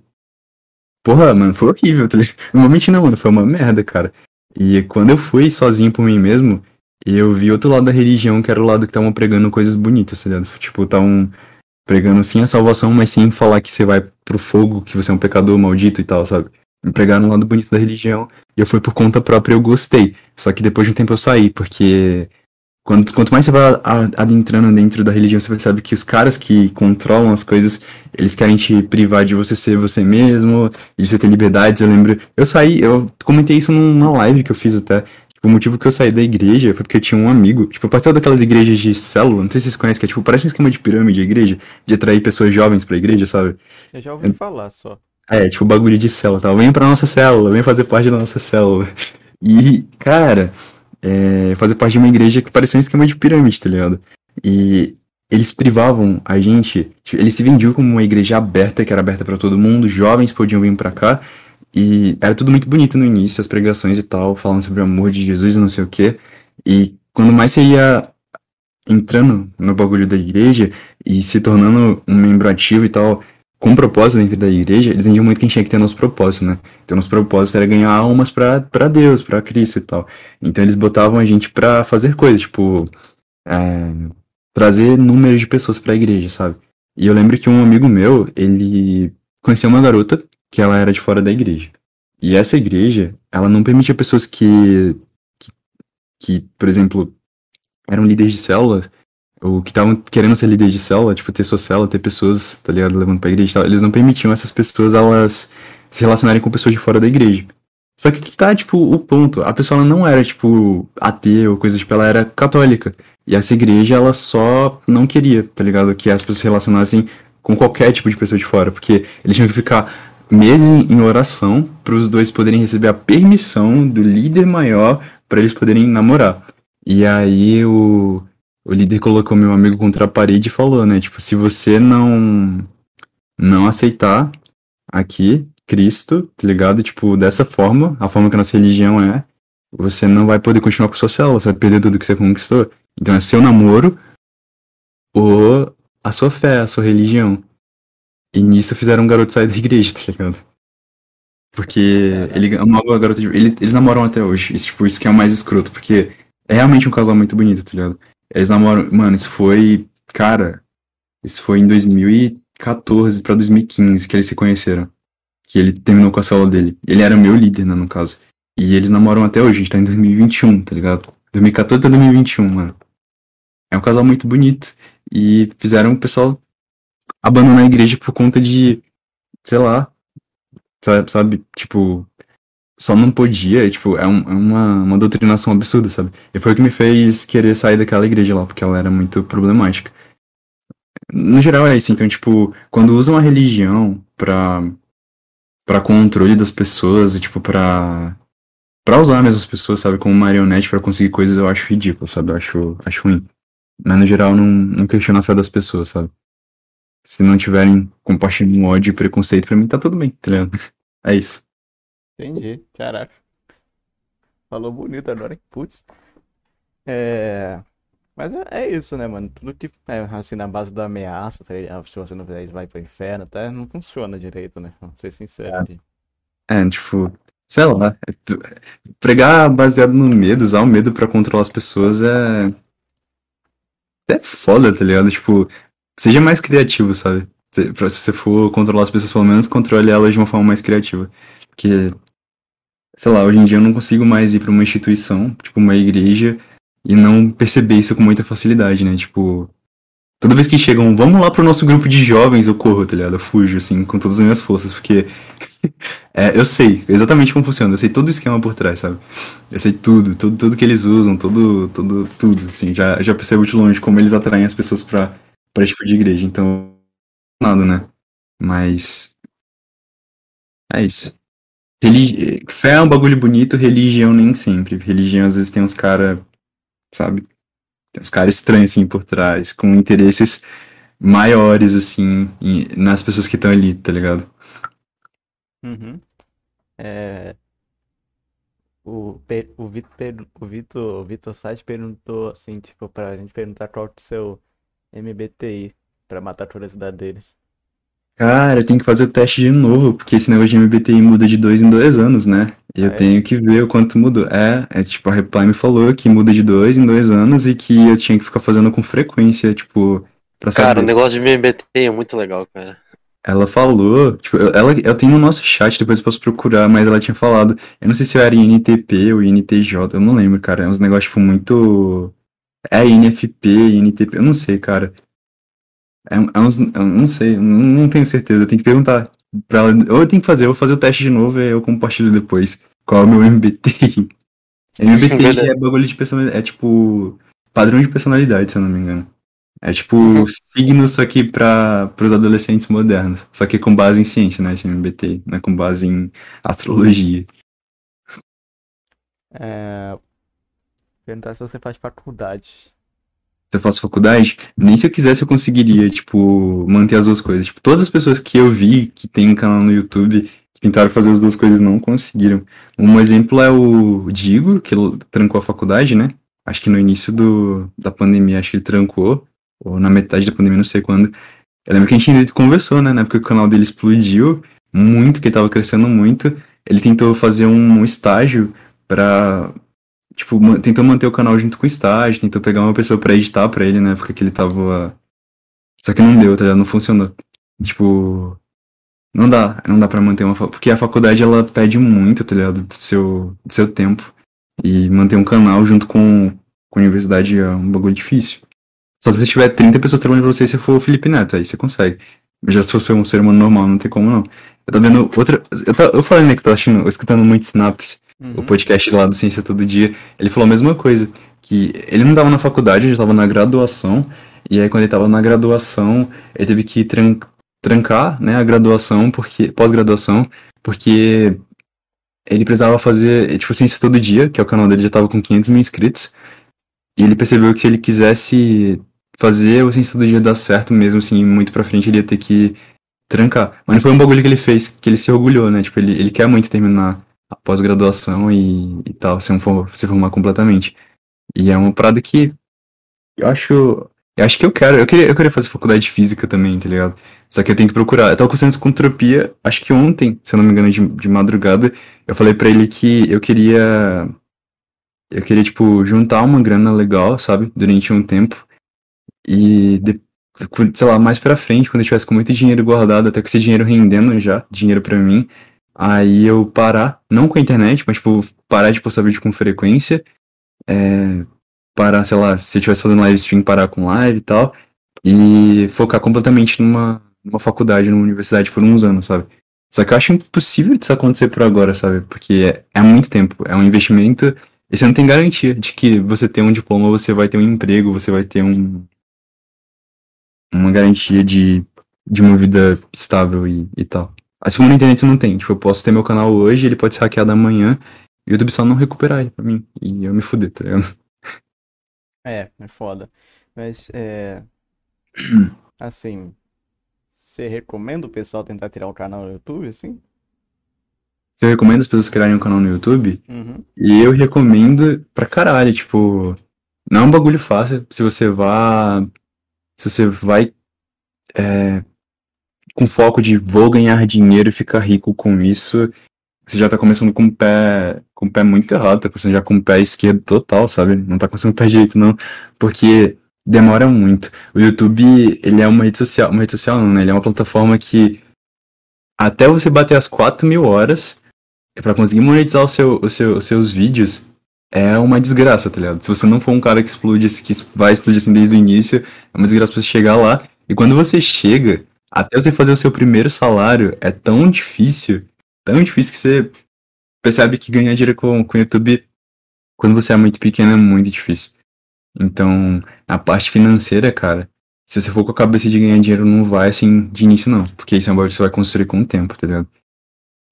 Porra, mano, foi horrível, tá ligado? Normalmente não, mano, foi uma merda, cara. E quando eu fui sozinho por mim mesmo, eu vi outro lado da religião, que era o lado que estavam pregando coisas bonitas, tá ligado? Tipo, estavam pregando sim a salvação, mas sem falar que você vai pro fogo, que você é um pecador maldito e tal, sabe? Me pregaram um lado bonito da religião, e eu fui por conta própria e eu gostei. Só que depois de um tempo eu saí, porque Quanto, quanto mais você vai adentrando dentro da religião, você percebe que os caras que controlam as coisas, eles querem te privar de você ser você mesmo, de você ter liberdades. Eu lembro, eu saí, eu comentei isso numa live que eu fiz até. Tipo, o motivo que eu saí da igreja foi porque eu tinha um amigo, tipo, eu participava daquelas igrejas de célula, não sei se vocês conhecem, que é tipo, parece um esquema de pirâmide a igreja, de atrair pessoas jovens pra igreja, sabe? Eu já ouvi é, falar só. É, tipo, bagulho de célula, tal. Venha pra nossa célula, venha fazer parte da nossa célula. E, cara, é, fazer parte de uma igreja que parecia um esquema de pirâmide, tá ligado? E eles privavam a gente, tipo, eles se vendiam como uma igreja aberta, que era aberta para todo mundo, jovens podiam vir para cá, e era tudo muito bonito no início, as pregações e tal, falando sobre o amor de Jesus e não sei o quê. E quando mais você ia entrando no bagulho da igreja e se tornando um membro ativo e tal, com propósito dentro da igreja, eles entendiam muito que a gente tinha que ter nosso propósito, né? Então, nosso propósito era ganhar almas para Deus, para Cristo e tal. Então, eles botavam a gente para fazer coisas, tipo, é, trazer números de pessoas para a igreja, sabe? E eu lembro que um amigo meu, ele conheceu uma garota que ela era de fora da igreja. E essa igreja, ela não permitia pessoas que, que, que por exemplo, eram líderes de célula ou que estavam querendo ser líderes de célula, tipo, ter sua célula, ter pessoas, tá ligado, levando pra igreja e tal, eles não permitiam essas pessoas, elas se relacionarem com pessoas de fora da igreja. Só que que tá, tipo, o ponto, a pessoa não era, tipo, ateu ou coisa, tipo, ela era católica. E essa igreja, ela só não queria, tá ligado, que as pessoas se relacionassem com qualquer tipo de pessoa de fora, porque eles tinham que ficar meses em oração para os dois poderem receber a permissão do líder maior para eles poderem namorar. E aí o o líder colocou meu amigo contra a parede e falou, né? Tipo, se você não não aceitar aqui Cristo, tá ligado? Tipo, dessa forma, a forma que a nossa religião é, você não vai poder continuar com sua célula, você vai perder tudo que você conquistou. Então é seu namoro ou a sua fé, a sua religião. E nisso fizeram um garoto sair da igreja, tá ligado? Porque ele amava a garota de... ele, Eles namoram até hoje. Isso, tipo, isso que é o mais escroto, porque é realmente um casal muito bonito, tá ligado? Eles namoram. Mano, isso foi. Cara, isso foi em 2014 pra 2015 que eles se conheceram. Que ele terminou com a célula dele. Ele era meu líder, né, no caso. E eles namoram até hoje, a gente tá em 2021, tá ligado? 2014 até 2021, mano. É um casal muito bonito. E fizeram o pessoal abandonar a igreja por conta de. Sei lá. Sabe, tipo, só não podia, tipo, é, um, é uma, uma doutrinação absurda, sabe? E foi o que me fez querer sair daquela igreja lá, porque ela era muito problemática. No geral é isso, então, tipo, quando usam a religião pra, pra controle das pessoas e, tipo, pra, pra usar mesmo as pessoas, sabe, como marionete para conseguir coisas, eu acho ridículo, sabe? Eu acho, acho ruim. Mas, no geral, não, não questiono a fé das pessoas, sabe? Se não tiverem compartilhando ódio e preconceito, pra mim tá tudo bem, tá ligado? É isso. Entendi, caraca. Falou bonito agora, hein? Putz. É. Mas é, é isso, né, mano? Tudo que é assim na base da ameaça, tá ligado? se você não fizer isso, vai pro inferno, até não funciona direito, né? Vamos ser sincero aqui. É, tipo, sei lá, é pregar baseado no medo, usar o medo pra controlar as pessoas é. É foda, tá ligado? Tipo, seja mais criativo, sabe? Se, se você for controlar as pessoas, pelo menos controle elas de uma forma mais criativa. Porque, sei lá, hoje em dia eu não consigo mais ir para uma instituição, tipo uma igreja, e não perceber isso com muita facilidade, né? Tipo, Toda vez que chegam, vamos lá pro nosso grupo de jovens, eu corro, tá ligado? Eu fujo, assim, com todas as minhas forças, porque é, eu sei exatamente como funciona, eu sei todo o esquema por trás, sabe? Eu sei tudo, tudo, tudo que eles usam, tudo, tudo, tudo, assim, já, já percebo de longe como eles atraem as pessoas pra, pra esse tipo de igreja, então, nada, né? Mas, é isso. Religi... Fé é um bagulho bonito, religião nem sempre. Religião às vezes tem uns cara, sabe? Tem uns caras estranhos assim por trás, com interesses maiores assim nas pessoas que estão ali, tá ligado? Uhum. É, o, o Vitor, o Vitor, o Vitor Site perguntou assim, tipo, pra gente perguntar qual é o seu MBTI, pra matar a curiosidade deles. Cara, eu tenho que fazer o teste de novo, porque esse negócio de MBTI muda de dois em dois anos, né? E eu é? tenho que ver o quanto mudou. É, é tipo, a Reply me falou que muda de dois em dois anos e que eu tinha que ficar fazendo com frequência, tipo, pra Cara, o saber. negócio de MBT é muito legal, cara. Ela falou, tipo, eu- ela, eu tenho no nosso chat, depois eu posso procurar, mas ela tinha falado, eu não sei se era INTP ou INTJ, eu não lembro, cara, é uns negócios, tipo, muito, é INFP, INTP, eu não sei, cara, é, é uns, eu não sei, eu não, tenho certeza, eu tenho que perguntar pra ela, ou eu tenho que fazer, eu vou fazer o teste de novo e eu compartilho depois, qual é o meu MBTI. MBTI Beleza. é bagulho de personalidade, é tipo, padrão de personalidade, se eu não me engano. É tipo Uhum. signo, só que para os adolescentes modernos. Só que com base em ciência, né? Esse MBT, né? Com base em astrologia. É, perguntar se você faz faculdade. Se eu faço faculdade, nem se eu quisesse eu conseguiria, tipo, manter as duas coisas. Tipo, todas as pessoas que eu vi que tem um canal no YouTube que tentaram fazer as duas coisas não conseguiram. Um exemplo é o Digo, que trancou a faculdade, né? Acho que no início do, da pandemia, acho que ele trancou, ou na metade da pandemia, não sei quando. Eu lembro que a gente conversou, né? Na época o canal dele explodiu muito, que ele tava crescendo muito. Ele tentou fazer um estágio pra. Tipo, tentou manter o canal junto com o estágio, tentou pegar uma pessoa pra editar pra ele, na época que ele tava. Só que não deu, tá ligado? Não funcionou. Tipo. Não dá, não dá pra manter uma. Porque a faculdade ela pede muito, tá ligado? Do seu, do seu tempo. E manter um canal junto com, com a universidade é um bagulho difícil. Só se você tiver 30 pessoas trabalhando pra você e você for o Felipe Neto, aí você consegue. Mas já se você um ser humano normal, não tem como não. Eu tô vendo outra. Eu, tá, eu falei, né, que tô achando, escutando muito Synapse, o Uhum. podcast lá do Ciência Todo Dia. Ele falou a mesma coisa. Que ele não tava na faculdade, ele tava na graduação. E aí, quando ele tava na graduação, ele teve que tran- trancar, né, a graduação, porque. pós-graduação, porque ele precisava fazer, tipo, Ciência Todo Dia, que é o canal dele, já tava com 500 mil inscritos. E ele percebeu que se ele quisesse fazer o Ciência Todo Dia dar certo mesmo, assim, muito pra frente, ele ia ter que trancar. Mas não foi um bagulho que ele fez, que ele se orgulhou, né? Tipo, ele, ele quer muito terminar a pós-graduação e, e tal, se, for- se formar completamente. E é uma parada que eu acho. Eu acho que eu quero. Eu queria, eu queria fazer faculdade de física também, tá ligado? Só que eu tenho que procurar. Eu tava com entropia, acho que ontem, se eu não me engano, de, de madrugada, eu falei pra ele que eu queria. Eu queria, tipo, juntar uma grana legal, sabe? Durante um tempo. E, de- sei lá, mais pra frente, quando eu tivesse com muito dinheiro guardado, até com esse dinheiro rendendo já, dinheiro pra mim, aí eu parar, não com a internet, mas, tipo, parar de postar vídeo com frequência, é, parar, sei lá, se eu estivesse fazendo live stream, parar com live e tal, e focar completamente numa, numa faculdade, numa universidade por uns anos, sabe? Só que eu acho impossível disso acontecer por agora, sabe? Porque é, é muito tempo, é um investimento, e você não tem garantia de que você ter um diploma, você vai ter um emprego, você vai ter um, uma garantia de, de uma vida estável e, e tal. Assim como na internet não tem. Tipo, eu posso ter meu canal hoje, ele pode ser hackeado amanhã, e o YouTube só não recuperar ele pra mim. E eu me fuder, tá ligado? É, é foda. Mas, é. Assim. Você recomenda o pessoal tentar tirar o canal no YouTube, assim? Você recomenda as pessoas criarem um canal no YouTube? Uhum. E eu recomendo pra caralho, tipo, não é um bagulho fácil. Se você vá. Se você vai é, com foco de vou ganhar dinheiro e ficar rico com isso, você já tá começando com o pé. Com o pé muito errado, tá começando já com o pé esquerdo total, sabe? Não tá começando com o pé direito, não. Porque demora muito. O YouTube, ele é uma rede social. Uma rede social não, né? Ele é uma plataforma que até você bater as 4 mil horas, para conseguir monetizar o seu, o seu, os seus vídeos, é uma desgraça, tá ligado? Se você não for um cara que explode, que vai explodir assim desde o início, é uma desgraça pra você chegar lá. E quando você chega, até você fazer o seu primeiro salário, é tão difícil, tão difícil que você percebe que ganhar dinheiro com, o YouTube, quando você é muito pequeno, é muito difícil. Então, a parte financeira, cara, se você for com a cabeça de ganhar dinheiro, não vai assim de início, não. Porque isso é um bagulho que você vai construir com o tempo, tá ligado?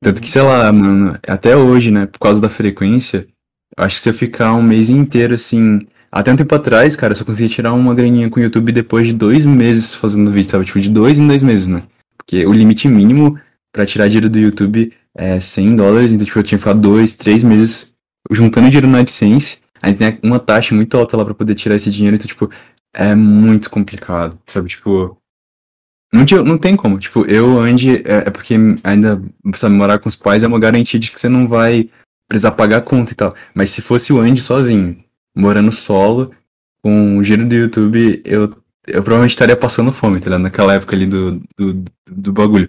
Tanto que, sei lá, mano, até hoje, né, por causa da frequência, acho que se eu ficar um mês inteiro, assim. Até um tempo atrás, cara, eu só conseguia tirar uma graninha com o YouTube depois de dois meses fazendo vídeo, sabe? Tipo, de dois em dois meses, né? Porque o limite mínimo para tirar dinheiro do YouTube é 100 dólares, então, tipo, eu tinha que ficar dois, três meses juntando dinheiro na AdSense. Aí tem uma taxa muito alta lá pra poder tirar esse dinheiro, então, tipo, é muito complicado, sabe? Tipo, não, não tem como. Tipo, eu, Andy, é, é porque ainda, sabe, morar com os pais é uma garantia de que você não vai precisar pagar a conta e tal. Mas se fosse o Andy sozinho, morando solo, com o giro do YouTube, eu, eu provavelmente estaria passando fome, tá ligado? Naquela época ali do, do, do bagulho.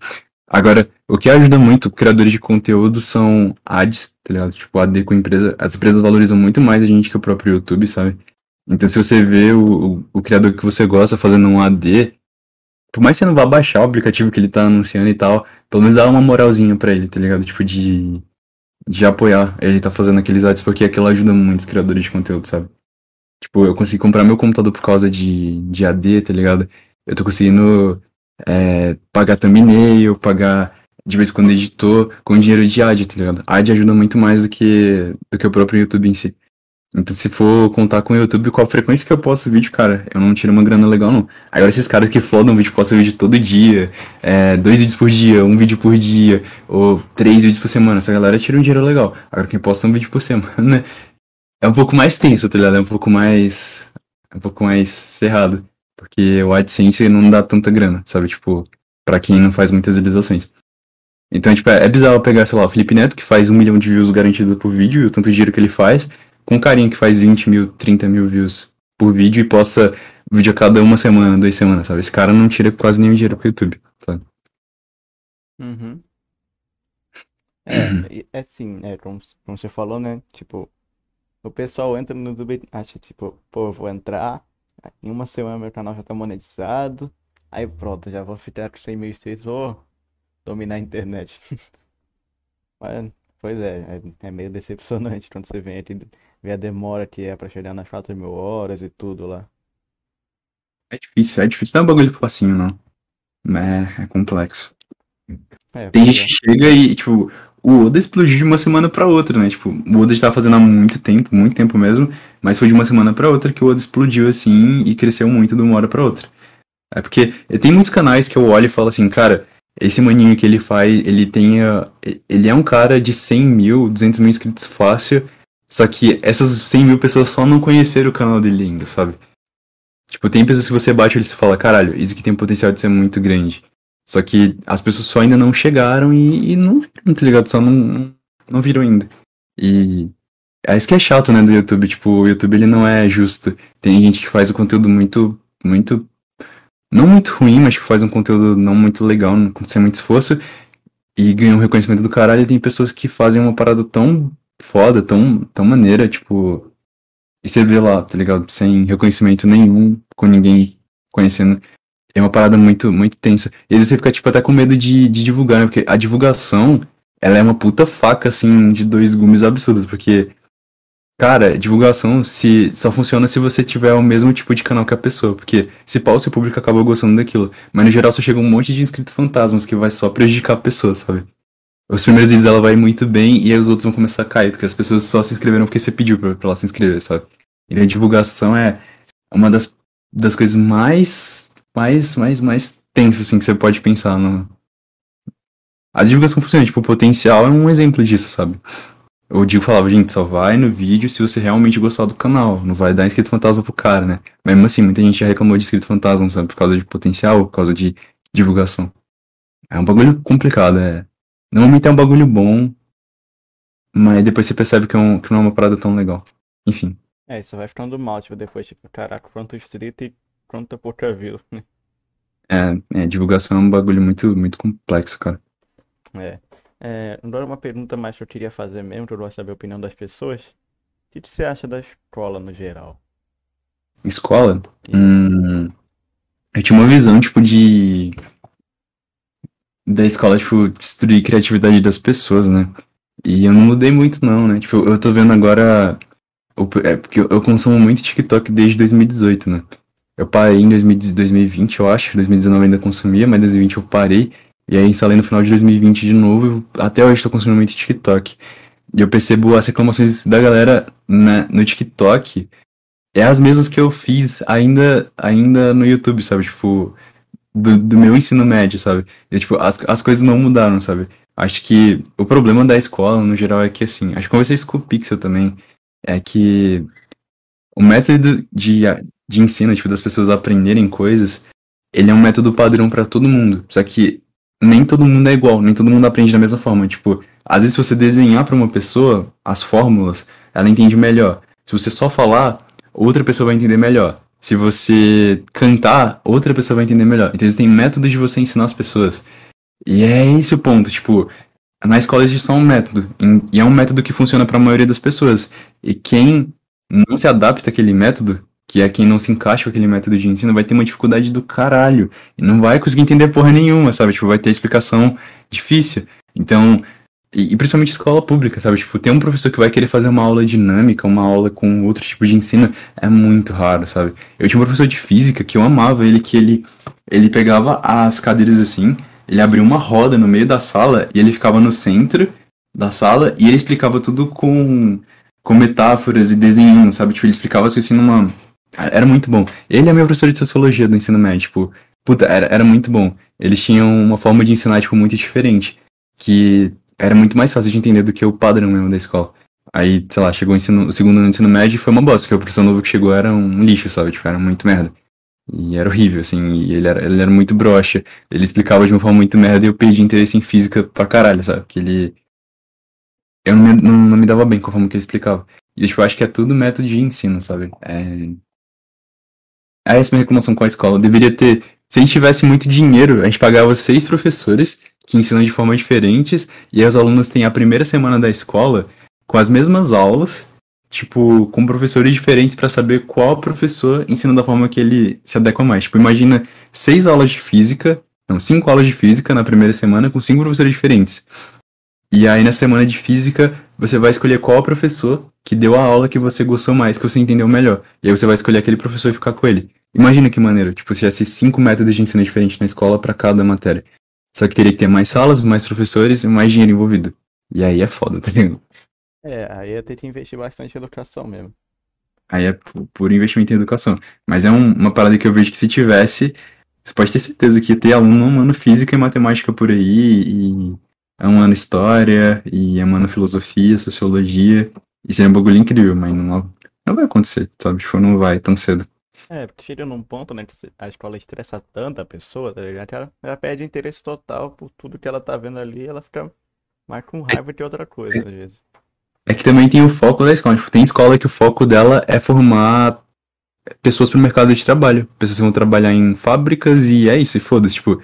Agora, o que ajuda muito criadores de conteúdo são ads, tá ligado? Tipo, AD com empresa. As empresas valorizam muito mais a gente que o próprio YouTube, sabe? Então, se você vê o, o, o criador que você gosta fazendo um AD, por mais que você não vá baixar o aplicativo que ele tá anunciando e tal, pelo menos dá uma moralzinha pra ele, tá ligado? Tipo, de, de apoiar ele tá fazendo aqueles ads, porque aquilo ajuda muito os criadores de conteúdo, sabe? Tipo, eu consegui comprar meu computador por causa de, de AD, tá ligado? Eu tô conseguindo é, pagar thumbnail, pagar de vez em quando editor com dinheiro de ad, tá ligado? Ad ajuda muito mais do que, do que o próprio YouTube em si. Então, se for contar com o YouTube, qual a frequência que eu posto vídeo, cara, eu não tiro uma grana legal, não. Agora, esses caras que flodam vídeo, postam vídeo todo dia, é, dois vídeos por dia, um vídeo por dia, ou três vídeos por semana, essa galera tira um dinheiro legal. Agora, quem posta um vídeo por semana é um pouco mais tenso, tá ligado? É um pouco mais. É um pouco mais cerrado. Porque o AdSense não dá tanta grana, sabe? Tipo, pra quem não faz muitas visualizações. Então, tipo, é, é bizarro pegar, sei lá, o Felipe Neto, que faz um milhão de views garantido por vídeo, e o tanto de dinheiro que ele faz com um carinha que faz 20 mil, 30 mil views por vídeo e posta vídeo a cada uma semana, duas semanas, sabe? Esse cara não tira quase nenhum dinheiro pro YouTube, sabe? Uhum. É, é sim, é como, como você falou, né? Tipo, o pessoal entra no YouTube acha, tipo, pô, eu vou entrar, em uma semana meu canal já tá monetizado, aí pronto, já vou ficar com 100 mil inscritos, vou dominar a internet. Mas, pois é, é, é meio decepcionante quando você vem aqui ver a demora que é pra chegar nas 4 mil horas e tudo lá. É difícil, é difícil. Não é um bagulho facinho, não. É, é complexo. É, Tem gente é. que chega e, tipo, o Oda explodiu de uma semana pra outra, né? Tipo, o Oda já tava fazendo há muito tempo, muito tempo mesmo, mas foi de uma semana pra outra que o Oda explodiu assim e cresceu muito de uma hora pra outra. É porque tem muitos canais que eu olho e falo assim, cara, esse maninho que ele faz, ele tem. ah, Ele é um cara de 100 mil, 200 mil inscritos fácil, só que essas 100 mil pessoas só não conheceram o canal dele ainda, sabe? Tipo, tem pessoas que você bate e você fala, caralho, isso aqui tem potencial de ser muito grande. Só que as pessoas só ainda não chegaram e, e não viram, tá ligado? Só não, não, não viram ainda. E é isso que é chato, né, do YouTube. Tipo, o YouTube ele não é justo. Tem gente que faz o conteúdo muito, muito. Não muito ruim, mas que faz um conteúdo não muito legal, não sem muito esforço. E ganha um reconhecimento do caralho. E tem pessoas que fazem uma parada tão foda, tão, tão maneira, tipo. E você vê lá, tá ligado? Sem reconhecimento nenhum, com ninguém conhecendo. É uma parada muito, muito tensa. E às vezes você fica, tipo, até com medo de, de divulgar, né? Porque a divulgação, ela é uma puta faca, assim, de dois gumes absurdos. Porque, cara, divulgação se, só funciona se você tiver o mesmo tipo de canal que a pessoa. Porque se pau, seu público acaba gostando daquilo. Mas no geral só chega um monte de inscritos fantasmas que vai só prejudicar a pessoa, sabe? Os primeiros vídeos dela vai muito bem e aí os outros vão começar a cair, porque as pessoas só se inscreveram porque você pediu pra, pra ela se inscrever, sabe? Então a divulgação é uma das, das coisas mais, mais, mais, mais tensas, assim, que você pode pensar no... A divulgação funciona, tipo, o potencial é um exemplo disso, sabe? O Digo falava, gente, só vai no vídeo se você realmente gostar do canal, não vai dar inscrito fantasma pro cara, né? Mesmo assim, muita gente já reclamou de inscrito fantasma, sabe? Por causa de potencial, por causa de divulgação. É um bagulho complicado, é... Normalmente é um bagulho bom, mas depois você percebe que, é um, que não é uma parada tão legal. Enfim. É, isso vai ficando mal, tipo, depois, tipo, caraca, quanto inscrito e quanta pouca view, né? É, é, divulgação é um bagulho muito, muito complexo, cara. É. É, agora uma pergunta mais que eu queria fazer mesmo, que eu gosto de saber a opinião das pessoas. que, que você acha da escola no geral? Escola? Hum, eu tinha uma visão, tipo, de. Da escola, tipo, destruir a criatividade das pessoas, né? E eu não mudei muito, não, né? Tipo, eu tô vendo agora. É porque eu consumo muito TikTok desde 2018, né? Eu parei em 2000 2020, eu acho. 2019 eu ainda consumia, mas 2020 eu parei. E aí instalei no final de 2020 de novo. Até hoje tô consumindo muito TikTok. E eu percebo as reclamações da galera na- no TikTok é as mesmas que eu fiz ainda, ainda no YouTube, sabe? Tipo, do, do meu ensino médio, sabe? E, tipo, as, as coisas não mudaram, sabe? Acho que o problema da escola, no geral, é que, assim, acho que conversei isso com o Pixel também, é que o método de, de ensino, tipo, das pessoas aprenderem coisas, ele é um método padrão pra todo mundo. Só que nem todo mundo é igual, nem todo mundo aprende da mesma forma. Tipo, às vezes se você desenhar pra uma pessoa as fórmulas, ela entende melhor. Se você só falar, outra pessoa vai entender melhor. Se você cantar, outra pessoa vai entender melhor. Então existem métodos de você ensinar as pessoas. E é esse o ponto, tipo, na escola existe só um método, e é um método que funciona para a maioria das pessoas. E quem não se adapta àquele método, que é quem não se encaixa com aquele método de ensino, vai ter uma dificuldade do caralho. E não vai conseguir entender porra nenhuma, sabe? Tipo, vai ter explicação difícil. Então, e, e principalmente escola pública, sabe? Tipo, ter um professor que vai querer fazer uma aula dinâmica, uma aula com outro tipo de ensino, é muito raro, sabe? Eu tinha um professor de física que eu amava ele, que ele, ele pegava as cadeiras assim, ele abria uma roda no meio da sala e ele ficava no centro da sala e ele explicava tudo com, com metáforas e desenhando, sabe? Tipo, ele explicava as coisas assim numa. Era muito bom. Ele é meu professor de sociologia do ensino médio, tipo, puta, era, era muito bom. Eles tinham uma forma de ensinar, tipo, muito diferente. Que era muito mais fácil de entender do que o padrão mesmo da escola. Aí, sei lá, chegou o, ensino, o segundo ensino médio e foi uma bosta, porque o professor novo que chegou era um lixo, sabe? Tipo, era muito merda. E era horrível, assim, e ele era, ele era muito broxa. Ele explicava de uma forma muito merda e eu perdi interesse em física pra caralho, sabe? Que ele. Eu não me, não, não me dava bem com a forma que ele explicava. E tipo, eu acho que é tudo método de ensino, sabe? É. É essa minha reclamação com a escola. Deveria ter. Se a gente tivesse muito dinheiro, a gente pagava seis professores que ensinam de formas diferentes, e aí os alunos têm a primeira semana da escola com as mesmas aulas, tipo, com professores diferentes pra saber qual professor ensina da forma que ele se adequa mais. Tipo, imagina seis aulas de física, não, cinco aulas de física na primeira semana com cinco professores diferentes. E aí na semana de física você vai escolher qual professor que deu a aula que você gostou mais, que você entendeu melhor. E aí você vai escolher aquele professor e ficar com ele. Imagina que maneiro, tipo, se tivesse cinco métodos de ensino diferentes na escola pra cada matéria. Só que teria que ter mais salas, mais professores e mais dinheiro envolvido. E aí é foda, tá ligado? É, aí ia ter que investir bastante em educação mesmo. Aí é puro investimento em educação. Mas é um- uma parada que eu vejo que se tivesse, você pode ter certeza que ia ter aluno um ano física e matemática por aí, e é um ano história, e é um ano filosofia, sociologia. E seria um bagulho incrível, mas não, não vai acontecer, sabe? Tipo, não vai tão cedo. É, porque chega num ponto, né, que a escola estressa tanto a pessoa, tá ligado? Que ela, ela perde interesse total por tudo que ela tá vendo ali, ela fica mais com raiva que outra coisa, às vezes. É que também tem o foco da escola. Tipo, tem escola que o foco dela é formar pessoas para o mercado de trabalho. Pessoas que vão trabalhar em fábricas e é isso, e foda-se, tipo.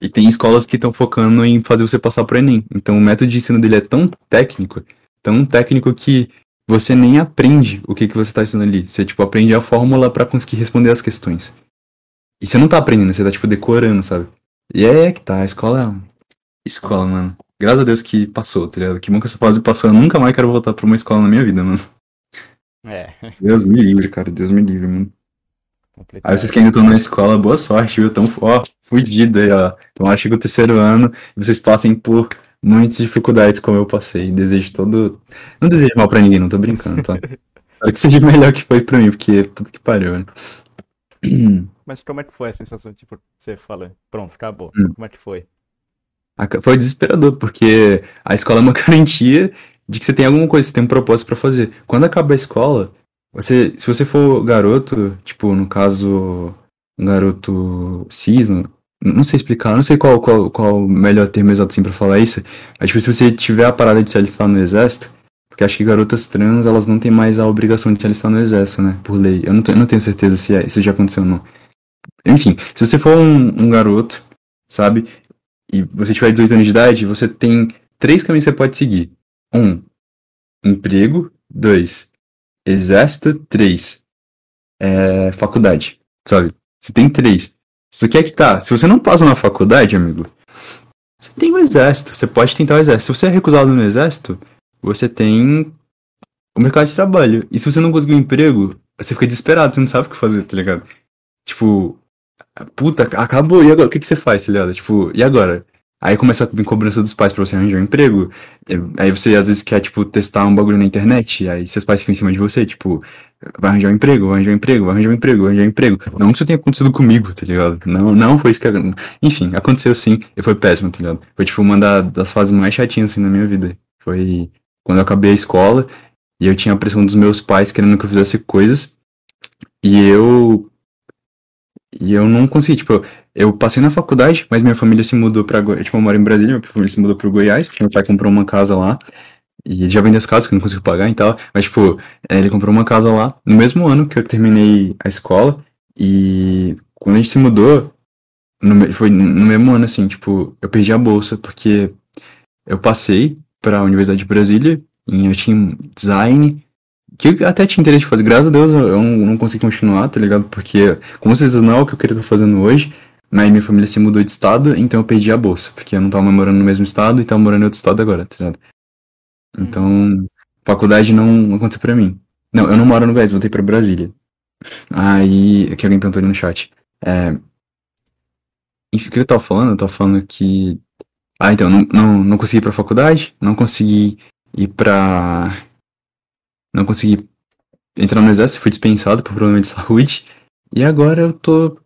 E tem escolas que estão focando em fazer você passar pro Enem. Então o método de ensino dele é tão técnico, tão técnico que você nem aprende o que, que você está ensinando ali. Você, tipo, aprende a fórmula para conseguir responder as questões. E você não tá aprendendo, você tá, tipo, decorando, sabe? E é que tá, a escola é escola, mano. Graças a Deus que passou, tá ligado? Que bom que essa fase passou. Eu nunca mais quero voltar pra uma escola na minha vida, mano. É, Deus me livre, cara. Deus me livre, mano. complicado. Aí vocês que ainda estão na escola, boa sorte, viu? Tão, ó, fudido aí, ó. Então acho que o terceiro ano e vocês passem por muitas dificuldades como eu passei. Desejo todo. Não desejo mal pra ninguém, não tô brincando, tá? Espero que seja melhor que foi pra mim, porque puta que pariu, né? Mas como é que foi a sensação, tipo, você fala, pronto, acabou. Hum. Como é que foi? Foi desesperador, porque a escola é uma garantia de que você tem alguma coisa, você tem um propósito pra fazer. Quando acaba a escola, você, se você for garoto, tipo, no caso, um garoto cis, não, sei explicar, não sei qual, qual, qual o melhor termo exato assim pra falar isso, mas tipo, se você tiver a parada de se alistar no exército, porque acho que garotas trans, elas não têm mais a obrigação de se alistar no exército, né, por lei. Eu não, eu não tenho certeza se é- isso já aconteceu ou não. Enfim, se você for um, um garoto, sabe, e você tiver 18 anos de idade, você tem três caminhos que você pode seguir. Um, emprego. Dois, exército, três é, faculdade, sabe? Você tem três. Você quer que tá. Se você não passa na faculdade, amigo, você tem o exército. Você pode tentar o exército. Se você é recusado no exército, você tem o mercado de trabalho. E se você não conseguir um emprego, você fica desesperado, você não sabe o que fazer, tá ligado? Tipo, puta, acabou, e agora? O que, que você faz, tá ligado? Tipo, e agora? Aí começa a vir cobrança dos pais pra você arranjar um emprego. Aí você às vezes quer, tipo, testar um bagulho na internet. Aí seus pais ficam em cima de você, tipo, vai arranjar um emprego, vai arranjar um emprego, vai arranjar um emprego, vai arranjar um emprego. Não que isso tenha acontecido comigo, tá ligado? Não, não foi isso que. Enfim, aconteceu sim e foi péssimo, tá ligado? Foi, tipo, uma das fases mais chatinhas, assim, na minha vida. Foi quando eu acabei a escola e eu tinha a pressão dos meus pais querendo que eu fizesse coisas. E eu. E eu não consegui, tipo, eu passei na faculdade, mas minha família se mudou pra Goiás. Tipo, eu moro em Brasília, minha família se mudou pro Goiás, porque meu pai comprou uma casa lá. E já vendeu as casas que eu não consigo pagar e tal. Mas, tipo, é, ele comprou uma casa lá no mesmo ano que eu terminei a escola. E quando a gente se mudou, no, foi no mesmo ano, assim, tipo, eu perdi a bolsa, porque eu passei pra Universidade de Brasília, em tinha design, que eu até tinha interesse de fazer. Graças a Deus eu não, não consegui continuar, tá ligado? Porque, como vocês não é o que eu queria estar fazendo hoje. Mas minha família se mudou de estado, então eu perdi a bolsa, porque eu não tava morando no mesmo estado e tava morando em outro estado agora, tá ligado? Então, uhum. faculdade não aconteceu pra mim. Não, eu não moro no Goiás, voltei pra Brasília. Aí, que alguém perguntou ali no chat. É... Enfim, o que eu tava falando? Eu tava falando que. Ah, então, não, não, não consegui ir pra faculdade, não consegui ir pra. Não consegui entrar no exército, fui dispensado por problema de saúde. E agora eu tô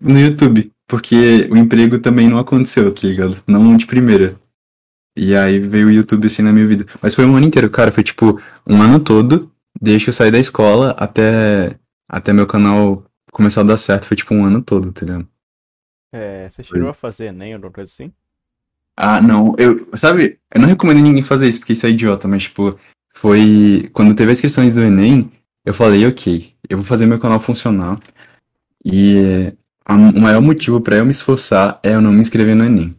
no YouTube, porque o emprego também não aconteceu, tá ligado? Não de primeira. E aí veio o YouTube assim na minha vida. Mas foi um ano inteiro, cara. Foi tipo um ano todo, desde que eu saí da escola até, até meu canal começar a dar certo. Foi tipo um ano todo, tá ligado? É, você chegou a fazer Enem ou alguma coisa assim? Ah, não. Eu, sabe, eu não recomendo ninguém fazer isso, porque isso é idiota, mas tipo, foi. Quando teve as questões do Enem, eu falei, ok, eu vou fazer meu canal funcionar. E o maior motivo para eu me esforçar é eu não me inscrever no Enem.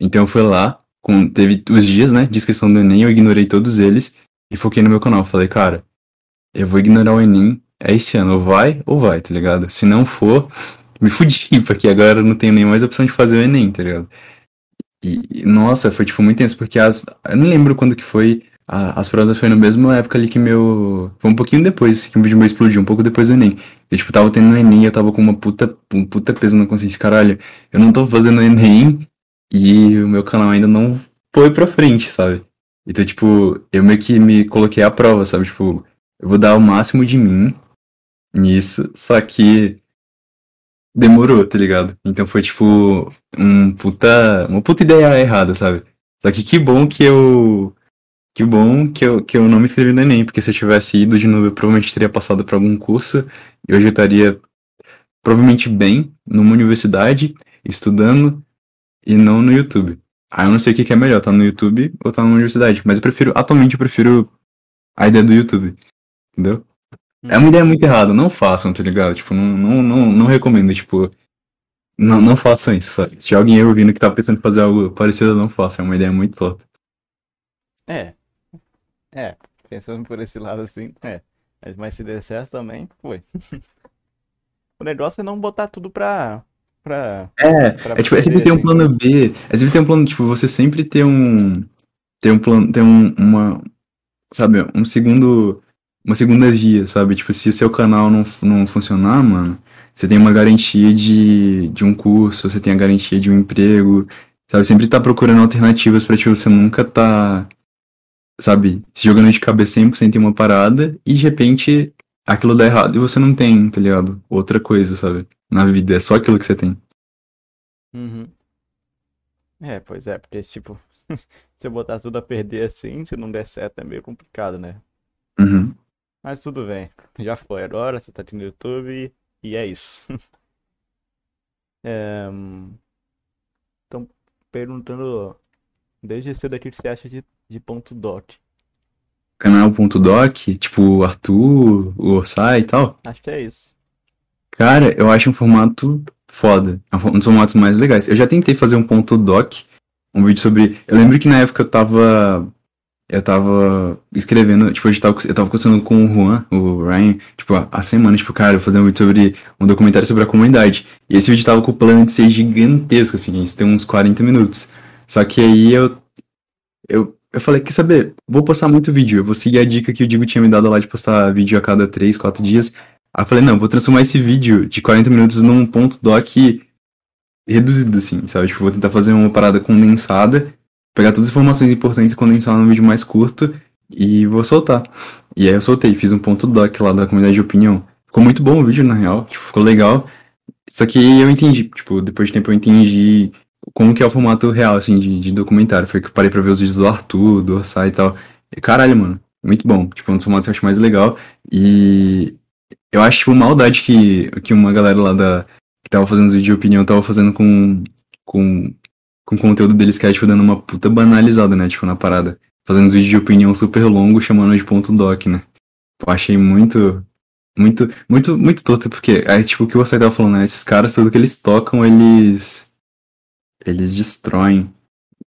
Então eu fui lá, com, teve os dias, né, de inscrição do Enem, eu ignorei todos eles e foquei no meu canal. Falei, cara, eu vou ignorar o Enem, é esse ano, ou vai ou vai, tá ligado? Se não for, me fudi, porque agora eu não tenho nem mais opção de fazer o Enem, tá ligado? E, nossa, foi tipo muito tenso, porque as. Eu não lembro quando que foi as provas foi na mesma época ali que meu. Foi um pouquinho depois que o vídeo meu explodiu, um pouco depois do Enem. Eu, tipo, tava tendo o Enem, eu tava com uma puta, um puta peso na consciência. Caralho, eu não tô fazendo Enem e o meu canal ainda não foi pra frente, sabe? Então, tipo, eu meio que me coloquei à prova, sabe? Tipo, eu vou dar o máximo de mim nisso, só que demorou, tá ligado? Então foi tipo um puta, uma puta ideia errada, sabe? Só que que bom que eu que bom que eu, que eu não me inscrevi no Enem, porque se eu tivesse ido de novo, eu provavelmente teria passado por algum curso e hoje eu estaria provavelmente bem numa universidade, estudando e não no YouTube. Aí eu não sei o que é melhor, tá no YouTube ou tá na universidade, mas eu prefiro, atualmente eu prefiro a ideia do YouTube, entendeu? É uma ideia muito errada, não façam, tá ligado? Tipo, não, não, não, não recomendo, tipo, não, não façam isso, sabe? Se alguém ouvindo que tá pensando em fazer algo parecido, não façam, é uma ideia muito top. É, é, pensando por esse lado assim, é. Mas se der certo também, foi. o negócio é não botar tudo pra. pra é, pra é tipo, é sempre ter um assim. plano B. É sempre ter um plano, tipo, você sempre ter um. Ter um plano. Ter um, uma. Sabe, um segundo. Uma segunda via, sabe? Tipo, se o seu canal não, não funcionar, mano, você tem uma garantia de, de um curso, você tem a garantia de um emprego, sabe? Sempre tá procurando alternativas pra, tipo, você nunca tá sabe, se jogando de cabeça 100% em uma parada e de repente aquilo dá errado e você não tem, tá ligado? Outra coisa, sabe? Na vida, é só aquilo que você tem. Uhum. É, pois é, porque tipo, se eu botar tudo a perder assim, se não der certo é meio complicado, né? Uhum. Mas tudo bem, já foi agora, você tá aqui no YouTube e é isso. é... Então, perguntando desde cedo aqui o que você acha de de ponto doc. Canal ponto doc, tipo o Arthur, o Orsai e tal? Acho que é isso. Cara, eu acho um formato foda. É um dos formatos mais legais. Eu já tentei fazer um ponto doc, um vídeo sobre. Eu lembro que na época eu tava. eu tava escrevendo, tipo, eu tava, eu tava conversando com o Juan, o Ryan, tipo, há semana, tipo, cara, eu vou fazer um vídeo sobre um documentário sobre a comunidade. E esse vídeo tava com o plano de ser gigantesco, assim, isso tem uns 40 minutos. Só que aí eu, eu, eu falei, quer saber, vou postar muito vídeo, eu vou seguir a dica que o Digo tinha me dado lá de postar vídeo a cada 3, 4 dias. Aí eu falei, não, vou transformar esse vídeo de 40 minutos num ponto doc reduzido, assim, sabe? Tipo, vou tentar fazer uma parada condensada pegar todas as informações importantes e condensar num vídeo mais curto e vou soltar. E aí eu soltei, fiz um ponto doc lá da comunidade de opinião. Ficou muito bom o vídeo, na real, tipo, ficou legal. Só que eu entendi, tipo, depois de tempo eu entendi como que é o formato real, assim, de, de documentário. Foi que eu parei pra ver os vídeos do Arthur, do Orsay e tal. E caralho, mano, muito bom. Tipo, um dos formatos que eu acho mais legal. E eu acho, tipo, maldade que, que uma galera lá da, que tava fazendo os vídeos de opinião tava fazendo com, com com o conteúdo deles que é, tipo, dando uma puta banalizada, né? Tipo, na parada. Fazendo uns vídeos de opinião super longo, chamando de ponto doc, né? Eu achei muito. Muito, muito, muito torto, porque é tipo o que você tava falando, né? Esses caras, tudo que eles tocam, eles. Eles destroem.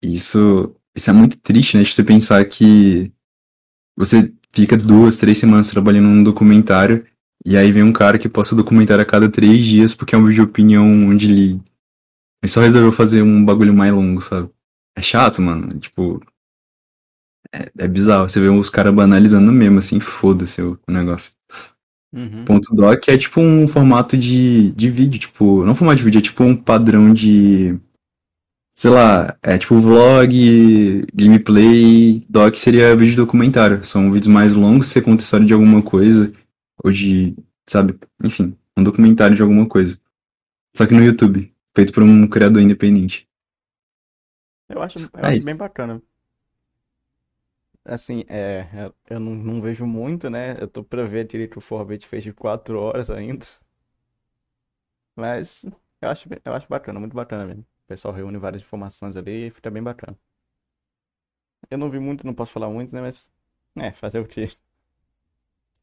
Isso. Isso é muito triste, né? De você pensar que você fica duas, três semanas trabalhando num documentário, e aí vem um cara que posta documentário a cada três dias porque é um vídeo de opinião onde ele ele só resolveu fazer um bagulho mais longo, sabe? É chato, mano. Tipo. É, é bizarro. Você vê os caras banalizando mesmo, assim, foda-se o, o, negócio. Uhum. Ponto doc é tipo um formato de, de vídeo, tipo. Não formato de vídeo, é tipo um padrão de. Sei lá, é tipo vlog, gameplay, doc seria vídeo documentário. São vídeos mais longos, você conta história de alguma coisa, ou de, sabe, enfim, um documentário de alguma coisa. Só que no YouTube feito por um criador independente. Eu acho, eu é acho bem bacana. Assim, é, eu não, não, vejo muito, né? Eu tô pra ver direito o Forbit fez de 4 horas ainda. Mas eu acho, eu acho bacana, muito bacana mesmo. O pessoal reúne várias informações ali e fica bem bacana. Eu não vi muito, não posso falar muito, né? Mas, é, fazer o quê?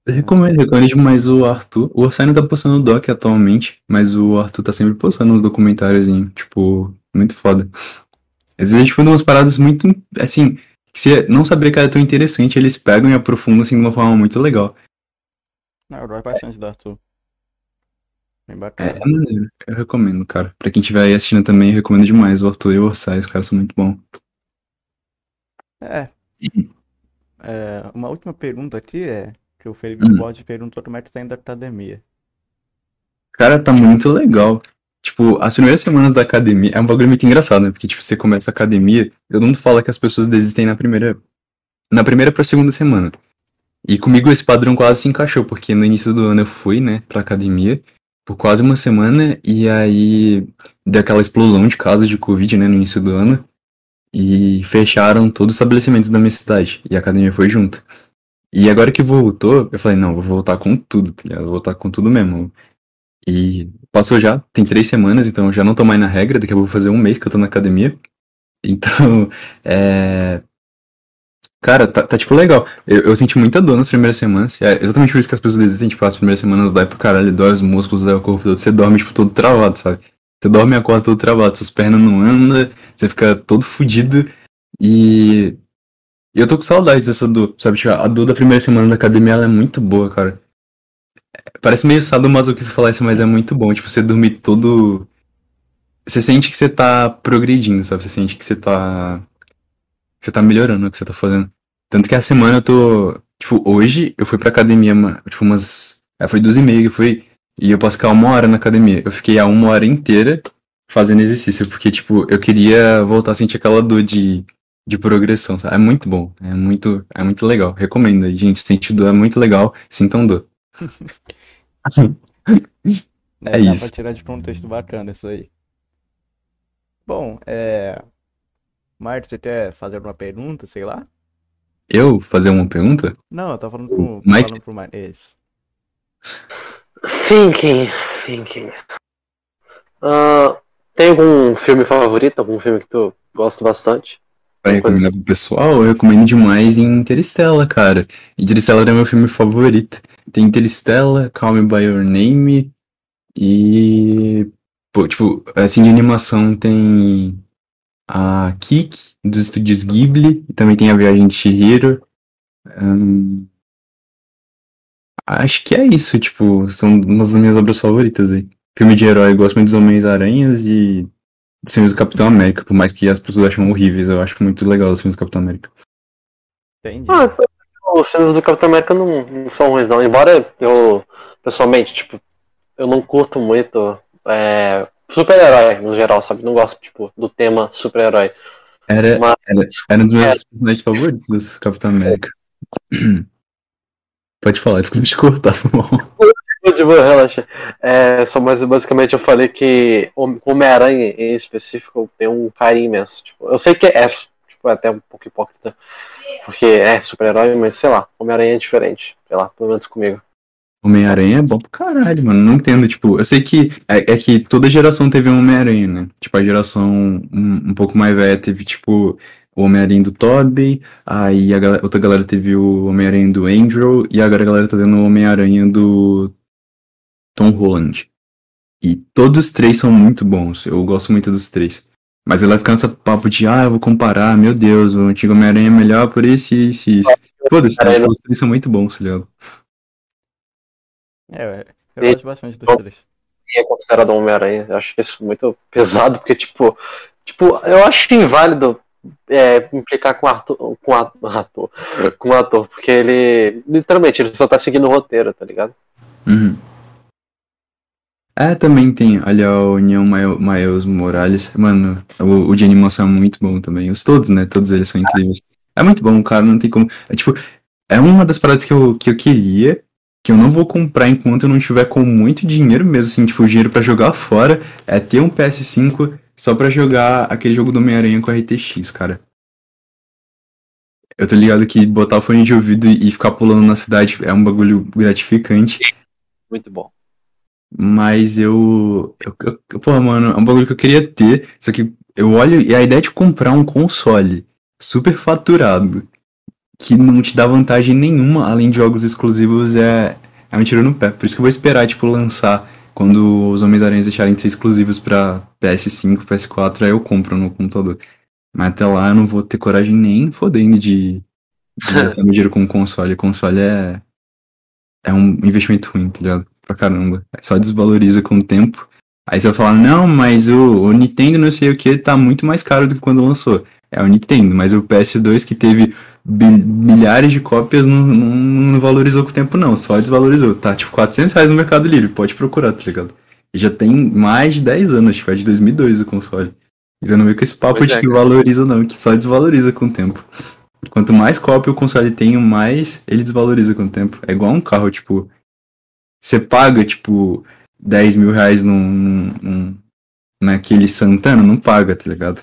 recomendo, recomendo demais o Arthur. O Orsay não tá postando doc atualmente, mas o Arthur tá sempre postando uns documentários, tipo, muito foda. Às vezes, tipo, umas paradas muito, assim, que você não saberia que era tão interessante, eles pegam e aprofundam, assim, de uma forma muito legal. Não, eu gosto bastante do Arthur. Bem É, bacana. é maneiro, eu recomendo, cara. Pra quem estiver aí assistindo também, eu recomendo demais o Arthur e o Orsay, os caras são muito bons. É, é, uma última pergunta aqui é que o Felipe Hum. Borges perguntou como é que tá indo a academia. Cara, tá muito legal. Tipo, as primeiras semanas da academia é um bagulho muito engraçado, né? Porque, tipo, você começa a academia, todo mundo fala que as pessoas desistem na primeira. Na primeira pra segunda semana. E comigo esse padrão quase se encaixou, porque no início do ano eu fui, né, pra academia por quase uma semana, e aí deu aquela explosão de casos de Covid, né, no início do ano, e fecharam todos os estabelecimentos da minha cidade, e a academia foi junto. E agora que voltou, eu falei, não, vou voltar com tudo, tá ligado? Vou voltar com tudo mesmo. E passou já, tem três semanas, então já não tô mais na regra, daqui a pouco vou fazer um mês que eu tô na academia. Então, é. Cara, tá, tá, tipo legal. Eu, eu, senti muita dor nas primeiras semanas. É exatamente por isso que as pessoas desistem, tipo, as primeiras semanas dói pro caralho, dói os músculos, dói o corpo todo. Você dorme, tipo, todo travado, sabe? Você dorme e acorda todo travado, suas pernas não andam, você fica todo fudido. E eu tô com saudades dessa dor, sabe? Tipo, a dor da primeira semana da academia ela é muito boa, cara. Parece meio sadomasoquista falar isso, mas é muito bom. Tipo, você dormir todo. Você sente que você tá progredindo, sabe? Você sente que você tá. Você tá melhorando o que você tá fazendo. Tanto que a semana eu tô. Tipo, hoje eu fui pra academia, tipo, umas. É, foi duas e meia que foi. E eu posso ficar uma hora na academia. Eu fiquei a uma hora inteira fazendo exercício, porque, tipo, eu queria voltar a sentir aquela dor de de progressão. Sabe? É muito bom, é muito, é muito legal. Recomendo aí, gente. Sentir dor é muito legal. Sintam dor. É, É dá isso. pra tirar de contexto bacana isso aí. Bom, é. Marta, você quer fazer uma pergunta, sei lá? Eu fazer uma pergunta? Não, eu tava falando pro, Mike? falando pro Marta. Isso. Thinking, thinking. Ah, tem algum filme favorito? Algum filme que tu gosta bastante? Pra coisa recomendar pro pessoal, eu recomendo demais Interstellar, cara. Interstellar é meu filme favorito. Tem Interstellar, Call Me By Your Name e. Pô, tipo, assim de animação tem a Kik, dos estúdios Ghibli, e também tem a Viagem de Chihiro. Hum, acho que é isso, tipo, são umas das minhas obras favoritas aí. Filme de herói, eu gosto muito dos Homens-Aranhas e dos filmes do Capitão América, por mais que as pessoas achem horríveis, eu acho muito legal os filmes do Capitão América. Entendi. Ah, os filmes do Capitão América não, não são ruins, não. Embora eu, pessoalmente, tipo, eu não curto muito é, super-herói no geral, sabe? Não gosto, tipo, do tema super-herói. Era, Mas- era, era um dos meus personagens favoritos do Capitão América. Pode falar, desculpa te cortar. De boa, relaxa. É, só mais basicamente eu falei que Hom- Homem-Aranha em específico tenho um carinho imenso. Tipo, eu sei que é, tipo, é até um pouco hipócrita, porque é super-herói, mas sei lá, Homem-Aranha é diferente. Sei lá, pelo menos comigo. Homem-Aranha é bom pra caralho, mano. Não entendo, tipo, eu sei que é, é que toda geração teve um Homem-Aranha, né? Tipo, a geração um, um pouco mais velha teve, tipo, o Homem-Aranha do Tobey, aí a gal- outra galera teve o Homem-Aranha do Andrew, e agora a galera tá tendo o Homem-Aranha do Tom Holland. E todos os três são muito bons, eu gosto muito dos três. Mas ela fica nessa papo de, ah, eu vou comparar, meu Deus, o antigo Homem-Aranha é melhor por isso, isso e isso. Foda-se, tá? Os três são muito bons, tá ligado? É, eu gosto bastante dos três. E é considerado um Homem-Aranha. Eu acho isso muito pesado, porque, tipo, tipo eu acho inválido é, implicar com o ator, com a- ator, com o ator, porque ele, literalmente, ele só tá seguindo o roteiro, tá ligado? Uhum. É, também tem, olha, o União Miles Morales, mano, o, o de animação é muito bom também, os todos, né, todos eles são incríveis. É muito bom, cara, não tem como, é tipo, é uma das paradas que eu, que eu queria, que eu não vou comprar enquanto eu não tiver com muito dinheiro mesmo, assim, tipo, dinheiro pra jogar fora, é ter um PS5 só pra jogar aquele jogo do Homem-Aranha com RTX, cara. Eu tô ligado que botar o fone de ouvido e ficar pulando na cidade é um bagulho gratificante. Muito bom. Mas eu, eu, eu. Pô, mano, é um bagulho que eu queria ter. Só que eu olho e a ideia de comprar um console super faturado que não te dá vantagem nenhuma além de jogos exclusivos é, é um tiro no pé. Por isso que eu vou esperar, tipo, lançar quando os Homens-Aranhas deixarem de ser exclusivos pra PS5, PS4, aí eu compro no computador. Mas até lá eu não vou ter coragem nem fodendo de, gastar meu dinheiro com console. Console é, é um investimento ruim, tá ligado? Pra caramba. Só desvaloriza com o tempo. Aí você vai falar, não, mas o, o Nintendo não sei o que tá muito mais caro do que quando lançou. É o Nintendo, mas o PS2 que teve milhares de cópias não, não, não valorizou com o tempo não, só desvalorizou. Tá tipo 400 reais no Mercado Livre, pode procurar, tá ligado? Já tem mais de 10 anos, tipo, é de 2002 o console. E você não vê com esse papo Pois de é, que cara. valoriza não, que só desvaloriza com o tempo. Quanto mais cópia o console tem, mais ele desvaloriza com o tempo. É igual um carro, tipo, você paga, tipo, 10 mil reais num, num- num- naquele Santana, não paga, tá ligado?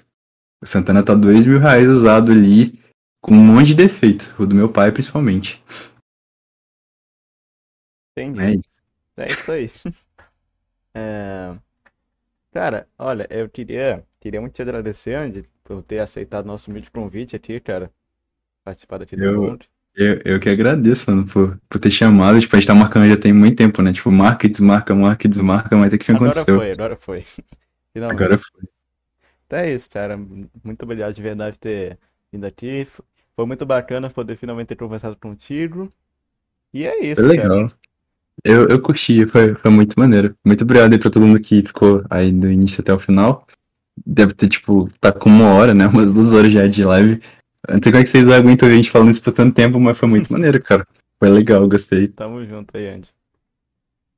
O Santana tá 2 mil reais usado ali, com um monte de defeito, o do meu pai principalmente. Entendi. É isso. É isso aí. É, Cara, olha, eu queria, queria muito te agradecer, Andy, por ter aceitado nosso humilde convite aqui, cara. Participar aqui do Eu- mundo. Eu, eu que agradeço, mano, por, por ter chamado. Tipo, a gente tá marcando já tem muito tempo, né? Tipo, marca e desmarca, marca e desmarca, mas até que Agora aconteceu. foi, agora foi. Finalmente. Agora foi. Então é isso, cara. Muito obrigado de verdade por ter vindo aqui. Foi muito bacana poder finalmente ter conversado contigo. E é isso, Foi cara. legal. Eu, eu curti, foi, foi muito maneiro. Muito obrigado aí pra todo mundo que ficou aí do início até o final. Deve ter, tipo, tá com uma hora, né? Umas duas horas já de live. Não sei como é que vocês aguentam a gente falando isso por tanto tempo, mas foi muito maneiro, cara. Foi legal, gostei. Tamo junto aí, Andy.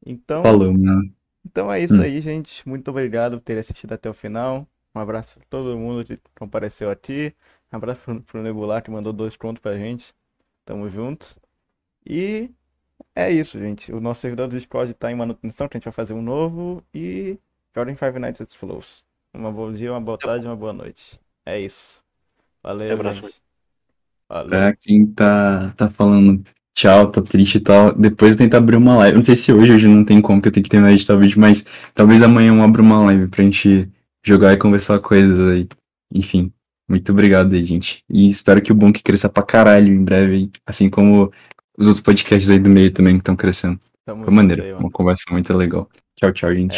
Então, Falou, mano. então é isso Hum. aí, gente. Muito obrigado por ter assistido até o final. Um abraço pra todo mundo que compareceu aqui. Um abraço pro, pro Nebular que mandou dois contos pra gente. Tamo juntos. E é isso, gente. O nosso servidor do Discord tá em manutenção, que a gente vai fazer um novo. E joguem Five Nights at Flows. Uma bom dia, uma boa tarde, uma boa noite. É isso. Valeu, Abraço, gente. Falou. Pra quem tá, tá falando tchau, tá triste e tal, depois eu tentar abrir uma live. Não sei se hoje, hoje não tem como, que eu tenho que terminar de editar o vídeo, mas talvez amanhã eu abra uma live pra gente jogar e conversar coisas aí. Enfim, muito obrigado aí, gente. E espero que o Bonk cresça pra caralho em breve, assim como os outros podcasts aí do meio também que estão crescendo. Tamo Foi maneiro, aí, uma conversa muito legal. Tchau, tchau, gente.